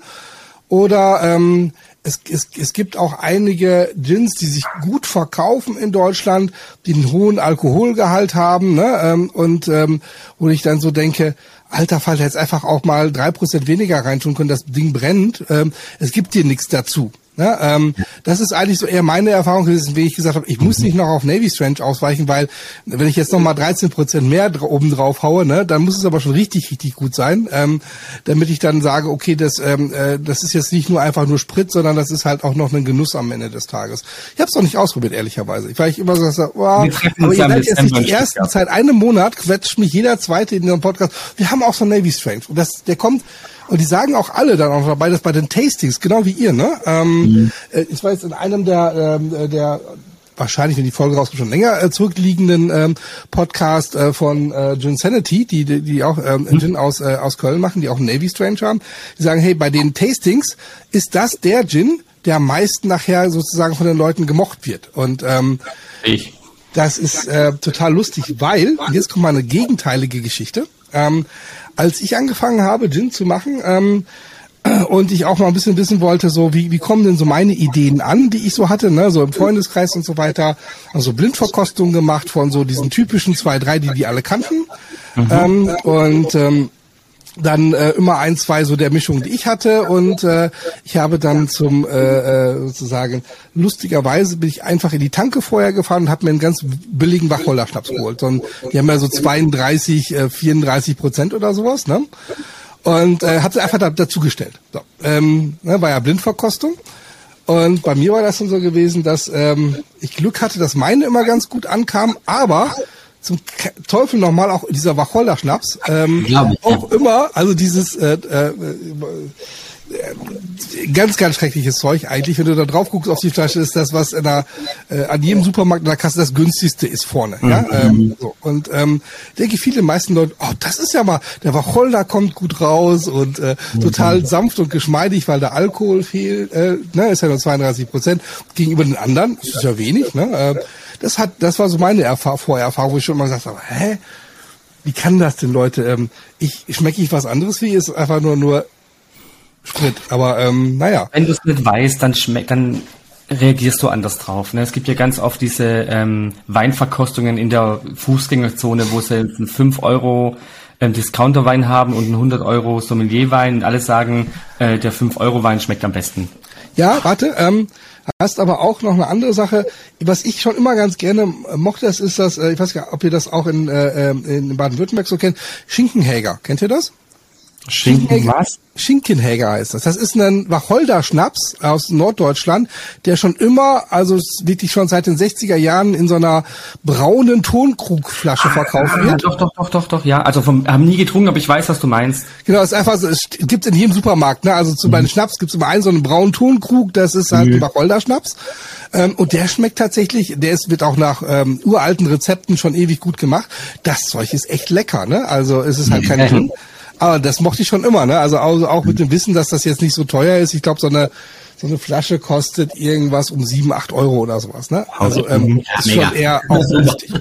Oder ähm, es, es, es gibt auch einige Gins, die sich gut verkaufen in Deutschland, die einen hohen Alkoholgehalt haben, ne? Ähm, und ähm, wo ich dann so denke, alter Fall, jetzt einfach auch mal drei Prozent weniger reintun können, das Ding brennt. Ähm, es gibt dir nichts dazu. Ne? Ähm, das ist eigentlich so eher meine Erfahrung gewesen, wie ich gesagt habe, ich muss nicht noch auf Navy Strange ausweichen, weil wenn ich jetzt noch mal 13 Prozent mehr dra oben drauf haue, ne, dann muss es aber schon richtig, richtig gut sein, ähm, damit ich dann sage, okay, das, ähm, äh, das ist jetzt nicht nur einfach nur Sprit, sondern das ist halt auch noch ein Genuss am Ende des Tages. Ich habe es noch nicht ausprobiert, ehrlicherweise. Ich, weil ich immer so sage, wow, aber ihr seid jetzt nicht die ersten, seit einem Monat quetscht mich jeder Zweite in dem Podcast. Wir haben auch so Navy Strange. Und das, der kommt und die sagen auch alle dann auch dabei, dass bei den Tastings, genau wie ihr, ne? Ähm, mhm. äh, ich weiß, in einem der, ähm, der wahrscheinlich, wenn die Folge rauskommt, schon länger äh, zurückliegenden ähm, Podcast äh, von äh, Gin Sanity, die, die, die auch ähm, mhm. Gin aus, äh, aus Köln machen, die auch einen Navy Strange haben. Die sagen, hey, bei den Tastings ist das der Gin, der am meisten nachher sozusagen von den Leuten gemocht wird. Und ähm, ich. das ist äh, total lustig, weil, jetzt kommt mal eine gegenteilige Geschichte. Ähm, als ich angefangen habe, Gin zu machen, ähm, und ich auch mal ein bisschen wissen wollte, so wie, wie kommen denn so meine Ideen an, die ich so hatte, ne, so im Freundeskreis und so weiter, also Blindverkostung gemacht von so diesen typischen zwei, drei, die die alle kannten. Mhm. Ähm, und ähm, dann äh, immer ein, zwei so der Mischung, die ich hatte und äh, ich habe dann zum äh, äh, sozusagen lustigerweise bin ich einfach in die Tanke vorher gefahren und habe mir einen ganz billigen Wacholder-Schnaps geholt. Und die haben ja so 32, äh, 34 Prozent oder sowas, ne? Und äh, habe sie einfach da, dazugestellt. So, ähm, ne, war ja Blindverkostung. Und bei mir war das dann so gewesen, dass ähm, ich Glück hatte, dass meine immer ganz gut ankam, aber zum Teufel nochmal auch dieser Wacholder-Schnaps. Ähm, auch immer, also dieses äh, äh, ganz, ganz schreckliches Zeug eigentlich. Wenn du da drauf guckst auf die Flasche, ist das, was in der, äh, an jedem Supermarkt in der Kasse das günstigste ist vorne. Mhm. Ja? Ähm, so. Und ähm, denke ich, viele meisten Leute, oh, das ist ja mal, der Wacholder kommt gut raus und äh, mhm. total sanft und geschmeidig, weil der Alkohol fehlt, äh, ne, ist ja nur 32 Prozent. Gegenüber den anderen das ist ja wenig. Ne? Äh, das hat, das war so meine Erfahr Vorerfahrung, wo ich schon mal gesagt habe, hä? Wie kann das denn, Leute? Ähm, ich schmecke ich was anderes wie ist einfach nur nur Sprit. Aber ähm, naja. Wenn du es nicht weißt, dann schmeckt, dann reagierst du anders drauf. Ne? Es gibt ja ganz oft diese ähm, Weinverkostungen in der Fußgängerzone, wo sie einen 5 Euro ähm, Discounterwein haben und einen 100 Euro Sommelierwein und alle sagen, äh, der 5 Euro Wein schmeckt am besten. Ja, warte, ähm, hast aber auch noch eine andere Sache, was ich schon immer ganz gerne mochte, das ist das, äh, ich weiß gar nicht, ob ihr das auch in, äh, ähm, in Baden-Württemberg so kennt, Schinkenhäger. Kennt ihr das? Schinken was? Schinkenhäger heißt das. Das ist ein Wacholder-Schnaps aus Norddeutschland, der schon immer, also wirklich schon seit den 60er Jahren in so einer braunen Tonkrugflasche ah, verkauft wird. Ja, doch, doch, doch, doch, doch, ja. Also vom, haben nie getrunken, aber ich weiß, was du meinst. Genau, es ist einfach so, es gibt in jedem Supermarkt, ne? Also zu mhm. meinen Schnaps gibt es immer einen so einen braunen Tonkrug, das ist halt mhm. ein Wacholder-Schnaps. Ähm, und der schmeckt tatsächlich, der ist, wird auch nach ähm, uralten Rezepten schon ewig gut gemacht. Das Zeug ist echt lecker, ne? Also es ist halt kein mhm. Aber das mochte ich schon immer, ne? Also auch, auch mit dem Wissen, dass das jetzt nicht so teuer ist. Ich glaube, so eine so eine Flasche kostet irgendwas um sieben, acht Euro oder sowas, ne? Also ähm, ja, ist schon eher auch günstig.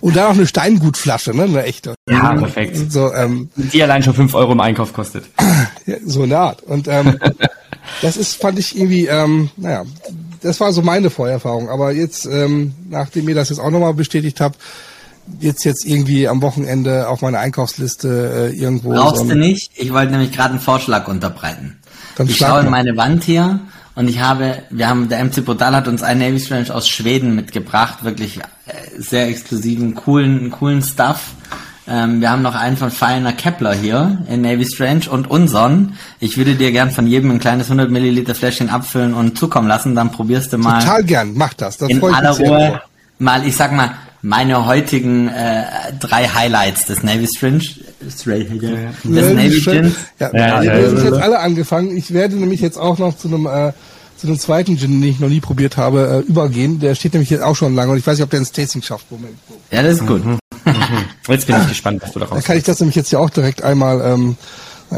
Und dann noch eine Steingutflasche, ne? Eine echte. Ja, perfekt. So, ähm, Die allein schon fünf Euro im Einkauf kostet. So eine Art. Und ähm, das ist, fand ich irgendwie, ähm, naja, das war so meine Vorerfahrung. Aber jetzt, ähm, nachdem ihr das jetzt auch nochmal bestätigt habt, jetzt jetzt irgendwie am Wochenende auf meine Einkaufsliste äh, irgendwo. Brauchst so du nicht. Ich wollte nämlich gerade einen Vorschlag unterbreiten. Dann ich schaue in meine Wand hier und ich habe, wir haben, der MC Podal hat uns einen Navy Strange aus Schweden mitgebracht, wirklich äh, sehr exklusiven, coolen, coolen Stuff. Ähm, wir haben noch einen von Feiner Kepler hier in Navy Strange und unseren. Ich würde dir gern von jedem ein kleines 100 Milliliter Fläschchen abfüllen und zukommen lassen, dann probierst du mal. Total gern, mach das. das in aller Ruhe mal, ich sag mal, meine heutigen äh, drei Highlights des Navy Strange. Straight, ja, ja. Des Navy Gin. Ja, ja, ja, ja, sind jetzt alle angefangen. Ich werde nämlich jetzt auch noch zu einem äh, zu einem zweiten Gin, den ich noch nie probiert habe, äh, übergehen. Der steht nämlich jetzt auch schon lange und ich weiß nicht, ob der ins Tasting schafft. Moment. Ja, das ist gut. Mhm. Jetzt bin ich gespannt, was du daraus Dann kann ich das nämlich jetzt ja auch direkt einmal ähm,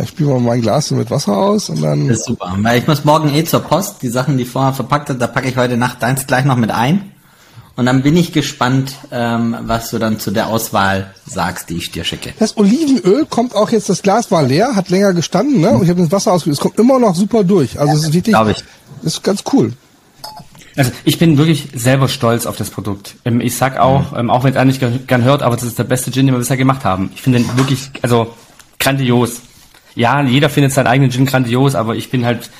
ich spüle mal mein Glas mit Wasser aus und dann. Das ist super. Weil ich muss morgen eh zur Post. Die Sachen, die vorher verpackt hat, da packe ich heute Nacht eins gleich noch mit ein. Und dann bin ich gespannt, ähm, was du dann zu der Auswahl sagst, die ich dir schicke. Das Olivenöl kommt auch jetzt, das Glas war leer, hat länger gestanden, ne? Und ich habe das Wasser ausgefüllt. Es kommt immer noch super durch. Also es ist wirklich, Glaube ich. Das ist ganz cool. Also ich bin wirklich selber stolz auf das Produkt. Ähm, ich sag auch, ähm, auch wenn es eigentlich gern hört, aber das ist der beste Gin, den wir bisher gemacht haben. Ich finde den wirklich, also grandios. Ja, jeder findet seinen eigenen Gin grandios, aber ich bin halt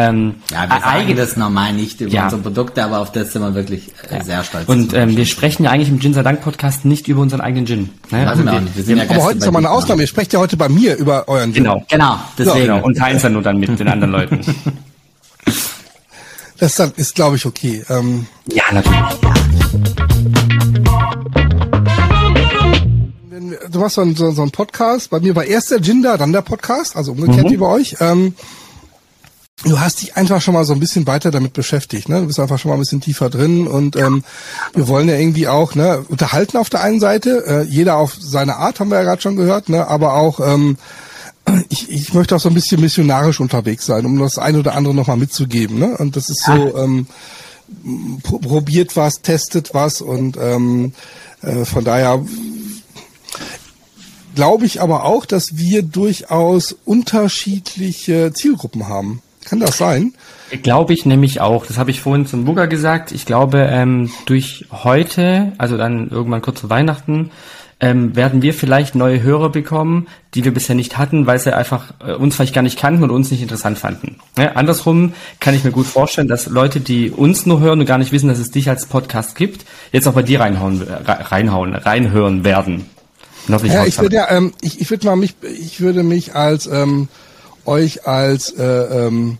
Ähm, Ja, wir sagen eigen- das normal nicht über Ja. unsere Produkte, aber auf das sind wir wirklich äh, sehr stolz. Und ähm, wir sprechen ja eigentlich im Gin sei Dank Podcast nicht über unseren eigenen Gin. Ne? Machen wir auch nicht. Wir sind ja Aber Gäste heute ist doch mal eine. Ausnahme. Ihr sprecht ja heute bei mir über euren Gin. Genau. Genau, deswegen. Genau. Und teilen es dann nur dann mit den anderen Leuten. Das ist, ist glaube ich, okay. Ähm, ja, natürlich. du machst so einen, so, so einen Podcast. Bei mir war erst der Gin da, dann der Podcast, also umgekehrt Mhm. wie bei euch. Ähm, du hast dich einfach schon mal so ein bisschen weiter damit beschäftigt. Ne? Du bist einfach schon mal ein bisschen tiefer drin und ähm, wir wollen ja irgendwie auch ne, unterhalten auf der einen Seite, äh, jeder auf seine Art, haben wir ja gerade schon gehört, ne? aber auch ähm, ich, ich möchte auch so ein bisschen missionarisch unterwegs sein, um das eine oder andere nochmal mitzugeben. Ne? Und das ist so, ähm, pro- probiert was, testet was und ähm, äh, von daher glaube ich aber auch, dass wir durchaus unterschiedliche Zielgruppen haben. Kann das sein? Glaube ich nämlich auch. Das habe ich vorhin zum Bugger gesagt. Ich glaube, ähm, durch heute, also dann irgendwann kurz vor Weihnachten, ähm, werden wir vielleicht neue Hörer bekommen, die wir bisher nicht hatten, weil sie einfach äh, uns vielleicht gar nicht kannten und uns nicht interessant fanden. Ja, andersrum kann ich mir gut vorstellen, dass Leute, die uns nur hören und gar nicht wissen, dass es dich als Podcast gibt, jetzt auch bei dir reinhauen, äh, reinhauen, reinhören werden. Ja, ich würde ja, ähm, ich, ich würde mal mich, ich würde mich als ähm, euch als äh, ähm,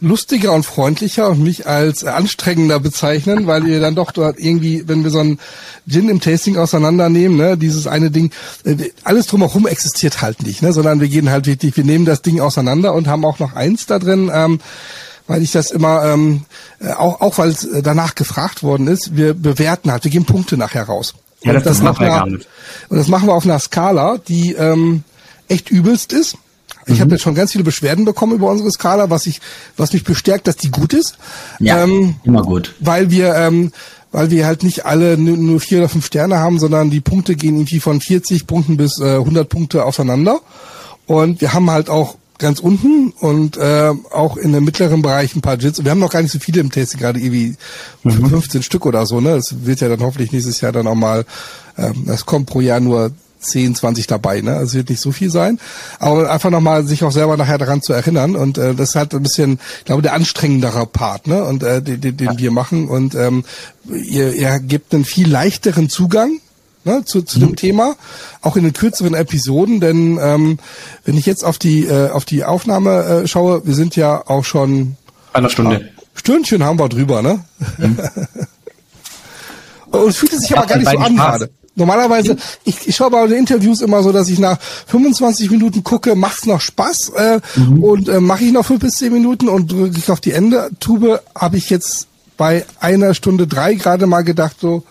lustiger und freundlicher und mich als äh, anstrengender bezeichnen, weil ihr dann doch dort irgendwie, wenn wir so einen Gin im Tasting auseinandernehmen, ne, dieses eine Ding, äh, alles drumherum existiert halt nicht, ne, sondern wir gehen halt wirklich, wir nehmen das Ding auseinander und haben auch noch eins da drin, ähm, weil ich das immer, ähm, äh, auch, auch weil es danach gefragt worden ist, wir bewerten halt, wir geben Punkte nachher raus. Ja, das- das machen wir gar nicht. und das machen wir auf einer Skala, die ähm, echt übelst ist. Ich Mhm. habe jetzt schon ganz viele Beschwerden bekommen über unsere Skala, was ich, was mich bestärkt, dass die gut ist. Ja, Ähm, immer gut. weil wir, ähm, weil wir halt nicht alle nur, vier oder fünf Sterne haben, sondern die Punkte gehen irgendwie von 40 Punkten bis äh, 100 Punkte auseinander. Und wir haben halt auch ganz unten und äh, auch in dem mittleren Bereich ein paar Jits. Und wir haben noch gar nicht so viele im Tasting, gerade irgendwie 15 Stück oder so. Ne, das wird ja dann hoffentlich nächstes Jahr dann auch mal. Ähm, das kommt pro Jahr nur 10, 20 dabei, ne? Also es wird nicht so viel sein. Aber einfach nochmal sich auch selber nachher daran zu erinnern. Und äh, das ist halt ein bisschen, ich glaube, der anstrengendere Part, ne? Und äh, den, den, den wir machen. Und ähm, ihr, ihr gebt einen viel leichteren Zugang ne, zu, zu dem Thema, auch in den kürzeren Episoden, denn ähm, wenn ich jetzt auf die äh, auf die Aufnahme äh, schaue, wir sind ja auch schon Einer Stunde. Stündchen haben wir drüber, ne? Und es fühlt sich aber gar nicht so an gerade. Normalerweise, ich, ich schaue bei den Interviews immer so, dass ich nach 25 Minuten gucke, macht's noch Spaß äh, und äh, mache ich noch fünf bis zehn Minuten und drücke ich auf die Ende-Tube, habe ich jetzt bei einer Stunde drei gerade mal gedacht so,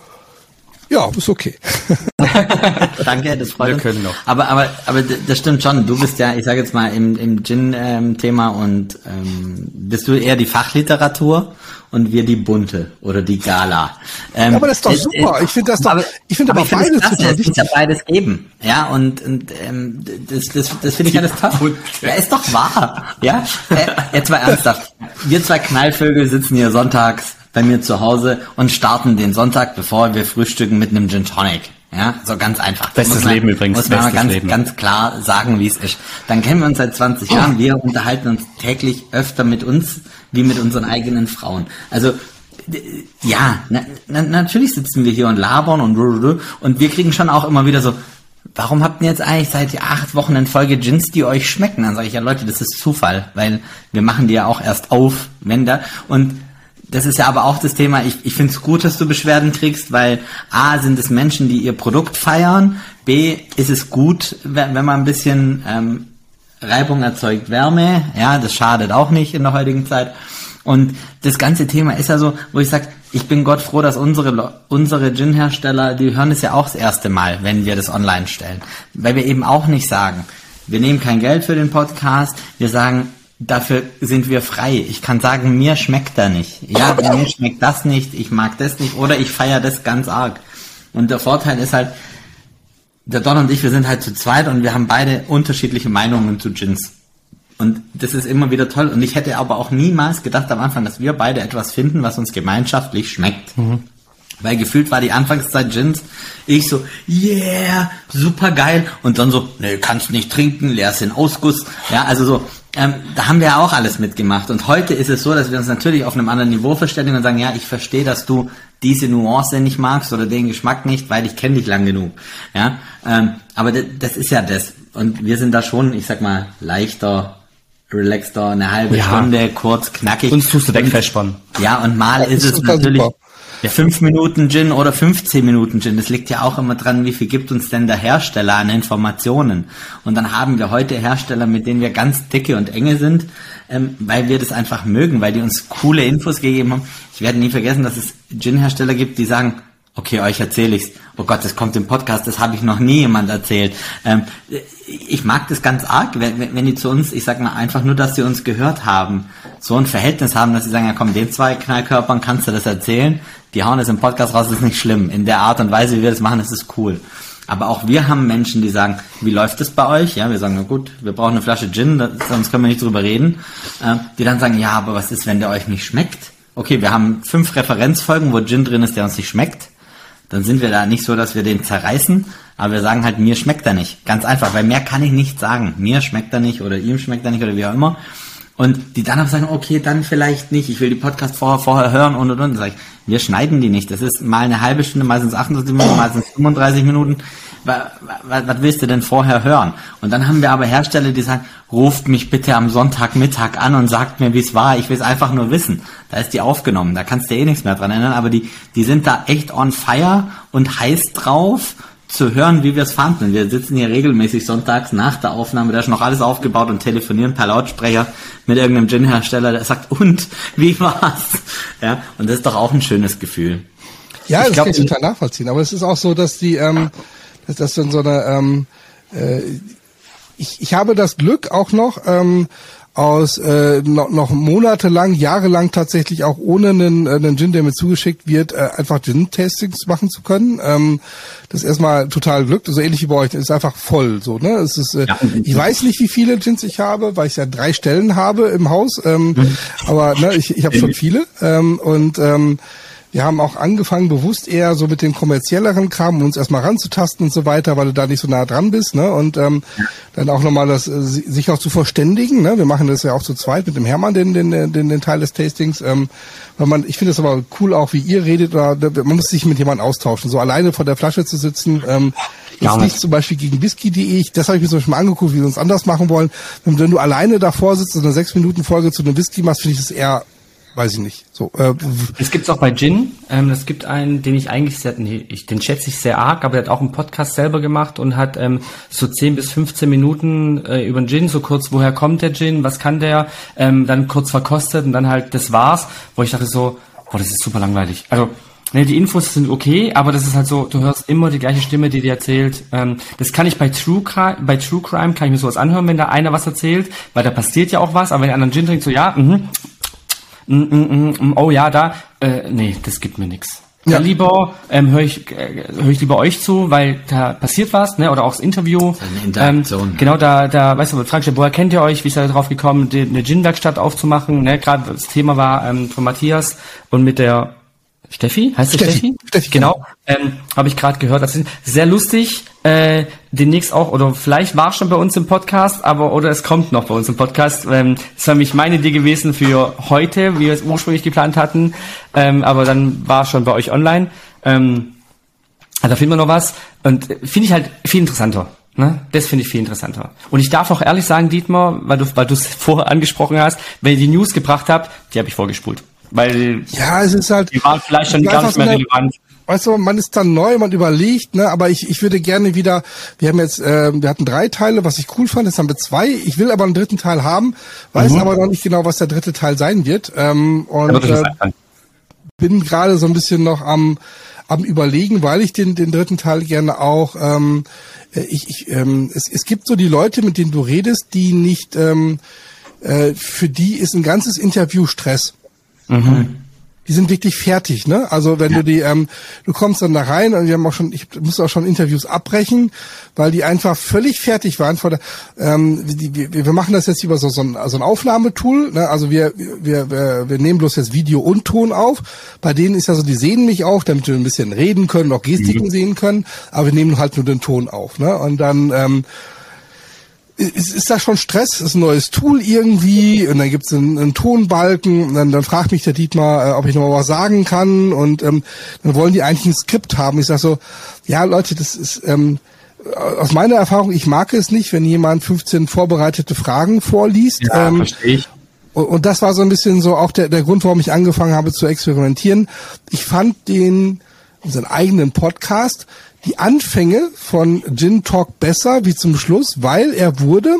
ja, ist okay. Danke, das freut Wir uns. können noch. Aber, aber, aber das stimmt schon. Du bist ja, ich sage jetzt mal, im, im Gin-Thema und ähm, bist du eher die Fachliteratur und wir die bunte oder die Gala. Ähm, aber das ist doch super. äh, Ich finde das doch- ich finde aber ich finde beides es klasse, total Es ja wichtig. beides geben. Ja, und, und ähm, das, das, das finde ich alles toll. Ja, ist doch wahr. Ja, äh, jetzt mal ernsthaft. Wir zwei Knallvögel sitzen hier sonntags bei mir zu Hause und starten den Sonntag, bevor wir frühstücken mit einem Gin Tonic. Ja, so ganz einfach. Bestes man- Leben übrigens, Muss man mal ganz, Leben. ganz klar sagen, wie es ist. Dann kennen wir uns seit 20 Jahren. Wir unterhalten uns täglich öfter mit uns wie mit unseren eigenen Frauen. Also ja, na, na, natürlich sitzen wir hier und labern und und wir kriegen schon auch immer wieder so, warum habt ihr jetzt eigentlich seit acht Wochen in Folge Gins, die euch schmecken? Dann sage ich ja, Leute, das ist Zufall, weil wir machen die ja auch erst auf, wenn da und das ist ja aber auch das Thema, ich, ich finde es gut, dass du Beschwerden kriegst, weil A, sind es Menschen, die ihr Produkt feiern, B, ist es gut, wenn, wenn man ein bisschen ähm, Reibung erzeugt Wärme, ja, das schadet auch nicht in der heutigen Zeit. Und das ganze Thema ist ja so, wo ich sage, ich bin Gott froh, dass unsere, unsere Gin-Hersteller, die hören es ja auch das erste Mal, wenn wir das online stellen. Weil wir eben auch nicht sagen, wir nehmen kein Geld für den Podcast, wir sagen, dafür sind wir frei. Ich kann sagen, mir schmeckt er nicht. Ja, mir schmeckt das nicht, ich mag das nicht oder ich feiere das ganz arg. Und der Vorteil ist halt, der Don und ich, wir sind halt zu zweit und wir haben beide unterschiedliche Meinungen zu Gins. Und das ist immer wieder toll. Und ich hätte aber auch niemals gedacht am Anfang, dass wir beide etwas finden, was uns gemeinschaftlich schmeckt. Weil gefühlt war die Anfangszeit Gins, ich so, yeah, super geil. Und dann so, nee, kannst nicht trinken, leer ist in Ausguss. Ja, also so, ähm, da haben wir ja auch alles mitgemacht. Und heute ist es so, dass wir uns natürlich auf einem anderen Niveau verständigen und sagen, ja, ich verstehe, dass du diese Nuance nicht magst oder den Geschmack nicht, weil ich kenne dich lang genug. Ja, ähm, aber das ist ja das. Und wir sind da schon, ich sag mal, leichter, relaxter, eine halbe Ja. Stunde, kurz, knackig. Uns tust du wegfestspannen. Ja, und mal ist es natürlich super. Ja, fünf Minuten Gin oder 15 Minuten Gin. Das liegt ja auch immer dran, wie viel gibt uns denn der Hersteller an Informationen. Und dann haben wir heute Hersteller, mit denen wir ganz dicke und enge sind, ähm, weil wir das einfach mögen, weil die uns coole Infos gegeben haben. Ich werde nie vergessen, dass es Gin-Hersteller gibt, die sagen, okay, euch erzähle ich's. Oh Gott, das kommt im Podcast, das habe ich noch nie jemand erzählt. Ähm, ich mag das ganz arg, wenn, wenn die zu uns, ich sag mal einfach nur, dass sie uns gehört haben, so ein Verhältnis haben, dass sie sagen, ja komm, den zwei Knallkörpern kannst du das erzählen, die hauen das im Podcast raus, das ist nicht schlimm. In der Art und Weise, wie wir das machen, das ist cool. Aber auch wir haben Menschen, die sagen, wie läuft es bei euch? Ja, wir sagen, na gut, wir brauchen eine Flasche Gin, sonst können wir nicht drüber reden. Ähm, die dann sagen, ja, aber was ist, wenn der euch nicht schmeckt? Okay, wir haben fünf Referenzfolgen, wo Gin drin ist, der uns nicht schmeckt dann sind wir da nicht so, dass wir den zerreißen, aber wir sagen halt, mir schmeckt er nicht. Ganz einfach, weil mehr kann ich nicht sagen. Mir schmeckt er nicht oder ihm schmeckt er nicht oder wie auch immer. Und die dann aber sagen, okay, dann vielleicht nicht. Ich will die Podcast vorher, vorher hören und und und. Sag ich, wir schneiden die nicht. Das ist mal eine halbe Stunde, meistens 28 Minuten, meistens 35 Minuten. Was, was, willst du denn vorher hören? Und dann haben wir aber Hersteller, die sagen, ruft mich bitte am Sonntagmittag an und sagt mir, wie es war. Ich will es einfach nur wissen. Da ist die aufgenommen. Da kannst du eh nichts mehr dran ändern. Aber die, die sind da echt on fire und heiß drauf zu hören, wie wir es fanden. Wir sitzen hier regelmäßig sonntags nach der Aufnahme, da ist noch alles aufgebaut und telefonieren per Lautsprecher mit irgendeinem Gin-Hersteller, der sagt, und, wie war's? Ja, und das ist doch auch ein schönes Gefühl. Ja, Ich das glaub, kann ich total nachvollziehen. Aber es ist auch so, dass die, ähm, dass das dann so eine, ähm, äh, ich, ich habe das Glück auch noch, ähm, aus äh, noch, noch monatelang, jahrelang tatsächlich auch ohne einen, äh, einen Gin, der mir zugeschickt wird, äh, einfach Gin-Tastings machen zu können. Ähm, das ist erstmal total Glück, so ähnlich wie bei euch, das ist einfach voll so. Ne? Es ist, äh, Ja. Ich weiß nicht, wie viele Gins ich habe, weil ich ja drei Stellen habe im Haus, ähm, Mhm. aber ne, ich, ich habe schon viele ähm, und ähm, wir haben auch angefangen, bewusst eher so mit dem kommerzielleren Kram, um uns erstmal ranzutasten und so weiter, weil du da nicht so nah dran bist, ne? Und ähm, dann auch nochmal das äh, si- sich auch zu verständigen, ne? Wir machen das ja auch zu zweit mit dem Hermann, den, den, den, den Teil des Tastings. Ähm, weil man, ich finde es aber cool auch, wie ihr redet, oder man muss sich mit jemandem austauschen. So alleine vor der Flasche zu sitzen, ähm, jetzt nicht. nicht zum Beispiel gegen whisky.de, ich- das habe ich mir zum Beispiel mal angeguckt, wie wir uns anders machen wollen. Wenn, wenn du alleine davor sitzt und eine sechs Minuten Folge zu einem Whisky machst, finde ich das eher, weiß ich nicht. So, äh, Es gibt's auch bei Gin. Ähm, es gibt einen, den ich eigentlich sehr, nee, ich, den schätze ich sehr arg, aber der hat auch einen Podcast selber gemacht und hat ähm, so 10 bis 15 Minuten äh, über den Gin, so kurz, woher kommt der Gin, was kann der, ähm, dann kurz verkostet und dann halt, das war's, wo ich dachte so, boah, das ist super langweilig. Also, ne, die Infos sind okay, aber das ist halt so, du hörst immer die gleiche Stimme, die dir erzählt. Ähm, das kann ich bei True Crime, bei True Crime kann ich mir sowas anhören, wenn da einer was erzählt, weil da passiert ja auch was, aber wenn einer einen Gin trinkt, so ja, mhm, mm, mm, mm, oh ja, da, äh, nee, das gibt mir nix. Ja. Lieber ähm, höre ich, äh, hör ich lieber euch zu, weil da passiert was, ne? Oder auch das Interview. eine Interaktion. Ähm, genau, da, da, weißt du, Frank, woher kennt ihr euch? Wie seid ihr drauf gekommen, die, eine Gin-Werkstatt aufzumachen? Ne? Gerade das Thema war ähm, von Matthias und mit der Steffi, heißt sie Steffi, Steffi? Steffi, genau. Ähm, Habe ich gerade gehört. Das ist sehr lustig. Äh, demnächst auch, oder vielleicht war es schon bei uns im Podcast, aber oder es kommt noch bei uns im Podcast. Ähm, das war nämlich meine Idee gewesen für heute, wie wir es ursprünglich geplant hatten. Ähm, aber dann war es schon bei euch online. Ähm, also da finden wir noch was. Und äh, finde ich halt viel interessanter. Ne? Das finde ich viel interessanter. Und ich darf auch ehrlich sagen, Dietmar, weil du weil du es vorher angesprochen hast, wenn ihr die News gebracht habt, die habe ich vorgespult. Weil ja, es ist halt. die waren vielleicht ist gar nicht mehr relevant. Weißt du, man ist dann neu, man überlegt, ne, aber ich, ich würde gerne wieder, wir haben jetzt, äh, wir hatten drei Teile, was ich cool fand, jetzt haben wir zwei, ich will aber einen dritten Teil haben, weiß aber noch nicht genau, was der dritte Teil sein wird. Ähm, und äh, bin gerade so ein bisschen noch am am überlegen, weil ich den den dritten Teil gerne auch ähm, äh, ich, ich ähm, es, es gibt so die Leute, mit denen du redest, die nicht ähm, äh, für die ist ein ganzes Interview Stress. Die sind wirklich fertig, ne? Also wenn du die, ähm, du kommst dann da rein und wir haben auch schon, ich musste auch schon Interviews abbrechen, weil die einfach völlig fertig waren vor der, ähm, die, wir, wir machen das jetzt über so, so ein, so ein Aufnahmetool, ne? Also wir, wir, wir, wir nehmen bloß jetzt Video und Ton auf. Bei denen ist ja so, die sehen mich auch, damit wir ein bisschen reden können, auch Gestiken sehen können, aber wir nehmen halt nur den Ton auf, ne? Und dann, ähm, ist, ist da schon Stress? Ist ein neues Tool irgendwie? Und dann gibt's einen, einen Tonbalken. Und dann, dann fragt mich der Dietmar, äh, ob ich noch mal was sagen kann. Und ähm, dann wollen die eigentlich ein Skript haben. Ich sag so, ja Leute, das ist ähm, aus meiner Erfahrung, ich mag es nicht, wenn jemand 15 vorbereitete Fragen vorliest. Ja, ähm, verstehe ich. und, und das war so ein bisschen so auch der, der Grund, warum ich angefangen habe zu experimentieren. Ich fand den, unseren eigenen Podcast, die Anfänge von Gin Talk besser wie zum Schluss, weil er wurde,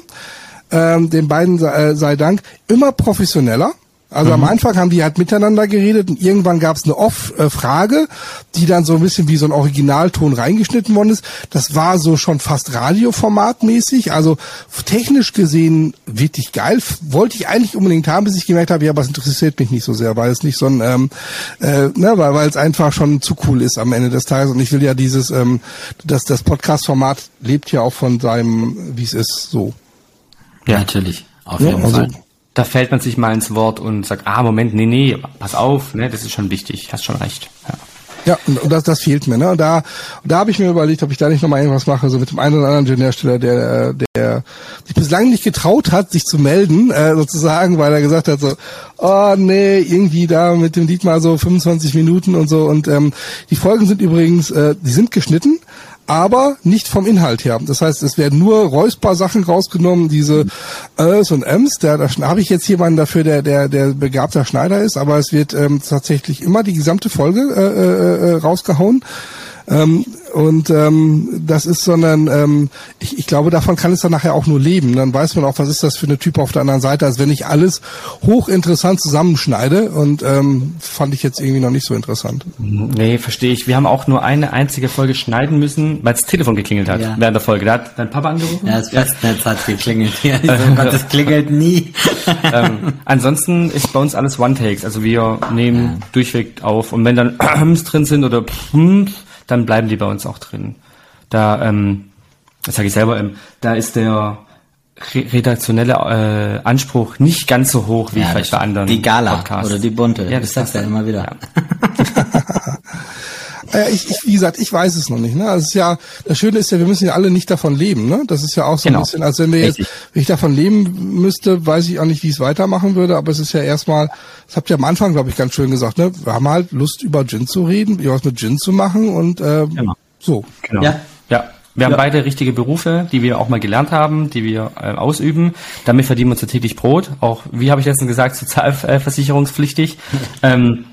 ähm, den beiden sei, äh, sei Dank, immer professioneller. Also am Anfang haben die halt miteinander geredet und irgendwann gab es eine Off-Frage, die dann so ein bisschen wie so ein Originalton reingeschnitten worden ist. Das war so schon fast Radioformatmäßig, also technisch gesehen wirklich geil. Wollte ich eigentlich unbedingt haben, bis ich gemerkt habe, ja, aber es interessiert mich nicht so sehr, weil es nicht so ein, ähm, äh, ne, weil, weil es einfach schon zu cool ist am Ende des Tages. Und ich will ja dieses, ähm, das, das Podcast-Format lebt ja auch von seinem, wie es ist, so. Ja, natürlich. Auf Ja, jeden also- Fall. Da fällt man sich mal ins Wort und sagt, ah, Moment, nee, nee, pass auf, ne, das ist schon wichtig, hast schon recht. Ja. Ja, und, das, das fehlt mir. Ne? Und da, da habe ich mir überlegt, ob ich da nicht nochmal irgendwas mache, so mit dem einen oder anderen Ingenieursteller, der, der sich bislang nicht getraut hat, sich zu melden, äh, sozusagen, weil er gesagt hat so, oh nee, irgendwie da mit dem Dietmar so 25 Minuten und so. Und ähm, die Folgen sind übrigens, äh, die sind geschnitten, aber nicht vom Inhalt her. Das heißt, es werden nur Räusper-Sachen rausgenommen, diese Ös und Ems. Da, da habe ich jetzt jemanden dafür, der, der, der begabter Schneider ist, aber es wird ähm, tatsächlich immer die gesamte Folge äh, äh, äh, rausgehauen. Ähm, und ähm, das ist, sondern ähm, ich, ich glaube, davon kann es dann nachher auch nur leben. Dann weiß man auch, was ist das für eine Typ auf der anderen Seite, als wenn ich alles hochinteressant zusammenschneide. Und ähm, fand ich jetzt irgendwie noch nicht so interessant. Nee, verstehe ich. Wir haben auch nur eine einzige Folge schneiden müssen, weil das Telefon geklingelt hat Ja. während der Folge. Da hat dein Papa angerufen. Ja, das Festnetz hat geklingelt so, oh Gott, das klingelt nie. ähm, ansonsten ist bei uns alles One-Takes. Also wir nehmen durchweg auf. Und wenn dann drin sind oder dann bleiben die bei uns auch drin. Da, ähm, das sage ich selber, ähm, da ist der re redaktionelle äh, Anspruch nicht ganz so hoch wie Ja, vielleicht bei anderen Die Gala Podcasts. oder die bunte. Ja, das das sagst du ja immer wieder. Äh, ich, ich, wie gesagt, ich weiß es noch nicht. Ne? Das ist ja, das Schöne ist ja, wir müssen ja alle nicht davon leben. Ne? Das ist ja auch so Genau. ein bisschen, als wenn wir jetzt, wenn ich davon leben müsste, weiß ich auch nicht, wie ich es weitermachen würde. Aber es ist ja erstmal, das habt ihr am Anfang, glaube ich, ganz schön gesagt. Ne? Wir haben halt Lust über Gin zu reden, was mit Gin zu machen und äh, Genau. so. Genau. Ja. Ja. Wir haben beide richtige Berufe, die wir auch mal gelernt haben, die wir äh, ausüben. Damit verdienen wir uns täglich Brot. Auch, wie habe ich letztens gesagt, sozialversicherungspflichtig. ähm,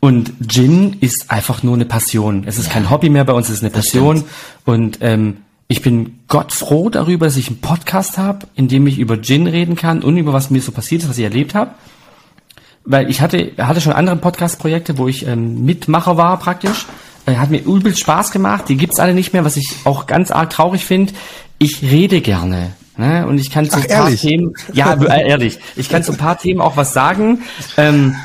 und Gin ist einfach nur eine Passion. Es ist kein Hobby mehr bei uns, es ist eine Passion. Und ähm, ich bin Gott froh darüber, dass ich einen Podcast habe, in dem ich über Gin reden kann und über was mir so passiert ist, was ich erlebt habe weil ich hatte, hatte schon andere Podcast-Projekte, wo ich ähm, Mitmacher war praktisch. Äh, hat mir übelst Spaß gemacht. Die gibt's alle nicht mehr, was ich auch ganz arg traurig finde. Ich rede gerne. Ne? Und ich kann zu Ach, ein paar ehrlich? Themen, ja, äh, ehrlich, ich kann zu ein paar Themen auch was sagen. Ähm,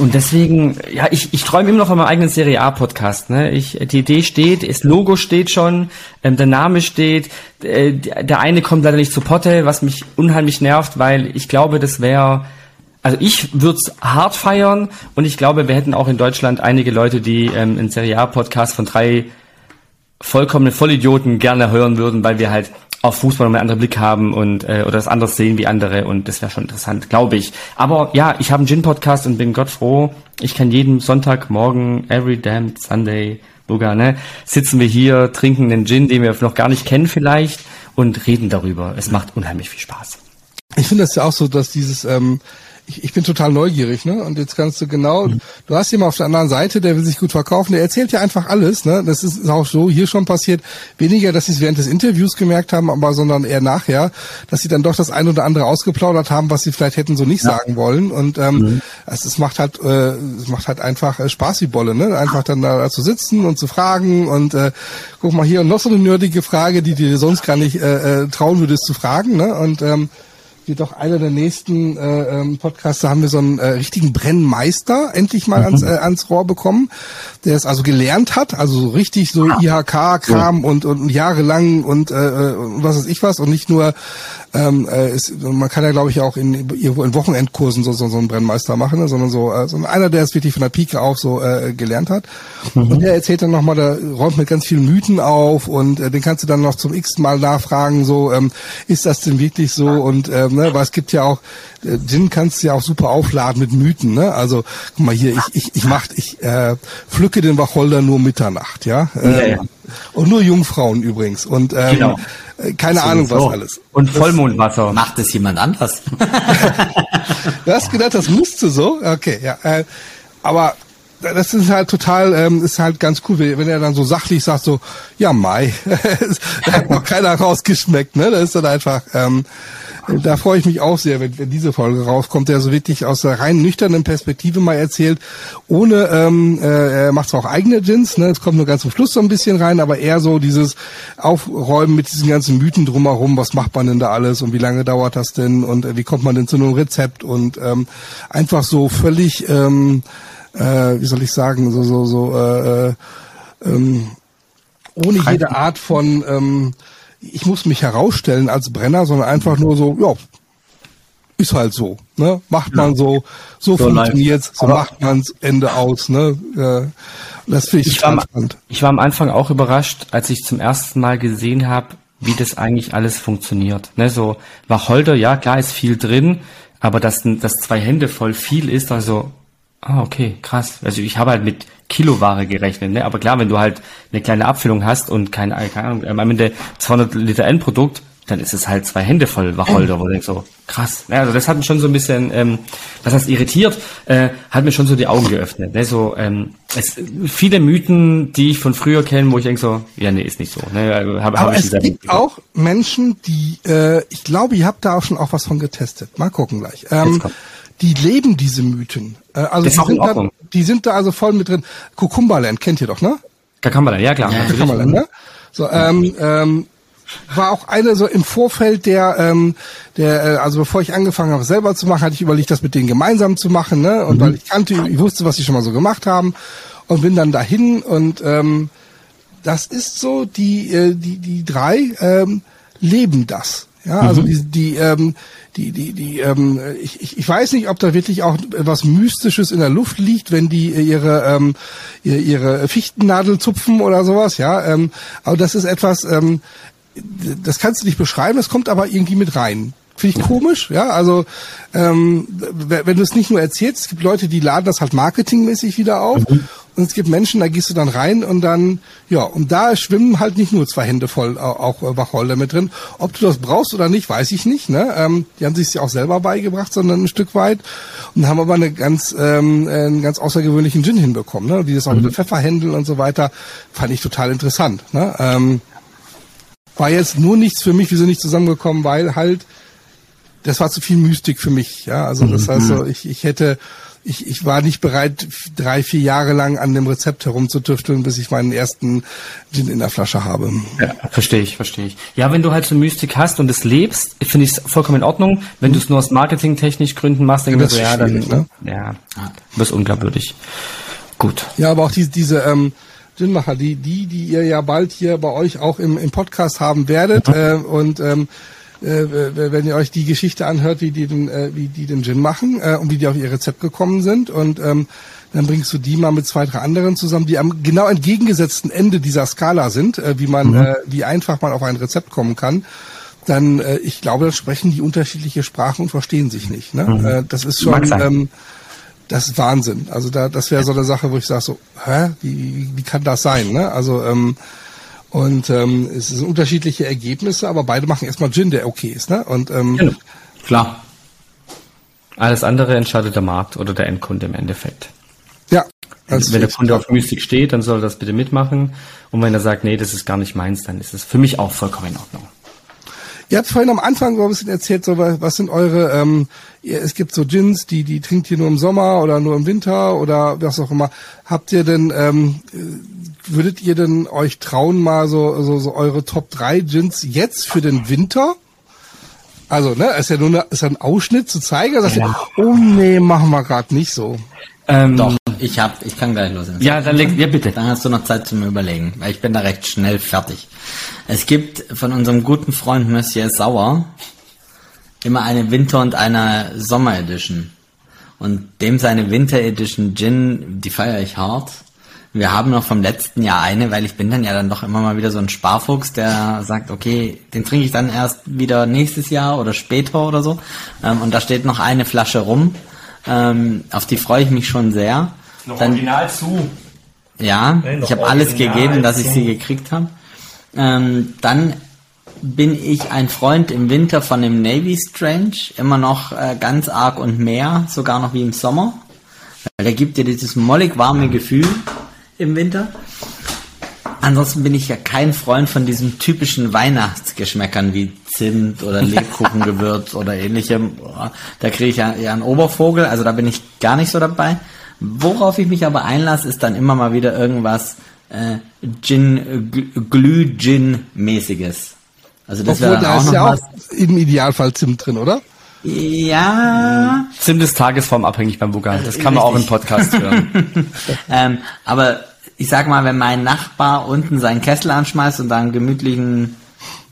und deswegen, ja, ich, ich träume immer noch von meinem eigenen Serie A Podcast. Ne? Ich, die Idee steht, das Logo steht schon, ähm, der Name steht. Äh, der eine kommt leider nicht zu Potte, was mich unheimlich nervt, weil ich glaube, das wäre, also ich würde es hart feiern und ich glaube, wir hätten auch in Deutschland einige Leute, die ähm, einen Serie A Podcast von drei vollkommene Vollidioten gerne hören würden, weil wir halt auf Fußball noch einen anderen Blick haben und äh, oder das anders sehen wie andere und das wäre schon interessant, glaube ich. Aber ja, ich habe einen Gin-Podcast und bin Gott froh. Ich kann jeden Sonntagmorgen, every damn Sunday, sogar, ne, sitzen wir hier, trinken einen Gin, den wir noch gar nicht kennen vielleicht und reden darüber. Es macht unheimlich viel Spaß. Ich finde das ja auch so, dass dieses, ähm, ich, ich bin total neugierig, ne? Und jetzt kannst du genau, du hast jemanden auf der anderen Seite, der will sich gut verkaufen, der erzählt ja einfach alles, ne? Das ist auch so hier schon passiert. Weniger, dass sie es während des Interviews gemerkt haben, aber sondern eher nachher, dass sie dann doch das ein oder andere ausgeplaudert haben, was sie vielleicht hätten so nicht sagen wollen. Und ähm, es, es macht halt, äh, es macht halt einfach äh, Spaß wie Bolle, ne? Einfach dann da zu sitzen und zu fragen und äh, guck mal hier und noch so eine nerdige Frage, die dir sonst gar nicht äh, äh, trauen würdest zu fragen, ne? Und ähm, wird doch einer der nächsten äh, ähm, Podcasts, da haben wir so einen äh, richtigen Brennmeister endlich mal ans, äh, ans Rohr bekommen, der es also gelernt hat, also so richtig so IHK-Kram und, und jahrelang und, äh, und was weiß ich was und nicht nur ähm, äh, ist, man kann ja glaube ich auch in irgendwo in Wochenendkursen so, so, so einen Brennmeister machen, ne? sondern so, äh, so einer, der es wirklich von der Pike auf so äh, gelernt hat. Mhm. Und der erzählt dann nochmal, der räumt mit ganz vielen Mythen auf und äh, den kannst du dann noch zum x Mal nachfragen, so ähm, ist das denn wirklich so und ähm, ne, weil es gibt ja auch äh, Gin kannst du ja auch super aufladen mit Mythen, ne? Also guck mal hier, ich ich ich mach ich äh, pflücke den Wacholder nur Mitternacht, ja. Ähm, ja, ja. Und nur Jungfrauen übrigens und ähm, genau. Äh, keine Ahnung was alles. Und Vollmondwasser. Macht es jemand anders? du hast gedacht, das müsste so? Okay, ja. Äh, aber das ist halt total, ähm, ist halt ganz cool, wenn er dann so sachlich sagt, so, ja, Mai, da hat noch keiner rausgeschmeckt, ne? Das ist dann einfach, ähm, da freue ich mich auch sehr, wenn, wenn diese Folge rauskommt, der so wirklich aus der rein nüchternen Perspektive mal erzählt, ohne, ähm, äh, er macht zwar auch eigene Gins, ne, es kommt nur ganz zum Schluss so ein bisschen rein, aber eher so dieses Aufräumen mit diesen ganzen Mythen drumherum, was macht man denn da alles und wie lange dauert das denn und äh, wie kommt man denn zu einem Rezept und ähm, einfach so völlig, ähm, äh, wie soll ich sagen, so, so, so, äh, äh, ähm, ohne jede Art von ähm, ich muss mich herausstellen als Brenner, sondern einfach nur so, ja, ist halt so, ne? Macht man so, so, so funktioniert's, so macht man's Ende aus, ne? Äh, das finde ich, ich war, spannend. Ich war am Anfang auch überrascht, als ich zum ersten Mal gesehen habe, wie das eigentlich alles funktioniert. Ne, so Wacholder, ja klar ist viel drin, aber dass, dass zwei Hände voll viel ist, also Ah, okay, krass. Also ich habe halt mit Kiloware gerechnet, ne? Aber klar, wenn du halt eine kleine Abfüllung hast und keine, keine Ahnung, am Ende 200 Liter Endprodukt, dann ist es halt zwei Hände voll Wacholder, wo du denkst so, krass. Ja, also das hat mich schon so ein bisschen, ähm, was heißt irritiert, äh, hat mir schon so die Augen geöffnet. Ne? So, ähm, es, viele Mythen, die ich von früher kenne, wo ich denke so, ja, nee, ist nicht so. Ne? Also, hab, Aber hab es gibt auch Menschen, die, äh, ich glaube, ihr habt da auch schon auch was von getestet. Mal gucken gleich. Ähm, die leben diese Mythen. Äh, also die sind, da, die sind da also voll mit drin. Kukumbaland kennt ihr doch, ne? Kukumbaland, ja klar. Ja, Kukumbaland, ne? So, ähm, ähm, war auch eine so im Vorfeld der, ähm, der, äh, also bevor ich angefangen habe, selber zu machen, hatte ich überlegt, das mit denen gemeinsam zu machen, ne? Und mhm. weil ich kannte, ich wusste, was sie schon mal so gemacht haben und bin dann dahin und ähm, das ist so, die, äh, die, die drei ähm, leben das. Ja, also mhm. die, die, ähm, die, die, die, ähm, ich, ich, ich weiß nicht, ob da wirklich auch etwas Mystisches in der Luft liegt, wenn die ihre, ähm, ihre, ihre Fichtennadel zupfen oder sowas, ja. Ähm, aber das ist etwas, ähm, das kannst du nicht beschreiben, das kommt aber irgendwie mit rein. Finde ich komisch, ja. Also ähm, wenn du es nicht nur erzählst, es gibt Leute, die laden das halt marketingmäßig wieder auf. Mhm. Und es gibt Menschen, da gehst du dann rein und dann, ja, und da schwimmen halt nicht nur zwei Hände voll auch Wacholder mit drin. Ob du das brauchst oder nicht, weiß ich nicht. Ne? Ähm, die haben sich ja auch selber beigebracht, sondern ein Stück weit und haben aber eine ganz, ähm, einen ganz außergewöhnlichen Gin hinbekommen, ne? die das auch mhm. mit Pfeffer handeln und so weiter. Fand ich total interessant. Ne? Ähm, war jetzt nur nichts für mich, wir sind nicht zusammengekommen, weil halt das war zu viel Mystik für mich. Ja, also das mhm. heißt so, ich, ich hätte ich, ich war nicht bereit, drei, vier Jahre lang an dem Rezept herumzutüfteln, bis ich meinen ersten Gin in der Flasche habe. Ja, verstehe ich, verstehe ich. Ja, wenn du halt so Mystik hast und es lebst, finde ich es vollkommen in Ordnung. Wenn du es nur aus marketingtechnisch Gründen machst, dann, ja, so, ja, dann ne? ja, wirst unglaubwürdig. Gut. Ja, aber auch diese, diese ähm, Ginmacher, die, die, die ihr ja bald hier bei euch auch im, im Podcast haben werdet mhm. äh, und ähm, äh, wenn ihr euch die Geschichte anhört, wie die den, äh, wie die den Gin machen äh, und wie die auf ihr Rezept gekommen sind und ähm, dann bringst du die mal mit zwei, drei anderen zusammen, die am genau entgegengesetzten Ende dieser Skala sind, äh, wie man, mhm. äh, wie einfach man auf ein Rezept kommen kann dann, äh, ich glaube, da sprechen die unterschiedliche Sprachen und verstehen sich nicht. Ne? Mhm. Äh, das ist schon, ähm, das ist Wahnsinn. Also da, das wäre so eine Sache, wo ich sage so, hä, wie, wie kann das sein? Ne? Also ähm, und ähm, es sind unterschiedliche Ergebnisse, aber beide machen erstmal Gin, der okay ist. Ne? Und ähm, genau. klar. Alles andere entscheidet der Markt oder der Endkunde im Endeffekt. Ja. Also wenn der Kunde auf Mystik steht, dann soll er das bitte mitmachen. Und wenn er sagt, nee, das ist gar nicht meins, dann ist es für mich auch vollkommen in Ordnung. Ihr habt vorhin am Anfang so ein bisschen erzählt, so was sind eure, ähm, es gibt so Gins, die die trinkt ihr nur im Sommer oder nur im Winter oder was auch immer. Habt ihr denn ähm, würdet ihr denn euch trauen, mal so, so, so eure Top 3 Gins jetzt für den Winter? Also, ne, ist ja nur eine, ist ein Ausschnitt zu zeigen. Also, ja. oh nee, machen wir gerade nicht so. Ähm, Doch, ich hab, ich kann gleich los. Ja, dann leg, ja bitte. Dann hast du noch Zeit zum Überlegen, weil ich bin da recht schnell fertig. Es gibt von unserem guten Freund Monsieur Sauer immer eine Winter- und eine Sommer-Edition. Und dem seine Winter-Edition Gin, die feiere ich hart. Wir haben noch vom letzten Jahr eine, weil ich bin dann ja dann doch immer mal wieder so ein Sparfuchs, der sagt, okay, den trinke ich dann erst wieder nächstes Jahr oder später oder so. Ähm, und da steht noch eine Flasche rum. Ähm, auf die freue ich mich schon sehr. Noch Dann- original zu. Ja, noch ich habe alles gegeben, dass ich sie gekriegt habe. Ähm, dann bin ich ein Freund im Winter von dem Navy Strange, immer noch äh, ganz arg und mehr, sogar noch wie im Sommer. Weil der gibt dir dieses mollig warme Gefühl im Winter. Ansonsten bin ich ja kein Freund von diesen typischen Weihnachtsgeschmäckern wie Zimt oder Lebkuchengewürz oder ähnlichem. Da kriege ich ja, ja einen Obervogel, also da bin ich gar nicht so dabei. Worauf ich mich aber einlasse, ist dann immer mal wieder irgendwas äh, Gin, Gl- Glüh-Gin-mäßiges. Also das Obwohl, wäre dann da auch ist noch ja auch was. im Idealfall Zimt drin, oder? Ja, Zimt ist tagesformabhängig beim Bugan. Das kann man auch im Richtig. Podcast hören. ähm, aber ich sag mal, wenn mein Nachbar unten seinen Kessel anschmeißt und da einen gemütlichen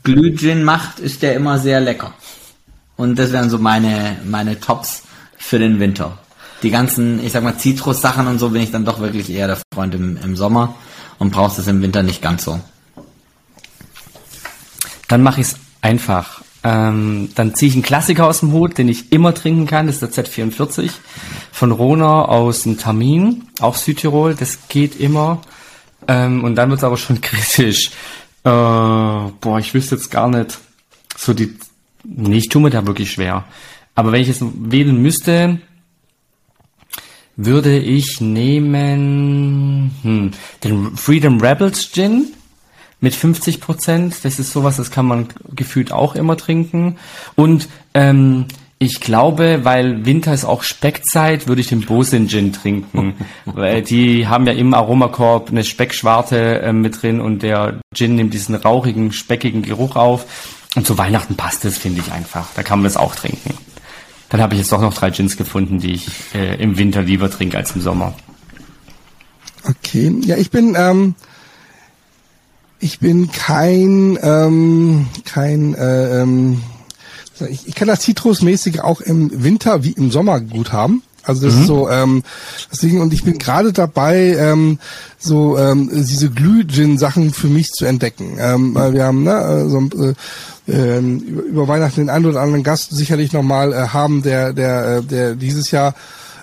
Glühgin macht, ist der immer sehr lecker. Und das wären so meine, meine Tops für den Winter. Die ganzen, ich sag mal, Zitrussachen und so bin ich dann doch wirklich eher der Freund im, im Sommer und brauchst es im Winter nicht ganz so. Dann mache ich es einfach. Ähm, dann ziehe ich einen Klassiker aus dem Hut, den ich immer trinken kann. Das ist der Z44 von Rona aus dem Termin, auch Südtirol. Das geht immer. Ähm, und dann wird es aber schon kritisch. Äh, boah, ich wüsste jetzt gar nicht. So die. Nee, ich tue mir da wirklich schwer. Aber wenn ich jetzt wählen müsste, würde ich nehmen hm, den Freedom Rebels Gin mit 50 Prozent. Das ist sowas, das kann man gefühlt auch immer trinken. Und ähm, ich glaube, weil Winter ist auch Speckzeit, würde ich den Bosin Gin trinken. weil die haben ja im Aromakorb eine Speckschwarte äh, mit drin und der Gin nimmt diesen rauchigen, speckigen Geruch auf. Und zu Weihnachten passt es, finde ich einfach. Da kann man das auch trinken. Dann habe ich jetzt doch noch drei Gins gefunden, die ich äh, im Winter lieber trinke als im Sommer. Okay, ja, ich bin, ähm, ich bin kein, ähm, kein, äh, ähm, ich, ich kann das Zitrusmäßige auch im Winter wie im Sommer gut haben. Also das ist so, ähm, deswegen, und ich bin gerade dabei, ähm, so ähm, diese Glüh-Gin-Sachen für mich zu entdecken. Ähm, weil wir haben ne, äh, so, äh, ähm, über, über Weihnachten den einen oder anderen Gast sicherlich nochmal äh, haben, der, der, äh, der dieses Jahr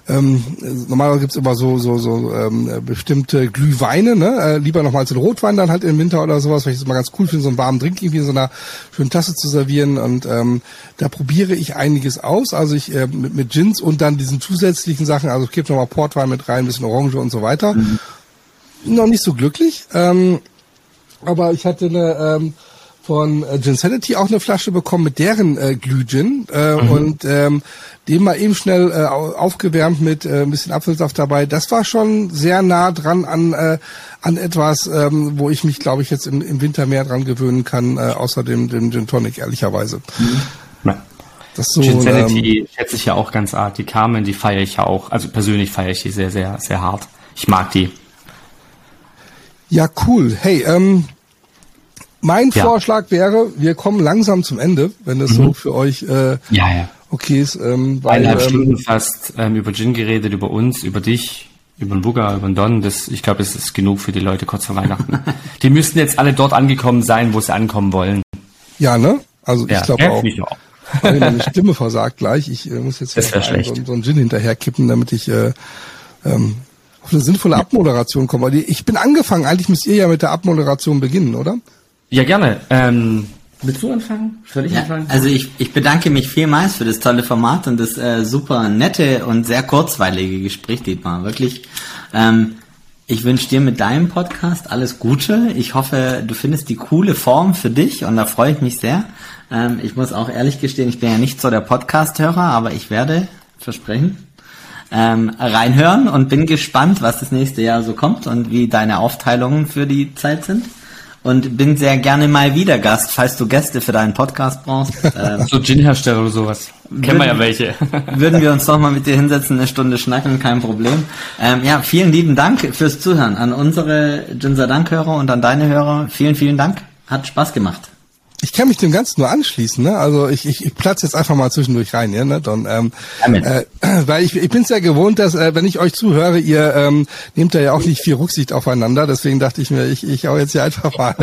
ähm, normalerweise gibt's immer so so so ähm, äh, bestimmte Glühweine, ne? Äh, lieber noch mal als den Rotwein dann halt im Winter oder sowas, weil ich das immer ganz cool finde, so einen warmen Drink irgendwie in so einer schönen Tasse zu servieren. Und ähm, da probiere ich einiges aus. Also ich äh, mit, mit Gins und dann diesen zusätzlichen Sachen, also ich gebe noch mal Portwein mit rein, ein bisschen Orange und so weiter. Noch nicht so glücklich. Ähm, aber ich hatte eine ähm, von äh, Ginsanity auch eine Flasche bekommen mit deren äh, Glühgin äh, und ähm, den mal eben schnell äh, au- aufgewärmt mit äh, ein bisschen Apfelsaft dabei. Das war schon sehr nah dran an äh, an etwas, ähm, wo ich mich, glaube ich, jetzt im, im Winter mehr dran gewöhnen kann, äh, außer dem, dem Gin Tonic, ehrlicherweise. Ja. Das so, Gin ähm, Sanity schätze ich ja auch ganz arg. Die Carmen, die feiere ich ja auch. Also persönlich feiere ich die sehr, sehr, sehr hart. Ich mag die. Ja, cool. Hey, ähm, mein Ja. Vorschlag wäre, wir kommen langsam zum Ende, wenn das so für euch äh, Ja, ja. okay ist. Ähm, weil, Eineinhalb ähm, Stunden fast ähm, über Gin geredet, über uns, über dich, über den Bugger, über den Don. Das, ich glaube, das ist genug für die Leute kurz vor Weihnachten. die müssten jetzt alle dort angekommen sein, wo sie ankommen wollen. Ja, ne? Also ich glaube auch. ich auch. Weil meine Stimme versagt gleich. Ich äh, muss jetzt Das einen-. So, so einen Gin hinterher kippen, damit ich äh, ähm, auf eine sinnvolle Abmoderation komme. Ich bin angefangen. Eigentlich müsst ihr ja mit der Abmoderation beginnen, oder? Ja, gerne. Ähm, willst du anfangen? Soll ich Ja, anfangen? also ich, ich bedanke mich vielmals für das tolle Format und das äh, super nette und sehr kurzweilige Gespräch, Dietmar. Wirklich. Ähm, ich wünsche dir mit deinem Podcast alles Gute. Ich hoffe, du findest die coole Form für dich und da freue ich mich sehr. Ähm, ich muss auch ehrlich gestehen, ich bin ja nicht so der Podcast-Hörer, aber ich werde, versprechen, ähm, reinhören und bin gespannt, was das nächste Jahr so kommt und wie deine Aufteilungen für die Zeit sind. Und bin sehr gerne mal wieder Gast, falls du Gäste für deinen Podcast brauchst. Ähm, so Gin-Hersteller oder sowas. Kennen wir ja welche. würden wir uns doch mal mit dir hinsetzen, eine Stunde schnacken, kein Problem. Ähm, ja, vielen lieben Dank fürs Zuhören an unsere Jinsa Dank-Hörer und an deine Hörer. Vielen, vielen Dank. Hat Spaß gemacht. Ich kann mich dem Ganzen nur anschließen. Ne? Also ich, ich, ich platze jetzt einfach mal zwischendurch rein. Ja, ne? Don, ähm, äh, weil ich, ich bin es ja gewohnt, dass äh, wenn ich euch zuhöre, ihr ähm, nehmt da ja auch nicht viel Rücksicht aufeinander. Deswegen dachte ich mir, ich, ich hau jetzt hier einfach mal.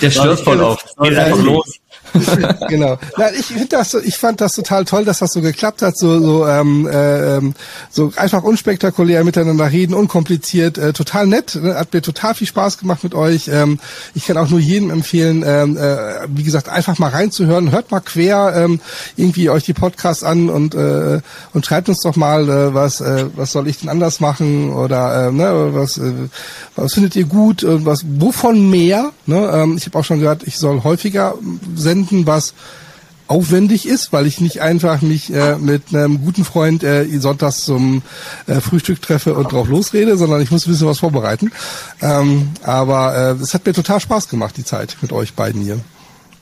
Der stört voll auf. Geht einfach los. genau. Na, ich finde das, ich fand das total toll, dass das so geklappt hat, so so ähm, äh, so einfach unspektakulär miteinander reden, unkompliziert, äh, total nett. Ne? Hat mir total viel Spaß gemacht mit euch. Ähm, ich kann auch nur jedem empfehlen, ähm, äh, wie gesagt, einfach mal reinzuhören. Hört mal quer ähm, irgendwie euch die Podcasts an und äh, und schreibt uns doch mal, äh, was äh, was soll ich denn anders machen oder äh, ne, was äh, was findet ihr gut was wovon mehr. Ne? Ähm, ich habe auch schon gehört, ich soll häufiger senden finden, was aufwendig ist, weil ich nicht einfach mich äh, mit einem guten Freund äh, sonntags zum äh, Frühstück treffe und drauf losrede, sondern ich muss ein bisschen was vorbereiten. Ähm, aber äh, es hat mir total Spaß gemacht, die Zeit mit euch beiden hier.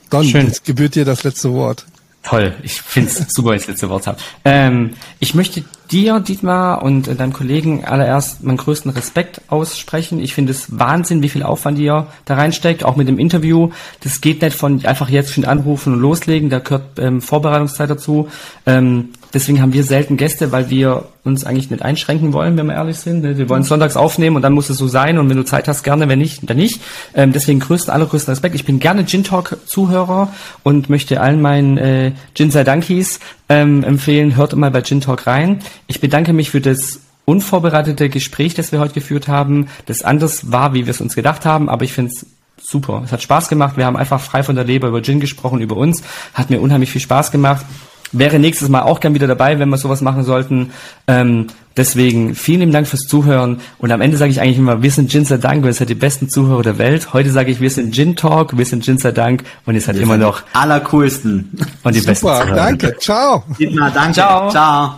Don, Schön. jetzt gebührt dir das letzte Wort. Toll, ich finde es super, dass ich das letzte Wort habe. Ähm, ich möchte dir, Dietmar, und äh, deinem Kollegen allererst meinen größten Respekt aussprechen. Ich finde es Wahnsinn, wie viel Aufwand ihr da reinsteckt, auch mit dem Interview. Das geht nicht von einfach jetzt schon anrufen und loslegen, da gehört ähm, Vorbereitungszeit dazu. Ähm, deswegen haben wir selten Gäste, weil wir uns eigentlich nicht einschränken wollen, wenn wir ehrlich sind. Ne? Wir wollen sonntags aufnehmen und dann muss es so sein und wenn du Zeit hast, gerne, wenn nicht, dann nicht. Ähm, deswegen größten, allergrößten Respekt. Ich bin gerne Gin Talk Zuhörer und möchte allen meinen äh, Gin sei Dankies ähm, empfehlen, hört mal bei Gin Talk rein. Ich bedanke mich für das unvorbereitete Gespräch, das wir heute geführt haben, das anders war, wie wir es uns gedacht haben, aber ich finde es super. Es hat Spaß gemacht. Wir haben einfach frei von der Leber über Gin gesprochen, über uns. Hat mir unheimlich viel Spaß gemacht. Wäre nächstes Mal auch gern wieder dabei, wenn wir sowas machen sollten. Ähm, deswegen vielen lieben Dank fürs Zuhören. Und am Ende sage ich eigentlich immer, wir sind Ginser Dank ihr seid die besten Zuhörer der Welt. Heute sage ich, wir sind Gin Talk, wir sind Ginser Dank und ihr seid wir immer noch allercoolsten und die Super, besten Zuhörer. danke. Ciao. Dietmar, danke. Ciao. Ciao.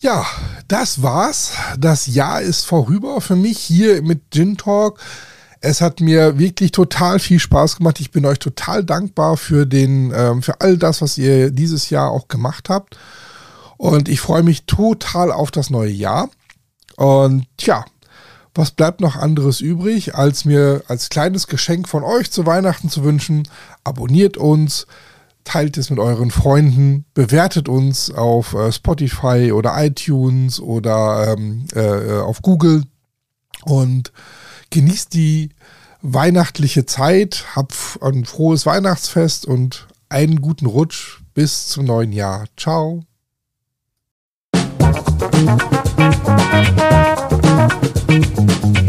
Ja, das war's. Das Jahr ist vorüber für mich hier mit Gin Talk. Es hat mir wirklich total viel Spaß gemacht. Ich bin euch total dankbar für den, ähm, für all das, was ihr dieses Jahr auch gemacht habt. Und ich freue mich total auf das neue Jahr. Und tja, was bleibt noch anderes übrig, als mir als kleines Geschenk von euch zu Weihnachten zu wünschen? Abonniert uns, teilt es mit euren Freunden, bewertet uns auf äh, Spotify oder iTunes oder ähm, äh, auf Google und genießt die weihnachtliche Zeit, hab ein frohes Weihnachtsfest und einen guten Rutsch bis zum neuen Jahr. Ciao. Musik